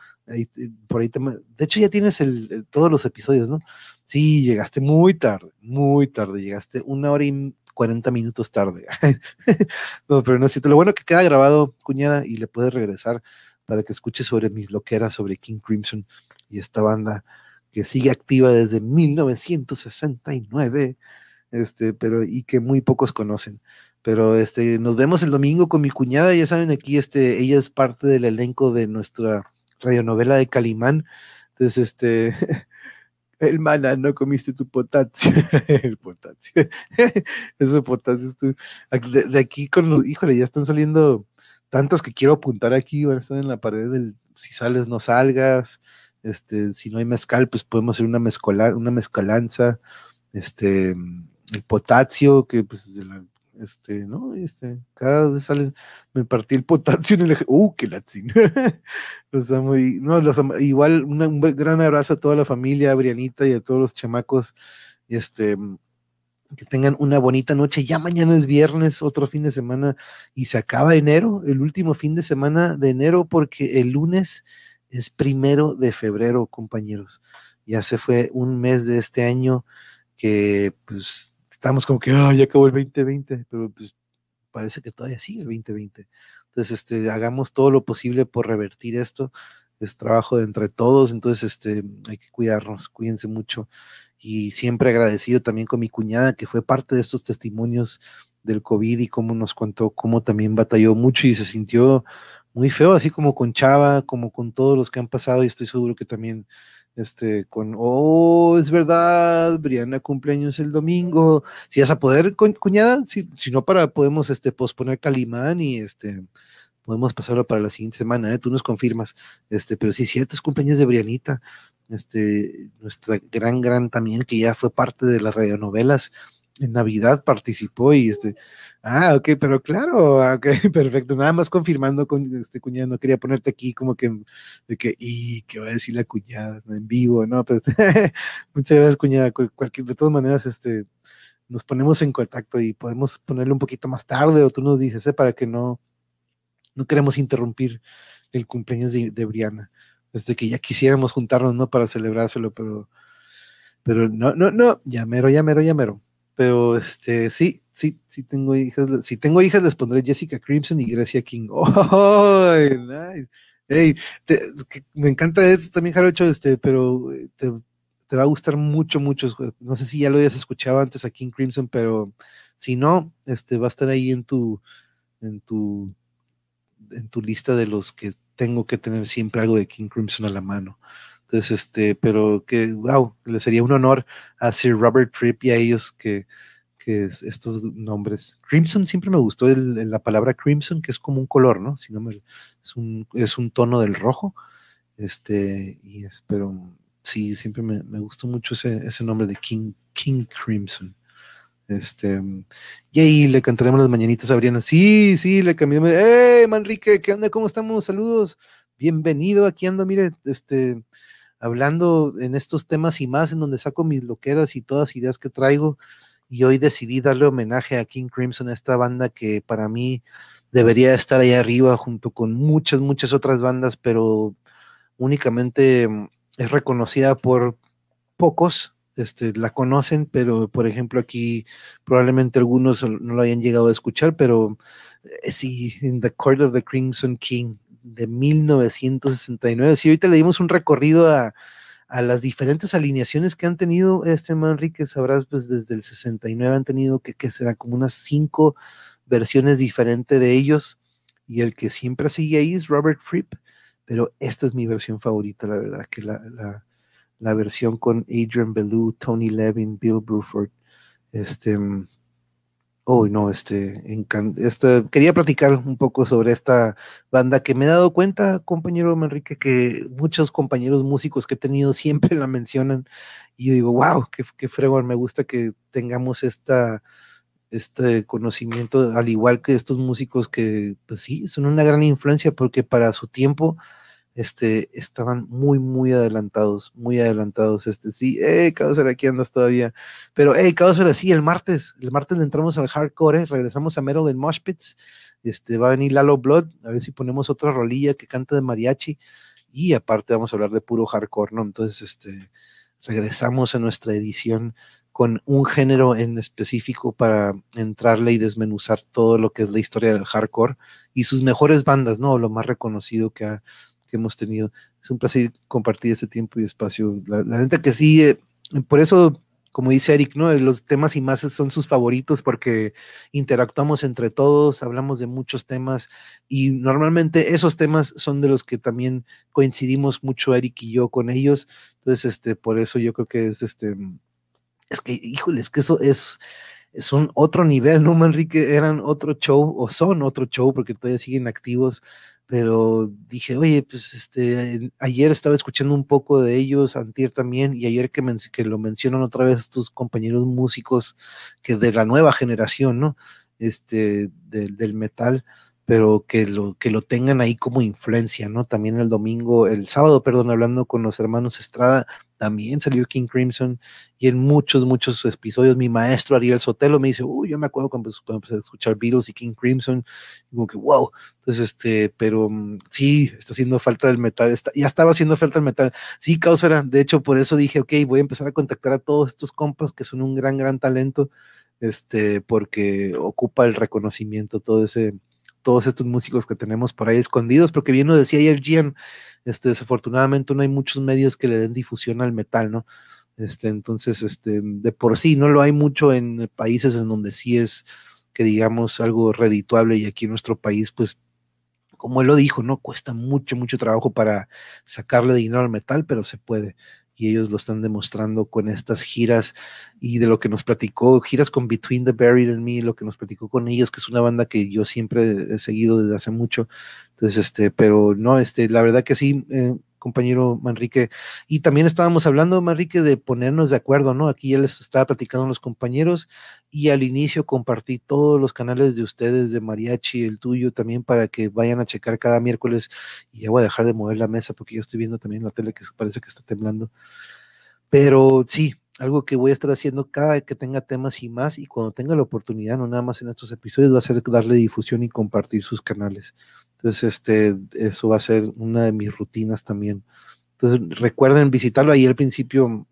por ahí de hecho ya tienes el, todos los episodios, ¿no? Sí, llegaste muy tarde, muy tarde, llegaste una hora y 40 minutos tarde. no, pero no es cierto. Lo bueno que queda grabado, cuñada, y le puedes regresar para que escuche sobre mis loqueras sobre King Crimson y esta banda que sigue activa desde 1969, este, pero y que muy pocos conocen. Pero este, nos vemos el domingo con mi cuñada, ya saben, aquí este, ella es parte del elenco de nuestra radionovela de Calimán. Entonces, este, el mana, no comiste tu potasio. el potasio. Ese potasio. De, de, aquí con los, híjole, ya están saliendo tantas que quiero apuntar aquí, van a estar en la pared del, si sales, no salgas, este, si no hay mezcal, pues podemos hacer una, mezcola, una mezcalanza, este, el potasio, que pues este, ¿no? Este, cada vez sale, me partí el potasio en el uh, qué latín. los amo y, no, los igual un gran abrazo a toda la familia, a Brianita y a todos los chamacos, este, que tengan una bonita noche. Ya mañana es viernes, otro fin de semana, y se acaba enero, el último fin de semana de enero, porque el lunes es primero de febrero, compañeros. Ya se fue un mes de este año que pues estamos como que, ya acabó el 2020, pero pues parece que todavía sigue el 2020. Entonces, este, hagamos todo lo posible por revertir esto. Es trabajo de entre todos, entonces este, hay que cuidarnos, cuídense mucho. Y siempre agradecido también con mi cuñada, que fue parte de estos testimonios del COVID y cómo nos contó cómo también batalló mucho y se sintió muy feo, así como con Chava, como con todos los que han pasado, y estoy seguro que también este, con, oh, es verdad, Briana cumpleaños el domingo, si vas a poder, cuñada, si, si, no para, podemos, este, posponer Calimán y, este, podemos pasarlo para la siguiente semana, ¿eh? tú nos confirmas, este, pero sí, cierto, es cumpleaños de Brianita, este, nuestra gran, gran también, que ya fue parte de las radionovelas, en Navidad participó y este, ah, ok, pero claro, ah, ok, perfecto, nada más confirmando con este cuñado, no quería ponerte aquí como que, de que, y qué va a decir la cuñada en vivo, ¿no? Pues, muchas gracias, cuñada, cualquier, de todas maneras, este, nos ponemos en contacto y podemos ponerle un poquito más tarde o tú nos dices, ¿eh? Para que no, no queremos interrumpir el cumpleaños de, de Briana, desde que ya quisiéramos juntarnos, ¿no? Para celebrárselo, pero, pero no, no, no, ya mero, ya mero, ya mero pero este, sí, sí, sí tengo hijas. Si tengo hijas, les pondré Jessica Crimson y Gracia King. ¡Oh! Nice. Hey, me encanta esto también, Jarocho, este, pero eh, te, te, va a gustar mucho, mucho. No sé si ya lo hayas escuchado antes a King Crimson, pero si no, este, va a estar ahí en tu, en tu, en tu lista de los que tengo que tener siempre algo de King Crimson a la mano. Entonces, este, pero que, wow, le sería un honor a Sir Robert Fripp y a ellos que, que estos nombres. Crimson siempre me gustó la palabra crimson, que es como un color, ¿no? Si no me, es, un, es un tono del rojo. Este, y es, pero sí, siempre me, me gustó mucho ese, ese, nombre de King, King Crimson. Este, y ahí le cantaremos las mañanitas a Briana. Sí, sí, le cambiamos. ¡Hey, Manrique! ¿Qué onda? ¿Cómo estamos? Saludos. Bienvenido. Aquí ando, mire, este, hablando en estos temas y más, en donde saco mis loqueras y todas ideas que traigo. Y hoy decidí darle homenaje a King Crimson, esta banda que para mí debería estar ahí arriba junto con muchas, muchas otras bandas, pero únicamente mm, es reconocida por pocos, este, la conocen, pero por ejemplo aquí probablemente algunos no lo hayan llegado a escuchar, pero eh, sí, in the Court of the Crimson King, de 1969. Si ahorita le dimos un recorrido a, las diferentes alineaciones que han tenido este Manrique, sabrás, pues desde el 69 han tenido que, que como unas cinco versiones diferentes de ellos, y el que siempre sigue ahí es Robert Fripp, pero esta es mi versión favorita, la verdad, que la, la, la versión con Adrian Belew, Tony Levin, Bill Bruford, este, Oh, no, este, este, quería platicar un poco sobre esta banda que me he dado cuenta, compañero Enrique, que muchos compañeros músicos que he tenido siempre la mencionan y yo digo, wow, qué, qué fregón, me gusta que tengamos esta, este conocimiento, al igual que estos músicos que, pues sí, son una gran influencia porque para su tiempo este, estaban muy, muy adelantados, muy adelantados. Este, sí, eh, Caosera, aquí andas todavía. Pero, hey, Caosera, sí, el martes, el martes entramos al hardcore, regresamos a Meryl en Moshpits. Este, va a venir Lalo Blood, a ver si ponemos otra rolilla que canta de mariachi. Y aparte vamos a hablar de puro hardcore, ¿no? Entonces, este, regresamos a nuestra edición con un género en específico para entrarle y desmenuzar todo lo que es la historia del hardcore y sus mejores bandas, ¿no? Lo más reconocido que ha hemos tenido. Es un placer compartir este tiempo y espacio. La, gente que sí, eh, por eso, como dice Eric, ¿no? Los temas y más son sus favoritos porque interactuamos entre todos, hablamos de muchos temas y normalmente esos temas son de los que también coincidimos mucho Eric y yo con ellos. Entonces, este, por eso yo creo que es este, es que, híjole, es que eso es es un otro nivel, ¿no, Manrique? Eran otro show, o son otro show, porque todavía siguen activos, pero dije, oye, pues este, ayer estaba escuchando un poco de ellos, antier también, y ayer que, que lo mencionan otra vez estos compañeros músicos que de la nueva generación, ¿no? Este, del metal, pero que lo, que lo tengan ahí como influencia, ¿no? También el domingo, el sábado, perdón, hablando con los hermanos Estrada, también salió King Crimson y en muchos, muchos episodios mi maestro Ariel Sotelo me dice, uy, yo me acuerdo cuando, empecé a escuchar Beatles y King Crimson, como que, wow, entonces, este, pero mm, sí, está haciendo falta el metal, está, ya estaba haciendo falta el metal, sí, causa, de hecho, por eso dije, ok, voy a empezar a contactar a todos estos compas que son un gran, gran talento, este, porque ocupa el reconocimiento, todo ese todos estos músicos que tenemos por ahí escondidos, porque bien lo decía ayer Gian, este, desafortunadamente no hay muchos medios que le den difusión al metal, ¿no? Este, entonces, este, de por sí no lo hay mucho en países en donde sí es, que digamos, algo redituable y aquí en nuestro país, pues, como él lo dijo, ¿no? Cuesta mucho, mucho trabajo para sacarle dinero al metal, pero se puede y ellos lo están demostrando con estas giras y de lo que nos platicó, giras con Between the Buried and Me, lo que nos platicó con ellos, que es una banda que yo siempre he seguido desde hace mucho. Entonces, este, pero no, este, la verdad que sí, eh, compañero Manrique. Y también estábamos hablando, Manrique, de ponernos de acuerdo, ¿no? Aquí ya les estaba platicando los compañeros y al inicio compartí todos los canales de ustedes, de Mariachi, el tuyo también, para que vayan a checar cada miércoles. Y ya voy a dejar de mover la mesa porque ya estoy viendo también la tele que parece que está temblando. Pero sí, algo que voy a estar haciendo cada vez que tenga temas y más, y cuando tenga la oportunidad, no nada más en estos episodios, va a ser darle difusión y compartir sus canales. Entonces, este, eso va a ser una de mis rutinas también. Entonces, recuerden visitarlo. Ahí al principio,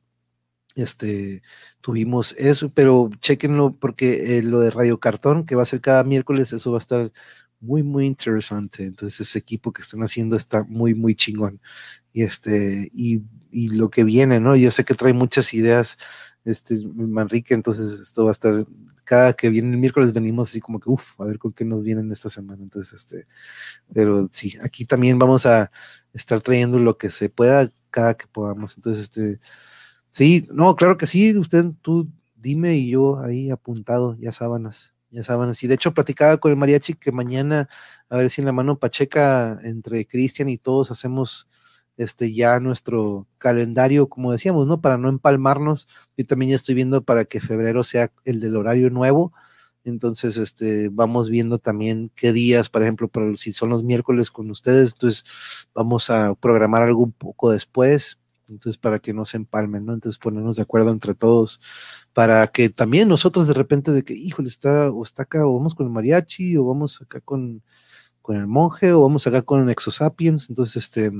este, tuvimos eso, pero chequenlo porque eh, lo de Radio Cartón, que va a ser cada miércoles, eso va a estar muy, muy interesante. Entonces, ese equipo que están haciendo está muy, muy chingón. Y este, y, y lo que viene, ¿no? Yo sé que trae muchas ideas, este, Manrique, entonces esto va a estar, cada que viene el miércoles venimos así como que, uff, a ver con qué nos vienen esta semana. Entonces, este, pero sí, aquí también vamos a estar trayendo lo que se pueda cada que podamos. Entonces, este, sí, no, claro que sí, usted, tú dime y yo ahí apuntado, ya sábanas ya saben, y de hecho platicaba con el mariachi que mañana, a ver si en la mano pacheca entre Cristian y todos hacemos este ya nuestro calendario, como decíamos, ¿no? Para no empalmarnos. Yo también ya estoy viendo para que febrero sea el del horario nuevo. Entonces, este, vamos viendo también qué días, por ejemplo, para si son los miércoles con ustedes, entonces vamos a programar algo un poco después, entonces para que no se empalmen, ¿no? Entonces ponernos de acuerdo entre todos para que también nosotros de repente de que, híjole, está o está acá, o vamos con el mariachi, o vamos acá con, con el monje, o vamos acá con el Exosapiens, entonces, este,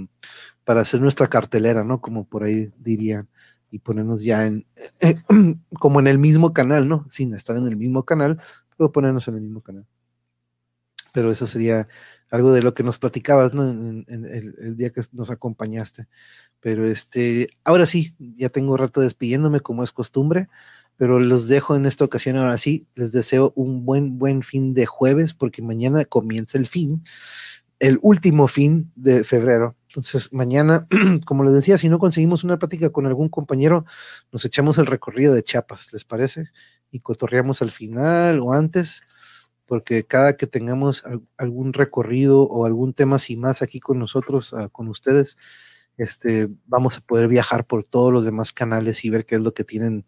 para hacer nuestra cartelera, ¿no? Como por ahí dirían, y ponernos ya en, como en el mismo canal, ¿no? Sin estar en el mismo canal, pero ponernos en el mismo canal. Pero eso sería algo de lo que nos platicabas, ¿no? En, el, día que nos acompañaste. Pero este, ahora sí, ya tengo rato despidiéndome como es costumbre pero los dejo en esta ocasión. Ahora sí, les deseo un buen, buen fin de jueves, porque mañana comienza el fin, el último fin de febrero. Entonces, mañana, como les decía, si no conseguimos una plática con algún compañero, nos echamos el recorrido de Chiapas, ¿les parece? Y cotorreamos al final o antes, porque cada que tengamos algún recorrido o algún tema sin más aquí con nosotros, uh, con ustedes, este, vamos a poder viajar por todos los demás canales y ver qué es lo que tienen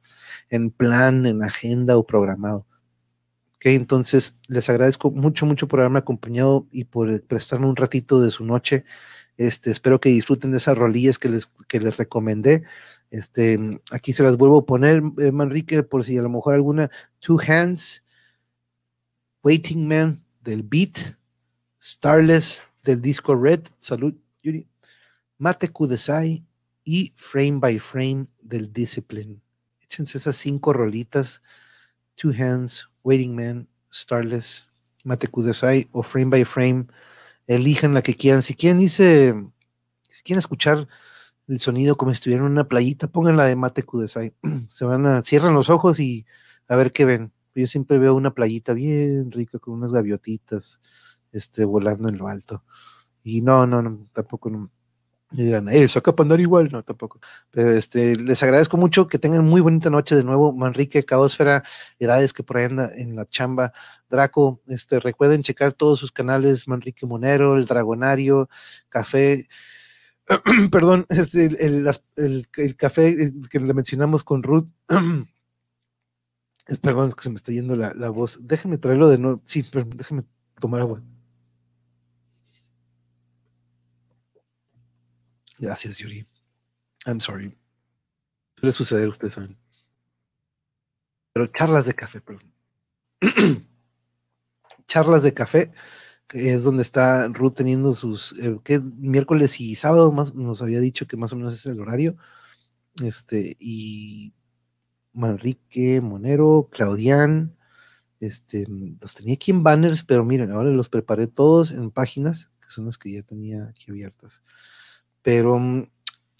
en plan, en agenda o programado. Ok, entonces les agradezco mucho, mucho por haberme acompañado y por prestarme un ratito de su noche. Este, espero que disfruten de esas rolillas que les, que les recomendé. Este, aquí se las vuelvo a poner, eh, Manrique, por si a lo mejor alguna. Two Hands, Waiting Man del Beat, Starless del disco Red. Salud, Yuri. Mate Kudesai y Frame by Frame del Discipline. Échense esas cinco rolitas, Two Hands, Waiting Man, Starless, Mate Kudesai o Frame by Frame. Elijan la que quieran. Si quieren si quieren escuchar el sonido como si estuvieran en una playita, pónganla de Mate Kudesai. Se van a, cierran los ojos y a ver qué ven. Yo siempre veo una playita bien rica con unas gaviotitas este, volando en lo alto. Y no, no, no tampoco no Y digan, eh, saca para andar igual, no, tampoco. Pero este, les agradezco mucho que tengan muy bonita noche de nuevo. Manrique, Caosfera, Edades que por ahí anda en la chamba. Draco, este, recuerden checar todos sus canales, Manrique Monero, El Dragonario, Café. Perdón, este, el, el, café que le mencionamos con Ruth. es, perdón, es que se me está yendo la, la voz. Déjenme traerlo de nuevo. Sí, pero déjenme tomar agua. Gracias, Yuri. I'm sorry. Suele suceder, ustedes saben. Pero charlas de café, perdón. charlas de café, que es donde está Ruth teniendo sus, eh, miércoles y sábado, más, nos había dicho que más o menos es el horario. Este, y Manrique, Monero, Claudian, este, los tenía aquí en banners, pero miren, ahora los preparé todos en páginas, que son las que ya tenía aquí abiertas. Pero mm,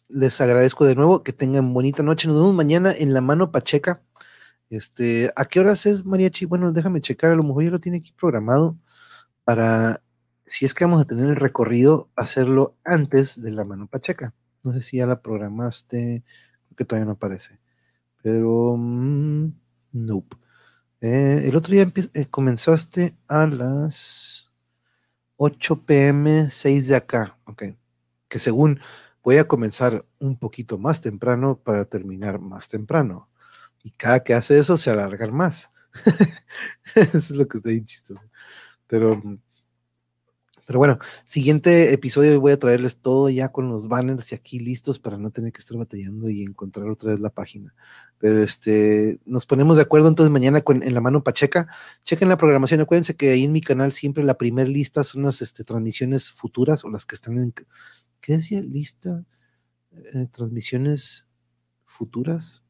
les agradezco de nuevo, que tengan bonita noche. Nos vemos mañana en la mano Pacheca. Este, ¿a qué horas es Mariachi? Bueno, déjame checar, a lo mejor ya lo tiene aquí programado para, si es que vamos a tener el recorrido, hacerlo antes de la mano Pacheca. No sé si ya la programaste, que todavía no aparece. Pero, mm, nope. Eh, el otro día eh, comenzaste a las 8 pm, 6 de acá. Ok que según voy a comenzar un poquito más temprano para terminar más temprano. Y cada que hace eso se alarga más. es lo que está bien chistoso. Pero, pero bueno, siguiente episodio voy a traerles todo ya con los banners y aquí listos para no tener que estar batallando y encontrar otra vez la página. Pero este, nos ponemos de acuerdo entonces mañana en la mano Pacheca. Chequen la programación. Acuérdense que ahí en mi canal siempre la primera lista son las este, transmisiones futuras o las que están en ¿qué decía? Lista, eh, transmisiones futuras,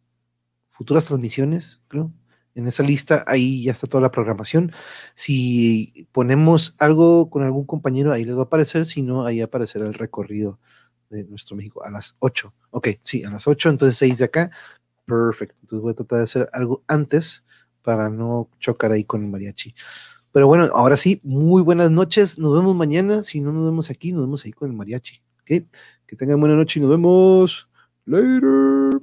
futuras transmisiones, creo. En esa lista ahí ya está toda la programación. Si ponemos algo con algún compañero, ahí les va a aparecer, si no, ahí aparecerá el recorrido de nuestro México a las 8. Ok, sí, a las 8, entonces 6 de acá. Perfecto. Entonces voy a tratar de hacer algo antes para no chocar ahí con el mariachi. Pero bueno, ahora sí, muy buenas noches. Nos vemos mañana. Si no nos vemos aquí, nos vemos ahí con el mariachi. Que tengan buena noche y nos vemos. Later.